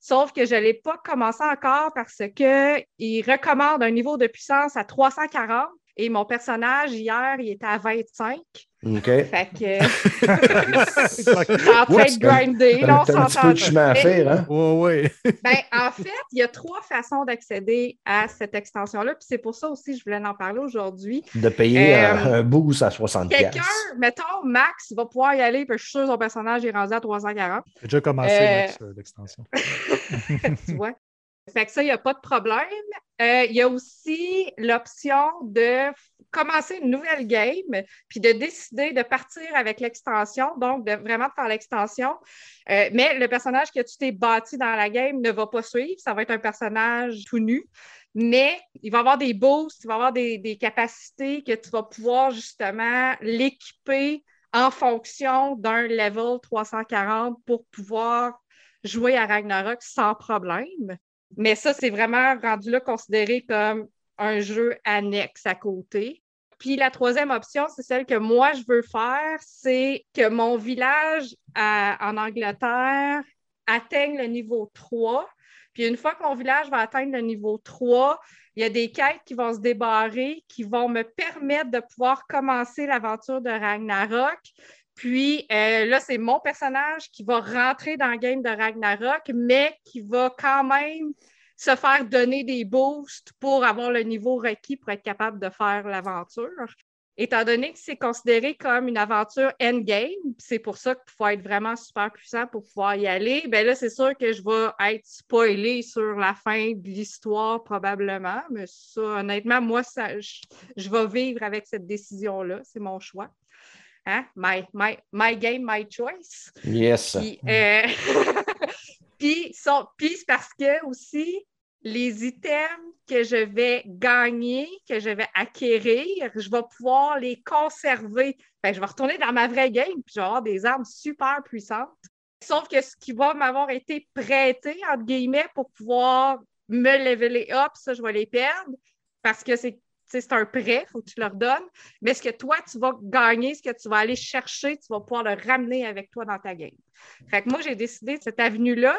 Sauf que je ne l'ai pas commencé encore parce qu'il recommande un niveau de puissance à 340 et mon personnage, hier, il était à 25. OK. Fait que. en train de grinder, là, on T'as un petit s'entend. peu de chemin à faire, hein? Oui, oui. ben, en fait, il y a trois façons d'accéder à cette extension-là. Puis c'est pour ça aussi que je voulais en parler aujourd'hui. De payer Euh, euh, un bout à 60$. Quelqu'un, mettons, Max, va pouvoir y aller, puis je suis sûr que son personnage est rendu à 340. J'ai déjà commencé Euh, Max, euh, l'extension. tu vois? Fait que ça, il n'y a pas de problème. Euh, Il y a aussi l'option de commencer une nouvelle game, puis de décider de partir avec l'extension, donc de vraiment de faire l'extension. Euh, mais le personnage que tu t'es bâti dans la game ne va pas suivre. Ça va être un personnage tout nu. mais il va avoir des boosts, il va avoir des capacités que tu vas pouvoir justement l'équiper en fonction d'un level 340 pour pouvoir jouer à Ragnarok sans problème. Mais ça, c'est vraiment rendu là considéré comme un jeu annexe à côté. Puis la troisième option, c'est celle que moi, je veux faire, c'est que mon village en Angleterre atteigne le niveau 3. Puis une fois que mon village va atteindre le niveau 3, il y a des quêtes qui vont se débarrer, qui vont me permettre de pouvoir commencer l'aventure de Ragnarok. Puis euh, là, c'est mon personnage qui va rentrer dans le game de Ragnarok, mais qui va quand même se faire donner des boosts pour avoir le niveau requis pour être capable de faire l'aventure. Étant donné que c'est considéré comme une aventure endgame, c'est pour ça qu'il faut être vraiment super puissant pour pouvoir y aller, bien là, c'est sûr que je vais être spoilé sur la fin de l'histoire probablement, mais ça, honnêtement, moi, ça, je, vais vivre avec cette décision-là, c'est mon choix. Hein? My, my, my, game, my choice. Yes. Puis, euh... puis, puis parce que aussi, les items que je vais gagner, que je vais acquérir, je vais pouvoir les conserver. je vais retourner dans ma vraie game, puis je vais avoir des armes super puissantes. Sauf que ce qui va m'avoir été prêté, entre guillemets, pour pouvoir me leveler up, ça, je vais les perdre parce que c'est c'est un prêt, faut que tu leur donnes. Mais ce que toi, tu vas gagner, ce que tu vas aller chercher, tu vas pouvoir le ramener avec toi dans ta game. Fait que moi, j'ai décidé de cette avenue-là.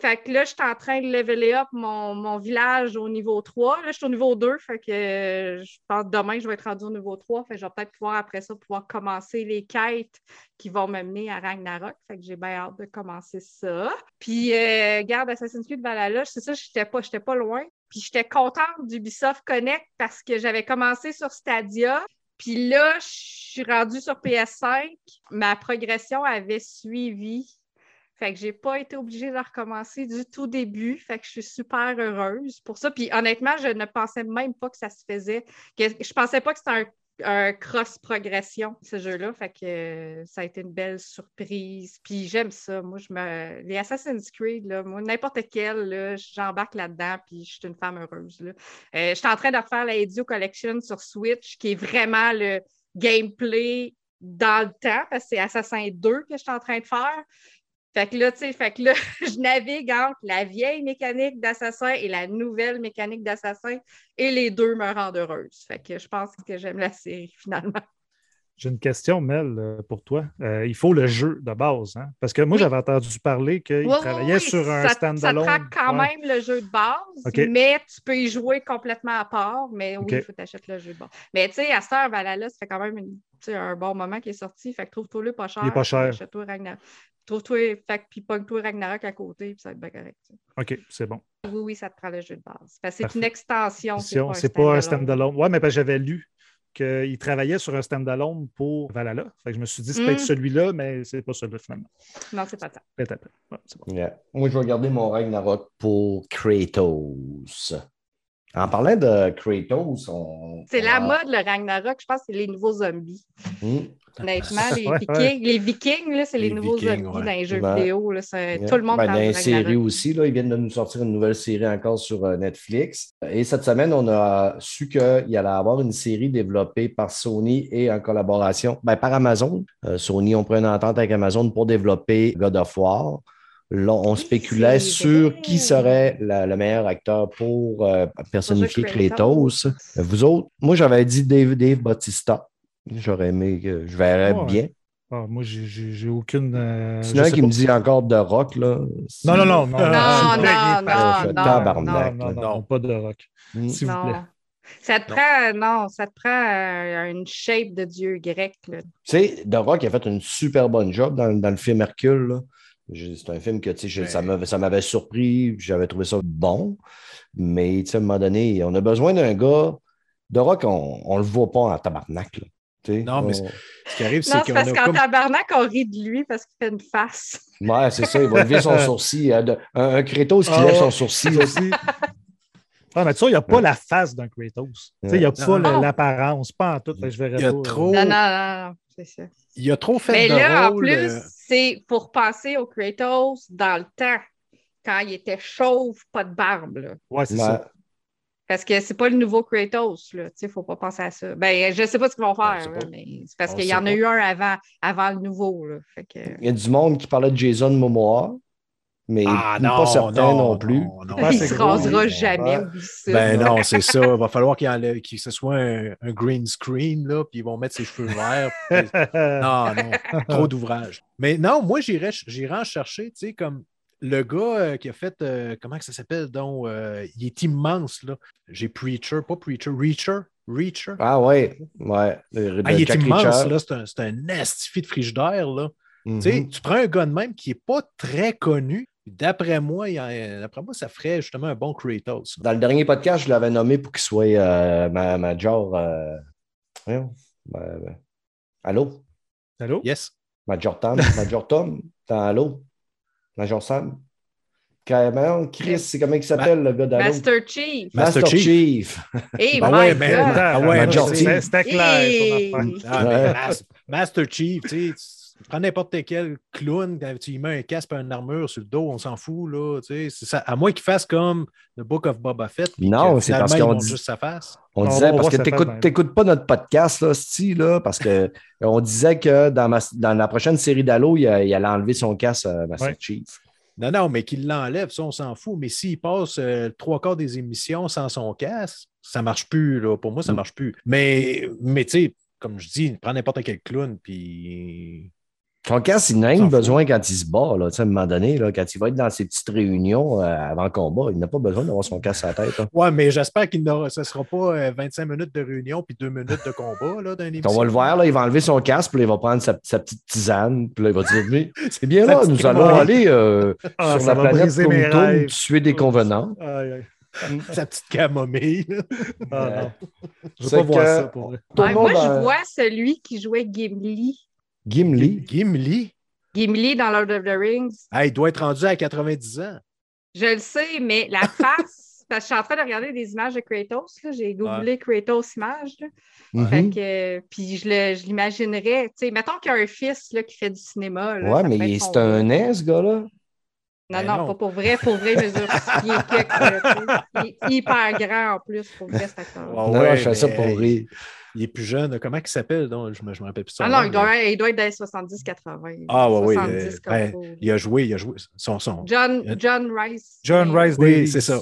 Fait que là, je suis en train de leveler up mon, village au niveau 3. Là, je suis au niveau 2. Fait que euh, je pense que demain, je vais être rendu au niveau 3. Fait que je vais peut-être pouvoir, après ça, pouvoir commencer les quêtes qui vont m'amener à Ragnarok. Fait que j'ai bien hâte de commencer ça. Puis, euh, garde Assassin's Creed Valhalla, c'est ça, je n'étais pas loin. Puis, j'étais contente d'Ubisoft Connect parce que j'avais commencé sur Stadia. Puis là, je suis rendue sur PS5. Ma progression avait suivi fait que j'ai pas été obligée de recommencer du tout début. Fait que je suis super heureuse pour ça. Puis honnêtement, je ne pensais même pas que ça se faisait. Que, je pensais pas que c'était un, cross-progression, ce jeu-là. Fait que euh, ça a été une belle surprise. Puis j'aime ça. Moi, je me. Les Assassin's Creed, là, moi, n'importe quel, j'embarque là-dedans, puis je suis une femme heureuse. Là. Euh, je suis en train de refaire la Edio Collection sur Switch, qui est vraiment le gameplay dans le temps, parce que c'est Assassin 2 que je suis en train de faire. Fait que là, tu sais, fait que là, je navigue entre la vieille mécanique d'assassin et la nouvelle mécanique d'assassin et les deux me rendent heureuse. Fait que je pense que j'aime la série finalement. J'ai une question, Mel, euh, pour toi. Euh, il faut le jeu de base, hein? Parce que moi, j'avais entendu parler qu'il travaillait sur un stand-alone. Ça traque quand même le jeu de base, mais tu peux y jouer complètement à part. Mais oui, il faut t'acheter le jeu de base. Mais tu sais, à Star Valhalla, ça fait quand même un bon moment qui est sorti. Fait que trouve-toi-le pas cher. Il est pas cher. Trouve-toi, fait puis pogne-toi Ragnarok à côté, puis ça va être bien correct. OK, c'est bon. Oui, oui, ça te prend le jeu de base. c'est une extension. C'est pas un stand-alone. oui, mais j'avais lu qu'il travaillait sur un stand-alone pour Valhalla. Fait que je me suis dit, c'est peut-être mm. celui-là, mais c'est pas celui-là finalement. Non, c'est pas ça. Peut-être. Moi, je vais garder mon Ragnarok pour Kratos. En parlant de Kratos, on. C'est la mode, le Ragnarok. Je pense que c'est les nouveaux zombies. Hmm. Honnêtement, les Vikings, les Vikings c'est les, nouveaux zombies dans les jeux vidéo. Là, Tout le monde ben, Dans les séries aussi, là, ils viennent de nous sortir une nouvelle série encore sur euh, Netflix. Et cette semaine, on a su qu'il allait avoir une série développée par Sony et en collaboration ben, par Amazon. Euh, Sony, on prend une entente avec Amazon pour développer God of War. Là, on spéculait sur qui serait le meilleur acteur pour euh, personnifier Kratos. Vous autres, moi j'avais dit Dave, Dave Bautista. J'aurais aimé que je verrais bien. Ah, moi, j'ai aucune. Euh, Sinon, qui me dit encore de rock, là. Non, non, non. Non, non, non. Non, non, pas de rock. S'il vous plaît. Ça te prend, non, ça te prend euh, une shape de dieu grec. Tu sais, The Rock a fait une super bonne job dans, dans le film Hercule. C'est un film que ben ça m'avait surpris, j'avais trouvé ça bon, mais à un moment donné, on a besoin d'un gars. De rock, on ne le voit pas en tabarnak. non, mais ce qui arrive, c'est qu'on. parce qu'en tabarnak, on rit de lui parce qu'il fait une face. Ouais, c'est ça, il va lever son sourcil. Hein, un, un Kratos qui lève son sourcil aussi. Ah, mais tu vois, il n'y a pas la face d'un Kratos. Il n'y a pas l'apparence, pas en tout. Je il y a trop. Non, non, non, c'est ça. Il a trop fait Mais de là, en plus, euh, c'est pour passer au Kratos dans le temps, quand il était chauve, pas de barbe. Ouais, c'est ça. Parce que c'est pas le nouveau Kratos, là. Tu sais, faut pas penser à ça. Ben, je sais pas ce qu'ils vont On faire, là, mais c'est parce qu'il y en a eu un avant, avant le nouveau, là. Fait que... Il y a du monde qui parlait de Jason Momoa, mais Ah pas certain non, plus. non, non. Ouais, il c'est se rasera jamais. Ben non, c'est ça. Il va falloir qu'il enlève- qu'il ce soit un, un green screen, là, puis ils vont mettre ses cheveux verts. Non, non, trop d'ouvrages. Mais non, moi, j'irais en chercher, tu sais, comme le gars euh, qui a fait, euh, comment que ça s'appelle, donc, euh, il est immense, là. J'ai Preacher, pas Preacher, Reacher, Reacher. Ah ouais, ouais. Ah, il est Jack immense, Reacher. là, c'est un, c'est un estifi de frigidaire, là. Tu sais, tu prends un gars de même qui n'est pas très connu, d'après moi, d'après moi, ça ferait justement un bon Kratos. Dans le dernier podcast, je l'avais nommé pour qu'il soit euh, ma, Major. Euh... voyons, euh, Allô? Allô? Yes. Major Tom? Major Tom? Dans Allô? Major Sam? Carrément, Chris, c'est comment il s'appelle le gars d'Allô? Master Chief. Master, Master Chief. Hey, Ben my ouais, mais- God. Ah ouais, Major Major Chief. C'était clair, Hey. affaire. Ah, Ouais. Master Chief, tu sais, prends n'importe quel clown, quand tu lui mets un casque et une armure sur le dos, on s'en fout, là, tu sais, c'est ça. À moins qu'il fasse comme The Book of Boba Fett. Non, c'est parce qu'on dit- juste sa face. On On disait, parce que tu n'écoutes même. pas notre podcast, là, Sti, là, parce que on disait que dans, ma- dans la prochaine série d'Halo, il, il allait enlever son casque, euh, Master Ouais. Chief. Non, non, mais qu'il l'enlève, ça, on s'en fout. Mais s'il passe euh, trois quarts des émissions sans son casque, ça marche plus, là. Pour moi, ça Mm. marche plus. Mais, mais tu sais, comme je dis, prends n'importe quel clown, puis Son casque, il n'a rien besoin quand il se bat, là, à un moment donné, là, quand il va être dans ses petites réunions euh, avant le combat, il n'a pas besoin d'avoir son casque à la tête. Ouais, mais j'espère qu'il n'aura, ce ne sera pas euh, 25 minutes de réunion puis 2 minutes de combat là, dans. On va le voir, là, il va enlever son casque, puis là, il va prendre sa, sa petite tisane, puis là, il va dire Mais C'est bien là, nous allons aller euh, Ah, sur la va planète rêves. tuer des convenants. Aïe, aïe. Sa petite camomille. Ah, Euh, non. Je veux pas voir ça pour vrai. Ouais, moi, dans- je vois celui qui jouait Gimli. Gimli. Gimli? Gimli dans Lord of the Rings. Ah, il doit être rendu à 90 ans. Je le sais, mais la face, parce que je suis en train de regarder des images de Kratos. là. J'ai googlé Kratos images. que, euh, puis je le- je l'imaginerais. tu sais, mettons qu'il y a un fils là, qui fait du cinéma. là, Ouais, mais c'est un nain, ce gars-là. Non, Ben non, non. pas pour vrai. Pour vrai, il mesure. Il est hyper grand en plus pour vrai, cet acteur. Non, ouais, je fais ça pour il- rire. Il est plus jeune. Comment il s'appelle? donc? Je me, je me rappelle plus son Ah non, nom, il doit, mais- il doit être dans les 70-80. Ah, ouais, oui, 70 euh, ben. Il a joué, il a joué. Son, son... John, John Rice. John Rice Oui, Davis. c'est ça.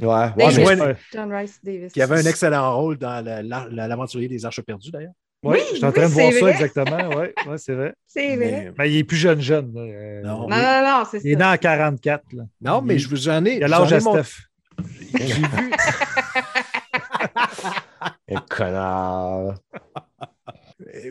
Ouais, Davis. John Rice Davis. Qui avait un excellent rôle dans la- la- la- l'aventurier des Arches perdues, d'ailleurs. Oui, Oui, je suis en oui, train de voir ça exactement. Oui, ouais, c'est vrai. C'est vrai. Mais- Mais il est plus jeune, jeune. là. Euh, Non. Non, non, non, c'est ça. Il est en 44. Là. Non, mais Il- je vous en ai. Il a l'âge ai à mon- Steph. J'ai vu. Un connard.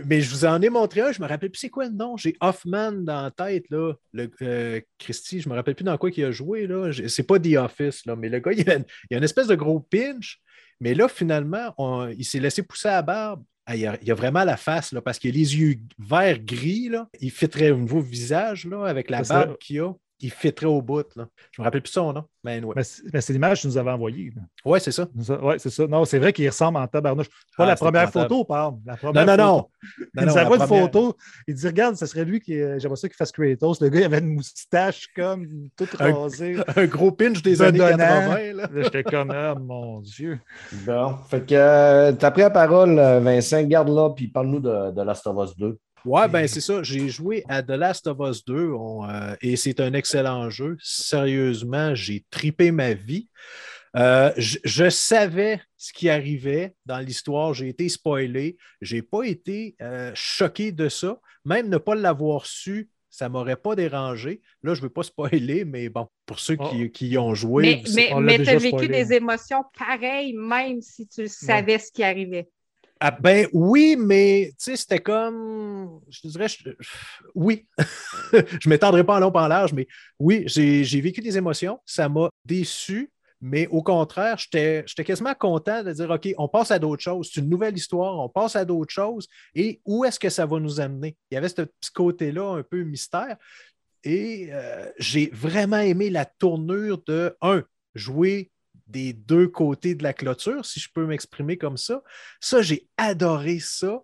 Mais je vous en ai montré un, je me rappelle plus c'est quoi le nom. J'ai Hoffman dans la tête, là. Le, euh, Christy, je me rappelle plus dans quoi il a joué, là. C'est pas The Office, là, mais le gars, il a, il a une espèce de gros pinch. Mais là, finalement, on- il s'est laissé pousser à la barbe. Ah, il, a, il a vraiment la face, là, parce qu'il a les yeux verts gris, là. Il fitterait au nouveau visage, là, avec la barbe qu'il a. Il fitterait au bout, là. Je me rappelle plus son nom. Mais ouais, Mais c'est mais c'est l'image que tu nous avais envoyée. ouais c'est ça. Ouais, c'est ça. Non, c'est vrai qu'il ressemble en tabarnouche. Pas Ah, la première photo, parle. La Non, première non, non. photo. Non, il nous non, la envoie une première- photo. Il dit Regarde, ce serait lui qui. euh, J'aimerais ça qu'il fasse Kratos. Le gars, il avait une moustache comme toute rasée. Un gros pinch des années Bedonnant. 80, là. Là, j'étais comme Ah, mon Dieu. Bon, fait que euh, t'as pris la parole, euh, Vincent, garde-la, puis parle-nous de, de Last of Us 2. Ouais, ben c'est ça. J'ai joué à The Last of Us 2 on, euh, et c'est un excellent jeu. Sérieusement, j'ai tripé ma vie. Euh, je, je savais ce qui arrivait dans l'histoire. J'ai été spoilé. Je n'ai pas été euh, choqué de ça. Même ne pas l'avoir su, ça ne m'aurait pas dérangé. Là, je ne veux pas spoiler, mais bon, pour ceux qui, qui y ont joué. Mais, mais, on l'a mais tu as vécu spoilé. des émotions pareilles, même si tu savais ce qui arrivait. Ah, ben oui, mais c'était comme. Je dirais, oui. je ne m'étendrai pas en long, en large, mais oui, j'ai vécu des émotions. Ça m'a déçu, mais au contraire, j'étais j'étais quasiment content de dire OK, on passe à d'autres choses. C'est une nouvelle histoire, on passe à d'autres choses. Et où est-ce que ça va nous amener? Il y avait ce petit côté-là un peu mystère. Et euh, j'ai vraiment aimé la tournure de, un, jouer des deux côtés de la clôture, si je peux m'exprimer comme ça. Ça, j'ai adoré ça.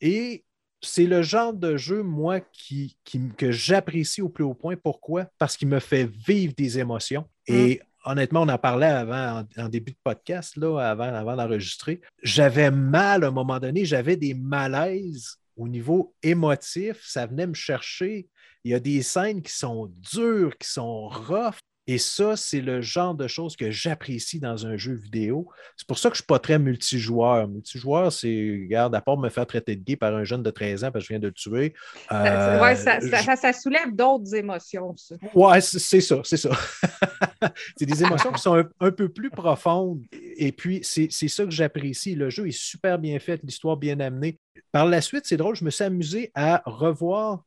Et c'est le genre de jeu, moi, qui, qui- que j'apprécie au plus haut point. Pourquoi? Parce qu'il me fait vivre des émotions. Et honnêtement, on en parlait avant, en, en début de podcast, là, avant, avant d'enregistrer. J'avais mal à un moment donné, j'avais des malaises au niveau émotif. Ça venait me chercher. Il y a des scènes qui sont dures, qui sont rough. Et ça, c'est le genre de choses que j'apprécie dans un jeu vidéo. C'est pour ça que je ne suis pas très multijoueur. Multijoueur, c'est, regarde, à part me faire traiter de gay par un jeune de 13 ans parce que je viens de le tuer. Ça- ouais, euh, ça, ça- ça- ça soulève d'autres émotions, ça. Ouais, c'est ça, c'est ça. c'est des émotions qui sont un, un peu plus profondes. Et puis, c'est c'est ça que j'apprécie. Le jeu est super bien fait, l'histoire bien amenée. Par la suite, c'est drôle, je me suis amusé à revoir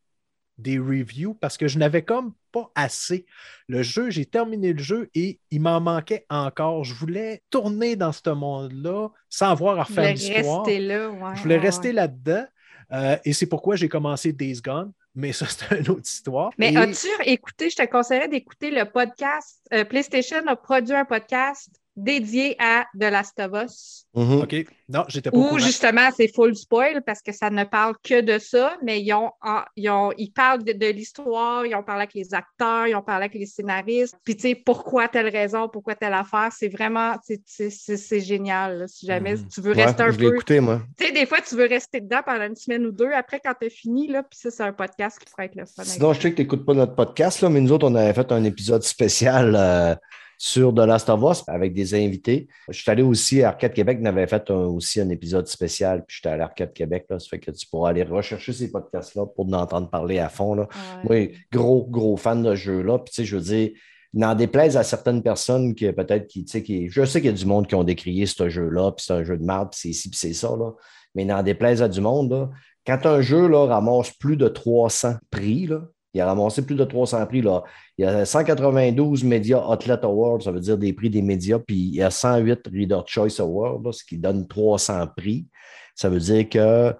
des reviews parce que je n'avais comme pas assez. Le jeu, j'ai terminé le jeu et il m'en manquait encore. Je voulais tourner dans ce monde-là sans avoir à Je voulais refaire l'histoire. rester là. ouais, Je voulais ouais, rester ouais. là-dedans. Euh, et c'est pourquoi j'ai commencé Days Gone. Mais ça, c'est une autre histoire. Mais Et- as-tu écouté, je te conseillerais d'écouter le podcast. euh, PlayStation a produit un podcast dédié à The Last of Us. Mhm. OK. Non, j'étais pas courant. justement c'est full spoil parce que ça ne parle que de ça, mais ils ont, ils ont ils parlent de, de l'histoire, ils ont parlé avec les acteurs, ils ont parlé avec les scénaristes. Puis tu sais pourquoi telle raison, pourquoi telle affaire, c'est vraiment c'est- c'est c'est- c'est génial. là. si jamais Mhm. tu veux Ouais, rester un je peu, écouté, moi. tu sais des fois tu veux rester dedans pendant une semaine ou deux. Après quand t'as fini là, puis ça c'est un podcast qui pourrait être le fun. Sinon, je sais que tu n'écoutes pas notre podcast, là, mais nous autres, on avait fait un épisode spécial euh, sur The Last of Us avec des invités. Je suis allé aussi à Arcade Québec, on avait fait un- aussi un épisode spécial, puis j'étais allé à Arcade Québec. Là, ça fait que tu pourras aller rechercher ces podcasts-là pour en entendre parler à fond. Là. Ouais. Moi, gros, gros fan de ce jeu-là. Puis, tu sais, je veux dire, n'en déplaise à certaines personnes qui peut-être qui, tu sais, qui. Je sais qu'il y a du monde qui ont décrié ce jeu-là, puis c'est un jeu de merde, puis c'est ci, puis c'est ça, là. Mais n'en déplaise à du monde, là. Quand un jeu, là, ramasse plus de 300 prix, là, il a ramassé plus de 300 prix, là. Il y a 192 Media Outlet Awards, ça veut dire des prix des médias, puis il y a 108 Reader Choice Awards, là, ce qui donne 300 prix. Ça veut dire que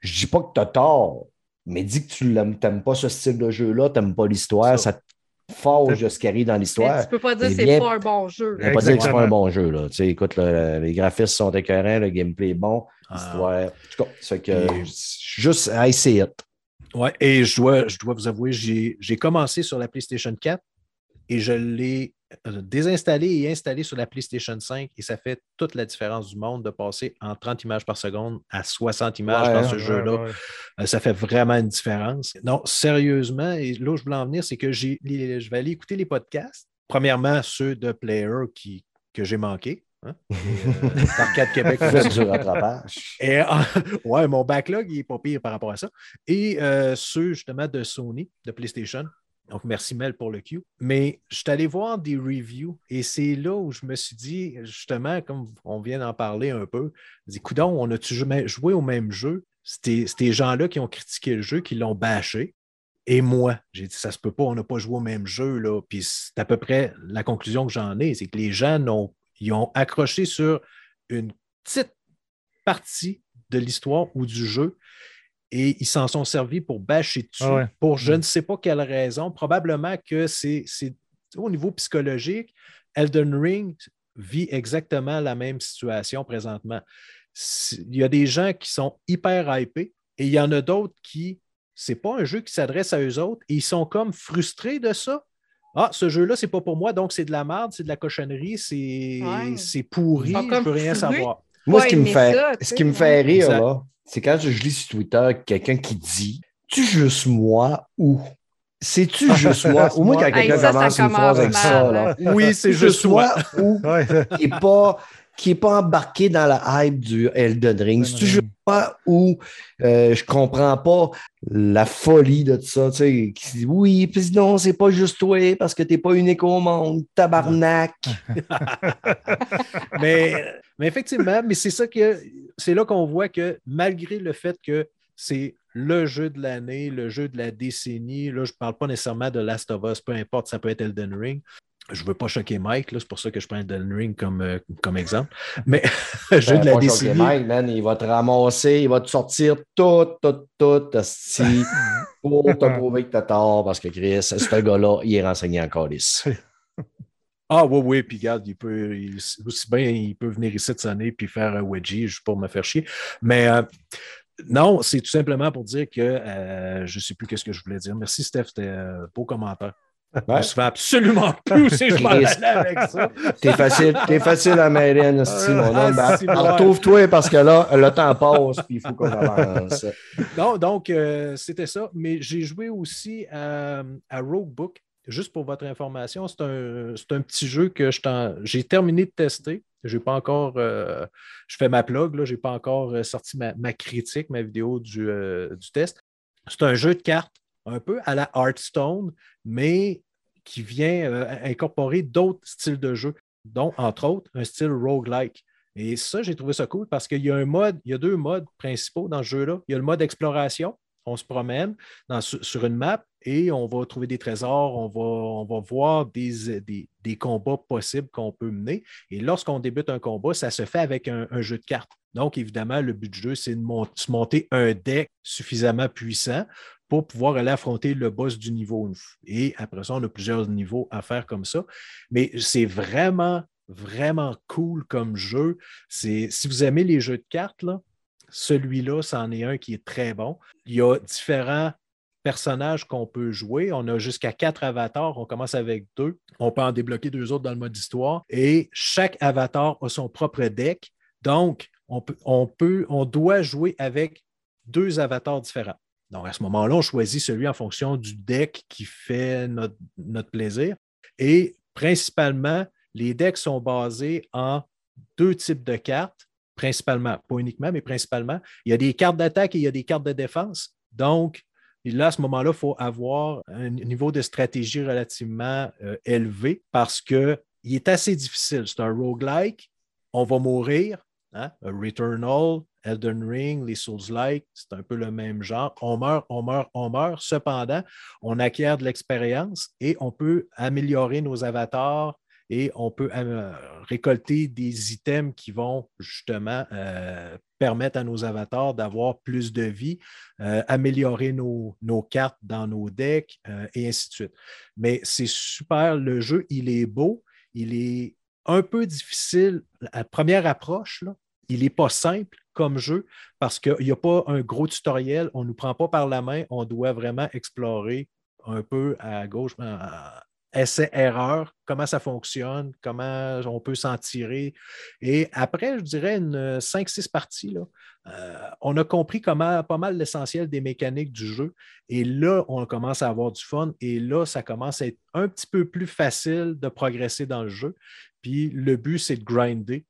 je dis pas que tu as tort, mais dis que tu n'aimes pas ce style de jeu-là, tu n'aimes pas l'histoire, Ça. ça. te forge de ce qui arrive dans l'histoire. tu peux pas dire que c'est pas un bon jeu. Je ne pas dire que c'est pas un bon jeu. Là. Tu sais, écoute, le- les graphismes sont écœurants, le gameplay est bon, Ah. l'histoire. En tout cas, que juste I see it. Ouais, et je dois, je dois vous avouer, j'ai commencé sur la PlayStation 4 et je l'ai euh, désinstallé et installé sur la PlayStation 5 et ça fait toute la différence du monde de passer en 30 images par seconde à 60 images Ouais, dans ce Ouais, jeu-là. ouais. Euh, Ça fait vraiment une différence. Non, sérieusement, et là où je voulais en venir, c'est que je vais aller écouter les podcasts. Premièrement, ceux de Player qui, que j'ai manqués. Hein? Et, euh, Québec. Fais du rattrapage. Et, euh, ouais, mon backlog, il n'est pas pire par rapport à ça. Et euh, ceux justement de Sony, de PlayStation. Donc, merci Mel pour le cue. Mais je suis allé voir des reviews et c'est là où je me suis dit, justement, comme on vient d'en parler un peu, je dis, coudon, on a-tu joué au même jeu? C'était ces gens-là qui ont critiqué le jeu, qui l'ont bâché. Et moi, j'ai dit, ça se peut pas, on n'a pas joué au même jeu. Là. Puis c'est à peu près la conclusion que j'en ai, c'est que les gens n'ont, ils ont accroché sur une petite partie de l'histoire ou du jeu et ils s'en sont servis pour bâcher dessus Ah ouais. pour je ne sais pas quelle raison. Probablement que c'est au niveau psychologique, Elden Ring vit exactement la même situation présentement. Il y a des gens qui sont hyper hypés et il y en a d'autres qui, c'est pas un jeu qui s'adresse à eux autres et ils sont comme frustrés de ça. Ah, ce jeu-là, c'est pas pour moi, donc c'est de la merde, c'est de la cochonnerie, c'est Ouais. c'est pourri, je peux rien savoir. Moi, ce qui me fait, ça, ce qui me fait rire, Exact. là, c'est quand je lis sur Twitter quelqu'un qui dit Tu juste moi ou? C'est-tu juste moi ou moi, quand Hey, quelqu'un ça, ça commence une phrase avec mal, ça, hein. là. Oui, c'est juste moi ou? N'est pas, qui est pas embarqué dans la hype du Elden Ring. C'est-tu juste moi ou euh, je comprends pas la folie de tout ça, tu sais, qui dit oui, puis non, c'est pas juste toi parce que t'es pas unique au monde, tabarnak. mais, mais effectivement, mais c'est ça que c'est là qu'on voit que malgré le fait que c'est le jeu de l'année, le jeu de la décennie, là, je ne parle pas nécessairement de Last of Us, peu importe, ça peut être Elden Ring. Je ne veux pas choquer Mike, c'est pour ça que je prends Elden Ring comme, euh, comme exemple. Mais de la Ben, pas choqué, décennie. Mike, man, il va te ramasser, il va te sortir tout, tout, tout, asti, pour te prouver que t'as tort parce que Chris, ce gars-là, il est renseigné en calice. Ah oui, oui, puis regarde, il peut il- aussi bien, il peut venir ici cette année puis faire un wedgie juste pour me faire chier. Mais euh, non, c'est tout simplement pour dire que euh, je ne sais plus qu'est-ce que je voulais dire. Merci, Steph, c'était un beau commentaire. Ouais. se fait absolument plus si je m'en avec ça. T'es facile, t'es facile à mêler, mon homme. Ben. Retrouve-toi parce que là, le temps passe puis il faut qu'on avance. Non, donc, euh, c'était ça. Mais j'ai joué aussi à, à Roguebook. Juste pour votre information, c'est un, c'est un petit jeu que je j'ai terminé de tester. J'ai pas encore. euh, je fais ma plug, là. J'ai pas encore euh, sorti ma, ma critique, ma vidéo du, euh, du test. C'est un jeu de cartes un peu à la Hearthstone, mais qui vient euh, incorporer d'autres styles de jeu, dont, entre autres, un style roguelike. Et ça, j'ai trouvé ça cool parce qu'il y a un mode, il y a deux modes principaux dans ce jeu-là. Il y a le mode exploration. On se promène sur, une map et on va trouver des trésors, on va, voir des, combats possibles qu'on peut mener. Et lorsqu'on débute un combat, ça se fait avec un, jeu de cartes. Donc, évidemment, le but du jeu, c'est de mon- se monter un deck suffisamment puissant pour pouvoir aller affronter le boss du niveau. Et après ça, on a plusieurs niveaux à faire comme ça. Mais c'est vraiment, vraiment cool comme jeu. Si vous aimez les jeux de cartes, là, celui-là, c'en est un qui est très bon. Il y a différents personnages qu'on peut jouer. On a jusqu'à quatre avatars. On commence avec deux. On peut en débloquer deux autres dans le mode histoire. Et chaque avatar a son propre deck. Donc, on, peut, on, doit jouer avec deux avatars différents. Donc, à ce moment-là, on choisit celui en fonction du deck qui fait notre plaisir. Et principalement, les decks sont basés en deux types de cartes, principalement, pas uniquement, mais principalement. Il y a des cartes d'attaque et il y a des cartes de défense. Donc, là, à ce moment-là, il faut avoir un niveau de stratégie relativement euh, élevé parce qu'il est assez difficile. C'est un roguelike, on va mourir. Hein? Returnal, Elden Ring, les Souls-like, c'est un peu le même genre. On meurt, on meurt, on meurt. Cependant, on acquiert de l'expérience et on peut améliorer nos avatars et on peut euh, récolter des items qui vont justement euh, permettre à nos avatars d'avoir plus de vie, euh, améliorer nos, nos, cartes dans nos decks et ainsi de suite. Mais c'est super, le jeu, il est beau, il est un peu difficile à première approche, il n'est pas simple comme jeu parce qu'il n'y a pas un gros tutoriel, on ne nous prend pas par la main, on doit vraiment explorer un peu à gauche, à, essai-erreur, comment ça fonctionne, comment on peut s'en tirer. Et après, je dirais une 5-6 parties, là, euh, on a compris pas mal l'essentiel des mécaniques du jeu. Et là, on commence à avoir du fun. Et là, ça commence à être un petit peu plus facile de progresser dans le jeu. Puis le but, c'est de grinder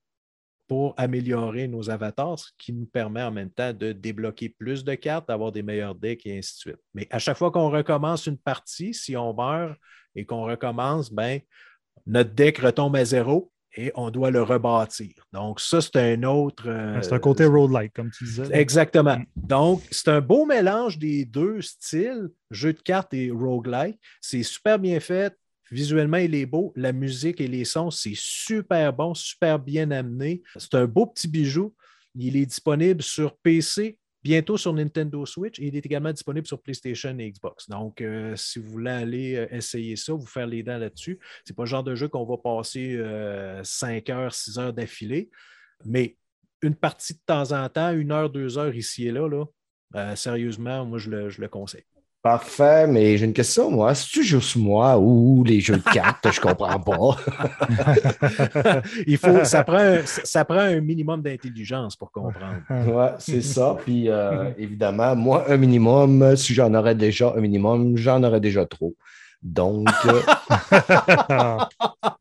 pour améliorer nos avatars, ce qui nous permet en même temps de débloquer plus de cartes, d'avoir des meilleurs decks et ainsi de suite. Mais à chaque fois qu'on recommence une partie, si on meurt et qu'on recommence, ben, notre deck retombe à zéro et on doit le rebâtir. Donc, ça, c'est un autre. Euh, c'est un côté road-like, comme tu disais. Exactement. Donc, c'est un beau mélange des deux styles, jeu de cartes et roguelike. C'est super bien fait. Visuellement, il est beau. La musique et les sons, c'est super bon, super bien amené. C'est un beau petit bijou. Il est disponible sur PC, bientôt sur Nintendo Switch et il est également disponible sur PlayStation et Xbox. Donc, euh, si vous voulez aller euh, essayer ça, vous faire les dents là-dessus, c'est pas le genre de jeu qu'on va passer euh, 5 heures, 6 heures d'affilée, mais une partie de temps en temps, une heure, deux heures ici et là, là euh, sérieusement, moi, je le, je le conseille. Parfait, mais j'ai une question, moi. Si tu juste moi ou les jeux de cartes, je comprends pas. Il faut, ça prend, un, ça prend un minimum d'intelligence pour comprendre. Ouais, c'est ça. Puis euh, évidemment, moi, un minimum, si j'en aurais déjà un minimum, j'en aurais déjà trop. Donc, euh,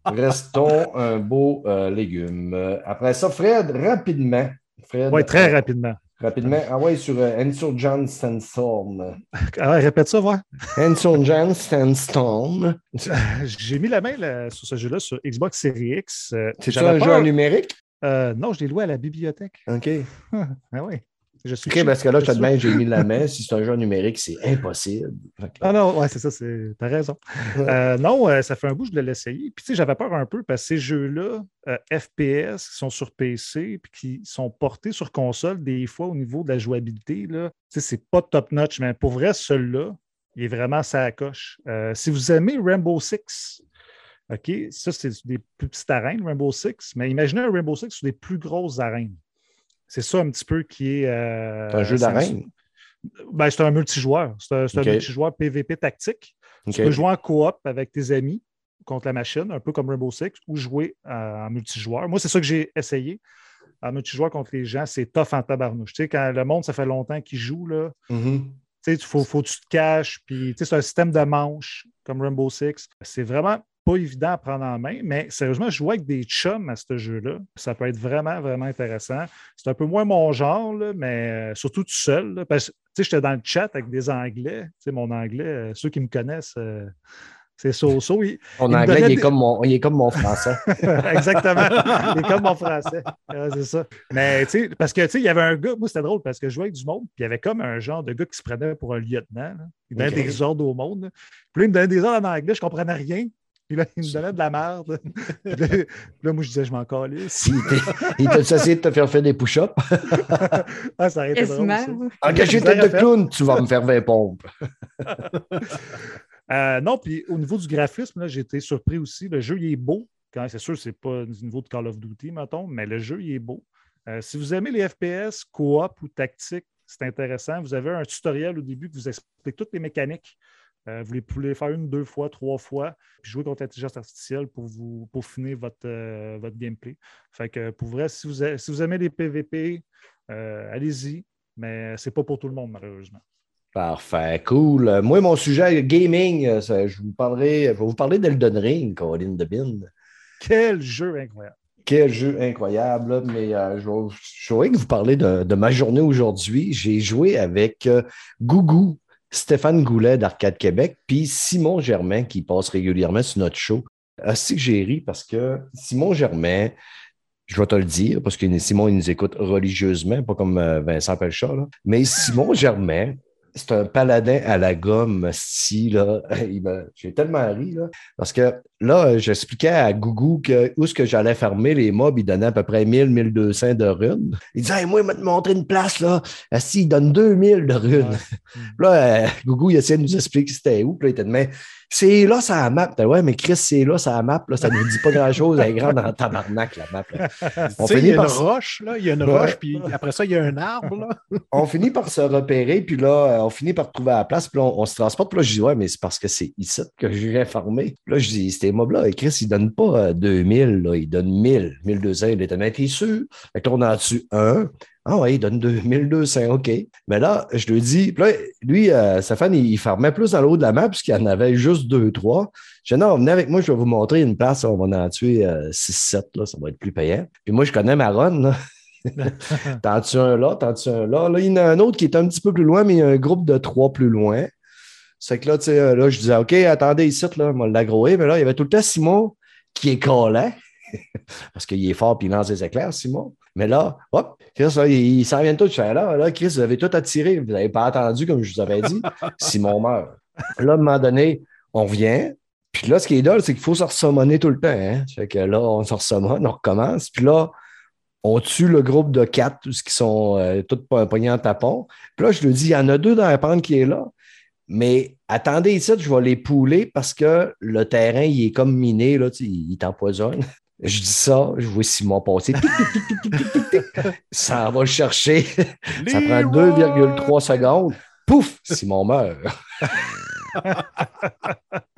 restons un beau euh, légume. Après ça, Fred, rapidement. Fred, oui, très rapidement. Rapidement, ah ouais, sur euh, Insurgent Sandstorm. Ah, répète ça, voir. Insurgent Sandstorm. J'ai mis la main là, sur ce jeu-là sur Xbox Series X. Euh, C'est un jeu en numérique? Euh, non, je l'ai loué à la bibliothèque. OK. ah oui. Je suis OK, parce que là, je te demande, j'ai mis la main. Si c'est un jeu numérique, c'est impossible. Ah non, ouais, c'est ça, t'as raison. euh, non, euh, ça fait un bout que je l'ai essayé. Puis tu sais, j'avais peur un peu parce que ces jeux-là, euh, FPS, qui sont sur PC puis qui sont portés sur console, des fois au niveau de la jouabilité, là, tu sais, c'est pas top-notch, mais pour vrai, celui-là, il est vraiment ça coche. Euh, si vous aimez Rainbow Six, OK, ça, c'est des plus petites arènes, Rainbow Six, mais imaginez un Rainbow Six sur des plus grosses arènes. C'est ça un petit peu qui est. Euh, un jeu d'arène? Ben, c'est un multijoueur. C'est un, okay. un, multijoueur PVP tactique. Tu peux jouer en coop avec tes amis contre la machine, un peu comme Rainbow Six, ou jouer euh, en multijoueur. Moi, c'est ça que j'ai essayé. En multijoueur contre les gens, c'est tough en tabarnouche. Tu sais, quand le monde, ça fait longtemps qu'il joue, là, Mhm. tu sais, il faut, faut que tu te caches, puis tu sais, c'est un système de manche comme Rainbow Six. C'est vraiment pas évident à prendre en main, mais sérieusement, jouer avec des chums à ce jeu-là, ça peut être vraiment, vraiment intéressant. C'est un peu moins mon genre, là, mais euh, surtout tout seul. là, parce que, tu sais, j'étais dans le chat avec des Anglais. Tu sais, mon anglais, euh, ceux qui me connaissent, euh, c'est so-so. Il- Mon Il anglais, il est, des- comme mon, il est comme mon français. Exactement. Il est comme mon français. Ouais, c'est ça. Mais tu sais, parce que tu sais, il y avait un gars, moi c'était drôle parce que je jouais avec du monde, puis il y avait comme un genre de gars qui se prenait pour un lieutenant. là. Il donnait des ordres au monde. là. Puis là, il me donnait des ordres en anglais, je comprenais rien. Puis là, il me donnait de la merde. Puis là, puis là, moi, je disais, je m'en calisse. Il t'a- essayé de te faire faire des push-ups. Ah, ça aurait été drôle, avez tête de fait? clown, tu vas me faire 20 pompes. Euh, non, puis au niveau du graphisme, là, j'ai été surpris aussi. Le jeu, il est beau. C'est sûr, c'est pas du niveau de Call of Duty, mettons, mais le jeu, il est beau. Euh, si vous aimez les FPS, coop ou tactique, c'est intéressant. Vous avez un tutoriel au début qui vous explique toutes les mécaniques. Euh, vous les pouvez faire une, deux fois, trois fois, puis jouer contre l'intelligence artificielle pour vous peaufiner votre, euh, votre gameplay. Fait que pour vrai, si vous, a- si vous aimez les PVP, euh, allez-y, mais c'est pas pour tout le monde, malheureusement. Parfait, cool. Moi, mon sujet gaming, ça, je vous parlerai, je vais vous parler d'Elden Ring, Caroline Debin. Quel jeu incroyable! Quel jeu incroyable, mais euh, je, je vais vous parler de, de ma journée aujourd'hui. J'ai joué avec euh, Gougou, Stéphane Goulet d'Arcade Québec, puis Simon Germain qui passe régulièrement sur notre show. Ainsi que j'ai ri parce que Simon Germain, je vais te le dire, parce que Simon, il nous écoute religieusement, pas comme euh, Vincent Pelchat, là. mais Simon Germain, c'est un paladin à la gomme, si, là. J'ai tellement ri, là. Parce que là, j'expliquais à Gougou que où est-ce que j'allais fermer les mobs, il donnait à peu près 1000, 1200 de runes. Il disait, hey, moi, il m'a te montré une place, là. Si, il donne 2000 de runes. Ouais. Là, euh, Gougou, il essayait de nous expliquer c'était où. Puis là, il était de mais c'est là, ça la map. Ouais, mais Chris, c'est là, ça la map. Là, ça ne nous dit pas grand-chose. Elle est grande en tabarnak, la map. là. On sais, il y finit a une par- roche, là. Il y a une Ouais. roche, puis après ça, il y a un arbre, là. on finit par se repérer, puis là, euh, on finit par trouver la place, puis là, on, on se transporte. Puis là, je dis, ouais, mais c'est parce que c'est ici que farmer. Puis là, je dis, ces mobs-là, et Chris, ils ne donnent pas euh, 2000, là, ils donnent 1000, 1200. Il était, mais t'es sûr? Fait que là, on en a dessus un. Ah ouais, il donne 2200, OK. Mais là, je lui dis, puis là, lui, euh, Stéphane, il, il farmait plus dans le haut de la map, puisqu'il en avait juste deux, trois. Je dis, non, venez avec moi, je vais vous montrer une place, on va en tuer 6-7, là, ça va être plus payant. Puis moi, je connais ma run, là. T'en tues un là, t'en tues un là. Là, il y en a un autre qui est un petit peu plus loin, mais il y a un groupe de trois plus loin. C'est que là, tu sais, euh, là, je disais, OK, attendez ici, là, on va l'agroer. Mais là, il y avait tout le temps Simon qui est collant. Parce qu'il est fort puis il lance des éclairs, Simon. Mais là, hop, Chris, là, il, il s'en vient tout. Je fais, là, là, Chris, vous avez tout attiré. Vous n'avez pas attendu, comme je vous avais dit. Simon meurt. Là, à un moment donné, on revient. Puis là, ce qui est drôle, c'est qu'il faut se ressummoner tout le temps. Hein? Fait que là, on se ressummone, on recommence. Puis là, on tue le groupe de quatre, qui sont euh, tous po- pognés en tapon. Puis là, je lui dis, il y en a deux dans la pente qui est là. Mais attendez ici, je vais les pouler parce que le terrain, il est comme miné, là, il t'empoisonne. Je dis ça, je vois Simon passer. Ça va le chercher. Ça prend 2,3 secondes. Pouf, Simon meurt.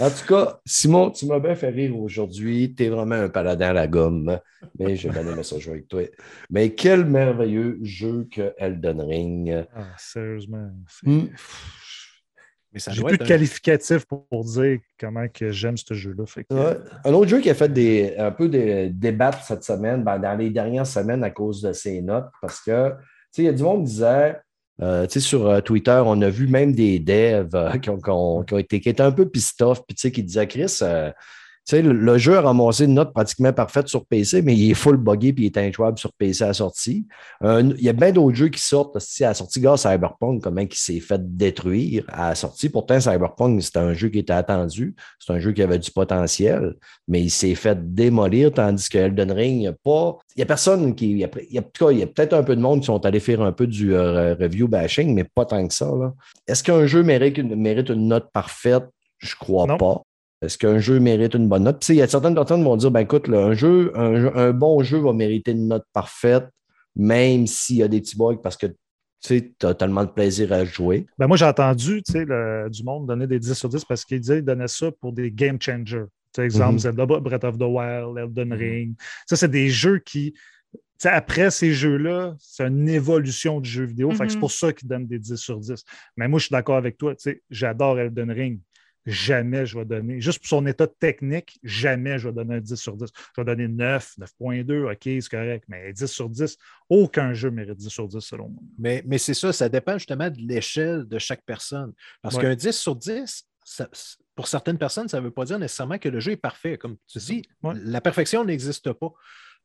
en tout cas, Simon, tu m'as bien fait rire aujourd'hui. Tu es vraiment un paladin à la gomme. Mais j'ai bien aimé ça jouer avec toi. Mais quel merveilleux jeu que Elden Ring. Ah, sérieusement. c'est- Hmm. Mais ça J'ai plus de un- qualificatif pour, pour dire comment que j'aime ce jeu-là. Fait que- Ouais. Un autre jeu qui a fait des, un peu des débats cette semaine, ben, dans les dernières semaines à cause de ses notes, parce que tu sais, il y a du monde qui disait, euh, tu sais, sur euh, Twitter, on a vu même des devs euh, qui, ont, qui ont- qui ont été, qui étaient un peu pissed off, puis qui disaient, Chris, euh, sais, le, le jeu a ramassé une note pratiquement parfaite sur PC, mais il est full buggé puis il est injouable sur PC à la sortie. Un- il y a bien d'autres jeux qui sortent aussi à la sortie. Gars, Cyberpunk, comment il s'est fait détruire à la sortie. Pourtant, Cyberpunk, c'était un jeu qui était attendu. C'est un jeu qui avait du potentiel, mais il s'est fait démolir, tandis que Elden Ring, il n'y a pas. Il n'y a personne qui. Il y a, il y a- en tout cas, il y a peut-être un peu de monde qui sont allés faire un peu du euh, review bashing, mais pas tant que ça. Est-ce qu'un jeu mérite une, mérite une note parfaite? Je crois Non. pas. Est-ce qu'un jeu mérite une bonne note? Puis, tu sais, il y a certaines personnes qui vont dire ben écoute, là, un, jeu, un, jeu- un bon jeu va mériter une note parfaite, même s'il y a des petits bugs, parce que Tu as tellement de plaisir à jouer. Ben moi, j'ai entendu le, du monde donner des 10 sur 10 parce qu'il disait qu'il donnait ça pour des game changers. Par exemple, Mhm. Zelda Breath of the Wild, Elden Mhm. Ring. Ça, c'est des jeux qui. tu sais, après ces jeux-là, c'est une évolution du jeu vidéo. C'est Mhm. pour ça qu'ils donnent des 10 sur 10. Mais moi, je suis d'accord avec toi. tu sais, J'adore Elden Ring. Jamais je vais donner, juste pour son état technique, jamais je vais donner un 10 sur 10. Je vais donner 9, 9.2, OK, c'est correct. Mais 10 sur 10, aucun jeu mérite 10 sur 10 selon moi. Mais, mais c'est ça, ça dépend justement de l'échelle de chaque personne. Parce Ouais. qu'un 10 sur 10, ça- pour certaines personnes, ça ne veut pas dire nécessairement que le jeu est parfait. Comme tu dis, Ouais. la perfection n'existe pas,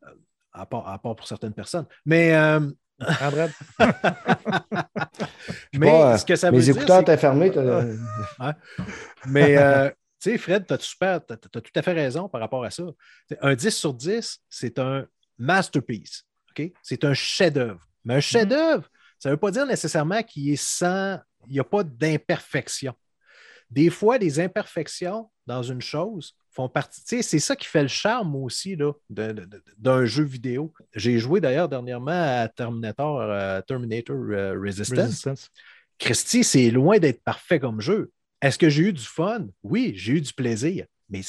euh, à part, à part pour certaines personnes. Mais, euh, Hein, mais pas, ce que ça veut Mes dire, écouteurs étaient fermés. Mais, euh, tu sais, Fred, tu as super, tu as, tout à fait raison par rapport à ça. Un 10 sur 10, c'est un masterpiece. C'est un chef-d'œuvre. Mais un chef-d'œuvre, ça ne veut pas dire nécessairement qu'il est sans. Il n'y a pas d'imperfection. Des fois, les imperfections dans une chose font partie. C'est ça qui fait le charme aussi d'un jeu vidéo. J'ai joué d'ailleurs dernièrement à Terminator, euh, Terminator euh, Resistance. Resistance. Christy, c'est loin d'être parfait comme jeu. Est-ce que j'ai eu du fun? Oui, j'ai eu du plaisir, mais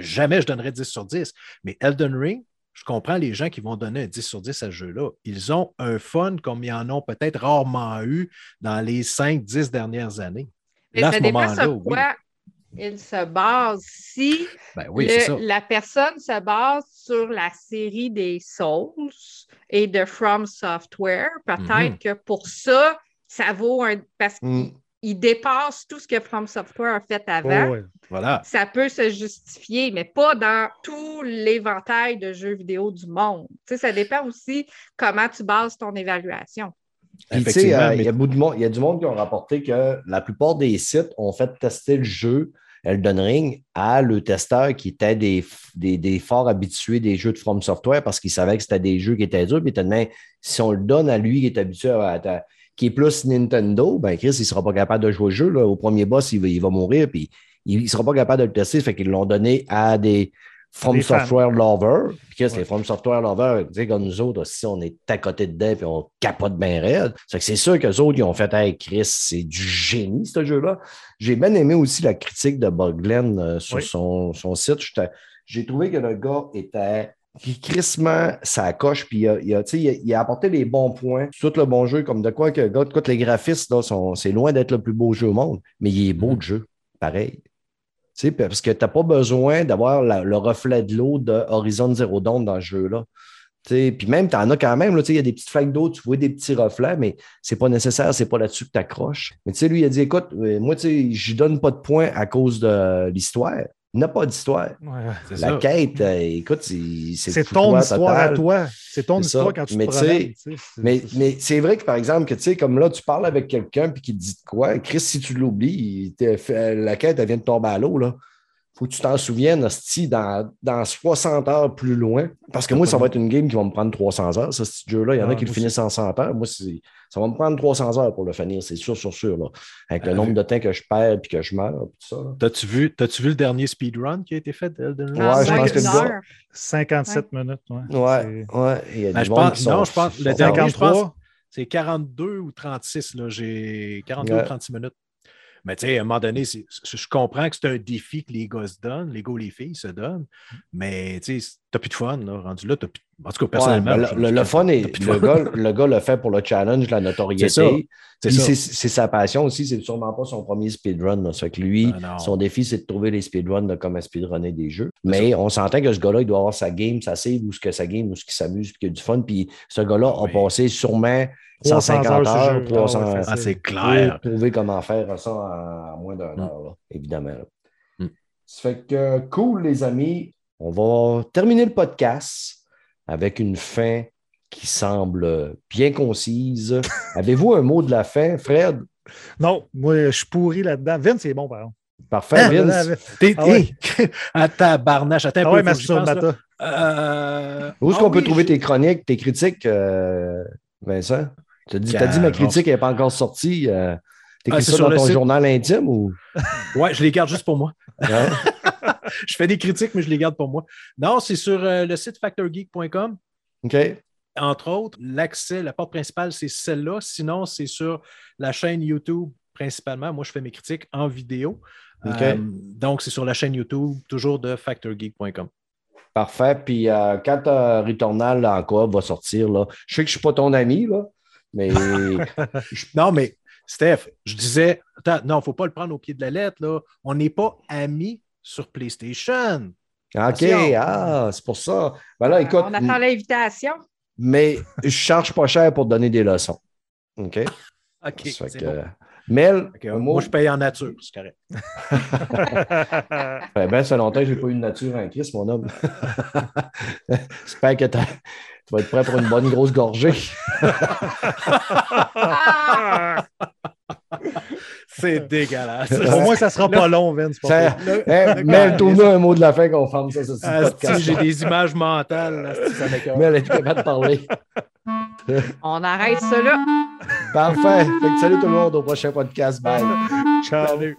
jamais je donnerais 10 sur 10. Mais Elden Ring, je comprends les gens qui vont donner un 10 sur 10 à ce jeu-là. Ils ont un fun comme ils en ont peut-être rarement eu dans les 5-10 dernières années. Mais Là, ça ce dépend sur oui. quoi il se base. Si Ben oui, le- la personne se base sur la série des Souls et de From Software, peut-être Mhm. que pour ça, ça vaut un. Parce Hmm. Qu'il dépasse tout ce que From Software a fait avant. Oh, ouais. Voilà. Ça peut se justifier, mais pas dans tout l'éventail de jeux vidéo du monde. Tu sais, ça dépend aussi comment tu bases ton évaluation. Euh, il mais- y, a beaucoup de monde- il y a du monde qui ont rapporté que la plupart des sites ont fait tester le jeu Elden Ring à le testeur qui était des, des, des forts habitués des jeux de From Software parce qu'il savait que c'était des jeux qui étaient durs. Puis tellement, si on le donne à lui qui est habitué à, à- qui est plus Nintendo, ben Chris, il ne sera pas capable de jouer au jeu. là. Au premier boss, il va, il va mourir, puis il ne sera pas capable de le tester. Fait qu'ils l'ont donné à des From Des. Software lovers. Puis Chris, Ouais. les From Software lovers, tu sais, comme nous autres, si on est à côté dedans, puis on capote bien raide. Fait que c'est sûr qu'eux autres, ils ont fait, hey, Chris, c'est du génie, ce jeu-là. J'ai bien aimé aussi la critique de Boglen euh, sur Oui. son, son site. J'ai trouvé que le gars était crissement ça coche, puis il a, il a, il il apporté les bons points, tout le bon jeu, comme de quoi que écoute, les graphismes, là, sont- c'est loin d'être le plus beau jeu au monde, mais il est beau Mhm. le jeu, pareil. Parce que tu n'as pas besoin d'avoir la- le reflet de l'eau de Horizon Zero Dawn dans ce jeu-là. Puis même, tu en as quand même, il y a des petites flaques d'eau, tu vois des petits reflets, mais c'est pas nécessaire, c'est pas là-dessus que tu accroches. Mais tu sais, lui, il a dit écoute, euh, moi, je donne pas de points à cause de l'histoire. Il n'a pas d'histoire. Ouais. La ça. quête, euh, écoute, c'est ton histoire total. à toi. C'est ton ça. histoire quand tu Mais te promènes. Mais, c'est- mais c'est vrai que, par exemple, que tu sais, comme là, tu parles avec quelqu'un puis qui te dit de quoi, Chris, si tu l'oublies, la quête, elle vient de tomber à l'eau, là. Faut que tu t'en souviennes, hostie, dans, dans 60 heures plus loin. Parce que moi, ça va être une game qui va me prendre 300 heures, ça, ce petit jeu-là. Il y en Ah, a qui le finissent en 100 heures. Moi, ça va me prendre 300 heures pour le finir, c'est sûr, sûr, sûr, là. Avec le Euh, nombre de temps que je perds puis que je meurs, puis tout ça. là. T'as-tu vu, t'as-tu vu le dernier speedrun qui a été fait d'Elden Ring? Ouais, je pense que d'une le gars- heure. 57 minutes. Ouais. Ouais, ouais. Il y a Ben, monde pense- qui sont- non, je pense- le dernier, je pense- 53. C'est 42 ou 36, là. J'ai 42 Ouais. ou 36 minutes. Mais tu sais, à un moment donné, je comprends que c'est un défi que les gars se donnent, les gars ou les filles se donnent, mais tu sais, t'as plus de fun, là. Rendu là, t'as plus... En tout cas, personnellement. ben, je- le, fun est. Le fun. gars, le gars le fait pour le challenge, la notoriété. C'est. C'est c'est c'est sa passion aussi, c'est sûrement pas son premier speedrun. là. Ça fait que lui, Ah, non. son défi, c'est de trouver les speedruns de comment speedrunner des jeux. Mais on s'entend que ce gars-là, il doit avoir sa game, sa save, ou ce que sa game, ou ce qui s'amuse, puis qu'il y a du fun. Puis ce gars-là a passé sûrement 300 150 heures sur heures, le jeu. 300 Ah ouais, heures. Ah, c'est pour clair. trouver comment faire ça en, moins d'une Mm. heure, là, évidemment. là. Mm. Ça fait que cool, les amis. On va terminer le podcast avec une fin qui semble bien concise. Avez-vous un mot de la fin, Fred? Non, moi, je suis pourri là-dedans. Vince, c'est bon, par exemple. Parfait, Ah, Vince. T'es, Ah ouais. à ta barnache, attends un Ah peu. ouais, pense. Euh, Où est-ce ah qu'on peut trouver je- tes chroniques, tes critiques, euh, Vincent? Tu as dit, t'as dit ma critique n'est pas encore sortie. Euh, T'écris Ah, ça sur dans ton site. journal intime ou? Ouais, je les garde juste pour moi. Je fais des critiques, mais je les garde pour moi. Non, c'est sur euh, le site factorgeek.com. OK. entre autres, l'accès, la porte principale, c'est celle-là. Sinon, c'est sur la chaîne YouTube principalement. Moi, je fais mes critiques en vidéo. OK. Euh, donc, c'est sur la chaîne YouTube, toujours de factorgeek.com. Parfait. Puis euh, quand Returnal en coop va sortir, là, je sais que je ne suis pas ton ami, là, mais Non, mais Steph, je disais, attends, non, il ne faut pas le prendre au pied de la lettre. Là. On n'est pas amis sur PlayStation. OK, Attention. ah, c'est pour ça. Ben là, écoute, On attend l'invitation. mais je charge pas cher pour donner des leçons. OK? OK, que- bon. Mel, Ok, un moi, mot? je paye en nature, c'est correct. Ben, ben, ça fait longtemps que je n'ai pas eu de nature en crise, mon homme. J'espère que t'as- tu vas être prêt pour une bonne grosse gorgée. C'est dégueulasse. Au moins, ça sera pas long, Vince. Ça- Mel, gars- trouve-nous un mot de la fin qu'on ferme ça, ça, Ah. J'ai des images mentales. là, ça m'écoeure. Mel, es-tu capable de parler? On arrête là. Parfait. Fait que salut tout le monde au prochain podcast. Bye. Ciao. Salut.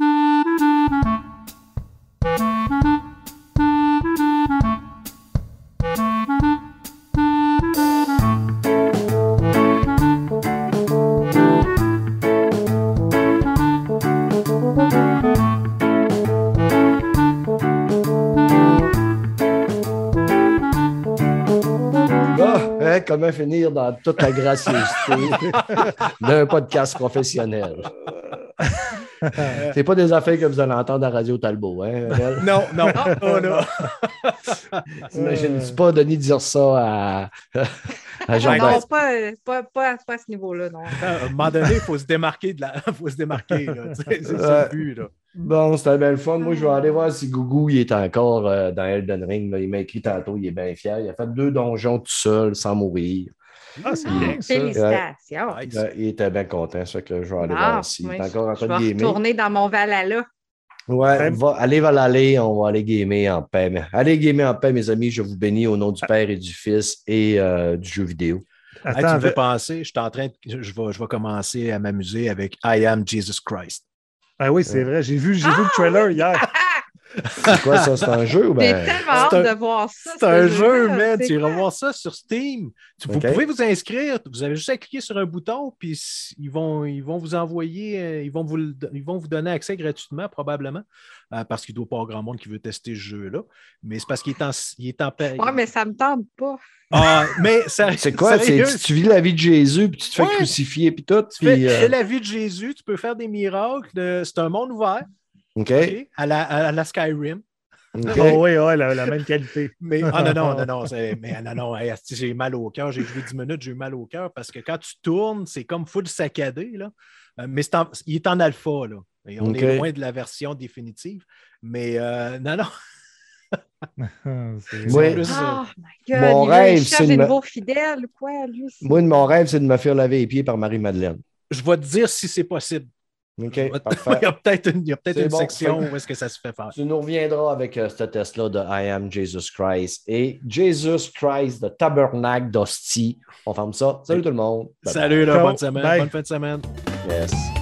Dans toute la gracieuseté d'un podcast professionnel? C'est pas des affaires que vous allez entendre à Radio Talbot, hein? Non, non, oh, non. T'imagines-tu pas Denis dire ça à, à Jean non, pas, pas, pas, pas à ce niveau-là, non. À un moment donné, il faut se démarquer de la. faut se démarquer. C'est ça Ouais. le but. Là. Bon, c'était bien le fun. Moi, je vais aller voir si Gougou il est encore euh, dans Elden Ring. là. Il m'a écrit tantôt, il est bien fier. Il a fait deux donjons tout seul, sans mourir. Ah, c'est bien ça. Félicitations. Nice. Il était bien content, ça que je vais aller Ah, voir s'il oui, est encore en je train vais de gamer. retourner dans mon Valhalla. Ouais, va, allez va l'aller, on va aller gamer en paix. Mais allez gamer en paix, mes amis. Je vous bénis au nom du Père et du Fils et euh, du jeu vidéo. Hey, tu Attends, me fais penser, je suis en train de- je vais, je vais commencer à m'amuser avec I am Jesus Christ. ah oui, c'est vrai. J'ai vu, j'ai vu le trailer hier. C'est quoi ça? C'est un jeu ou J'ai ben? tellement hâte c'est un- de voir ça. C'est ce un jeu, man. C'est Tu iras quoi? voir ça sur Steam. Tu- Vous pouvez vous inscrire. Vous avez juste à cliquer sur un bouton, puis ils vont, ils vont vous envoyer, euh, ils vont vous, ils vont vous donner accès gratuitement, probablement, euh, parce qu'il ne doit pas avoir grand monde qui veut tester ce jeu-là. Mais c'est parce qu'il est en, il est en paix. Ouais, mais ça me tente pas. Ah, mais ça- C'est quoi? C'est- tu, tu vis la vie de Jésus, puis tu te fais Ouais. crucifier, puis tout. tu fais, Puis, euh, la vie de Jésus, tu peux faire des miracles. C'est un monde ouvert, OK. à, la, à la Skyrim. Oh oui, ouais, la, la même qualité. Mais ah non, non, non, non, mais non, non, hey, j'ai mal au cœur. J'ai joué 10 minutes, j'ai eu mal au cœur parce que quand tu tournes, c'est comme full saccadé. Là. Euh, mais en- il est en alpha. Là. Et on est loin de la version définitive. Mais euh, non, non. Plus, euh, Oh my God. Mon rêve, c'est de me- quoi, lui. c'est- Moi, mon rêve, c'est de me faire laver les pieds par Marie-Madeleine. je vais te dire si c'est possible. Il y a peut-être une, bon, section où est-ce que ça se fait faire. Tu nous reviendras avec euh, ce test-là de I am Jesus Christ et Jesus Christ de Tabernacle d'Hostie. On ferme ça. Salut tout le monde. Bye bye. Salut, là, bonne semaine. Bye. Bonne fin de semaine. Yes.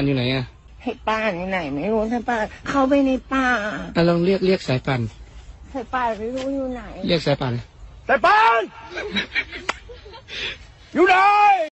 ายป่านอยู่ไหนอะให้ป้านอยู่ไหนไม่รู้สายป่านเข้าไปในป่าอะลองเรียกเรียกสายป่านสายป่านไม่รู้อยู่ไหน เรียกสายป่านสายป่านอยู่ไหน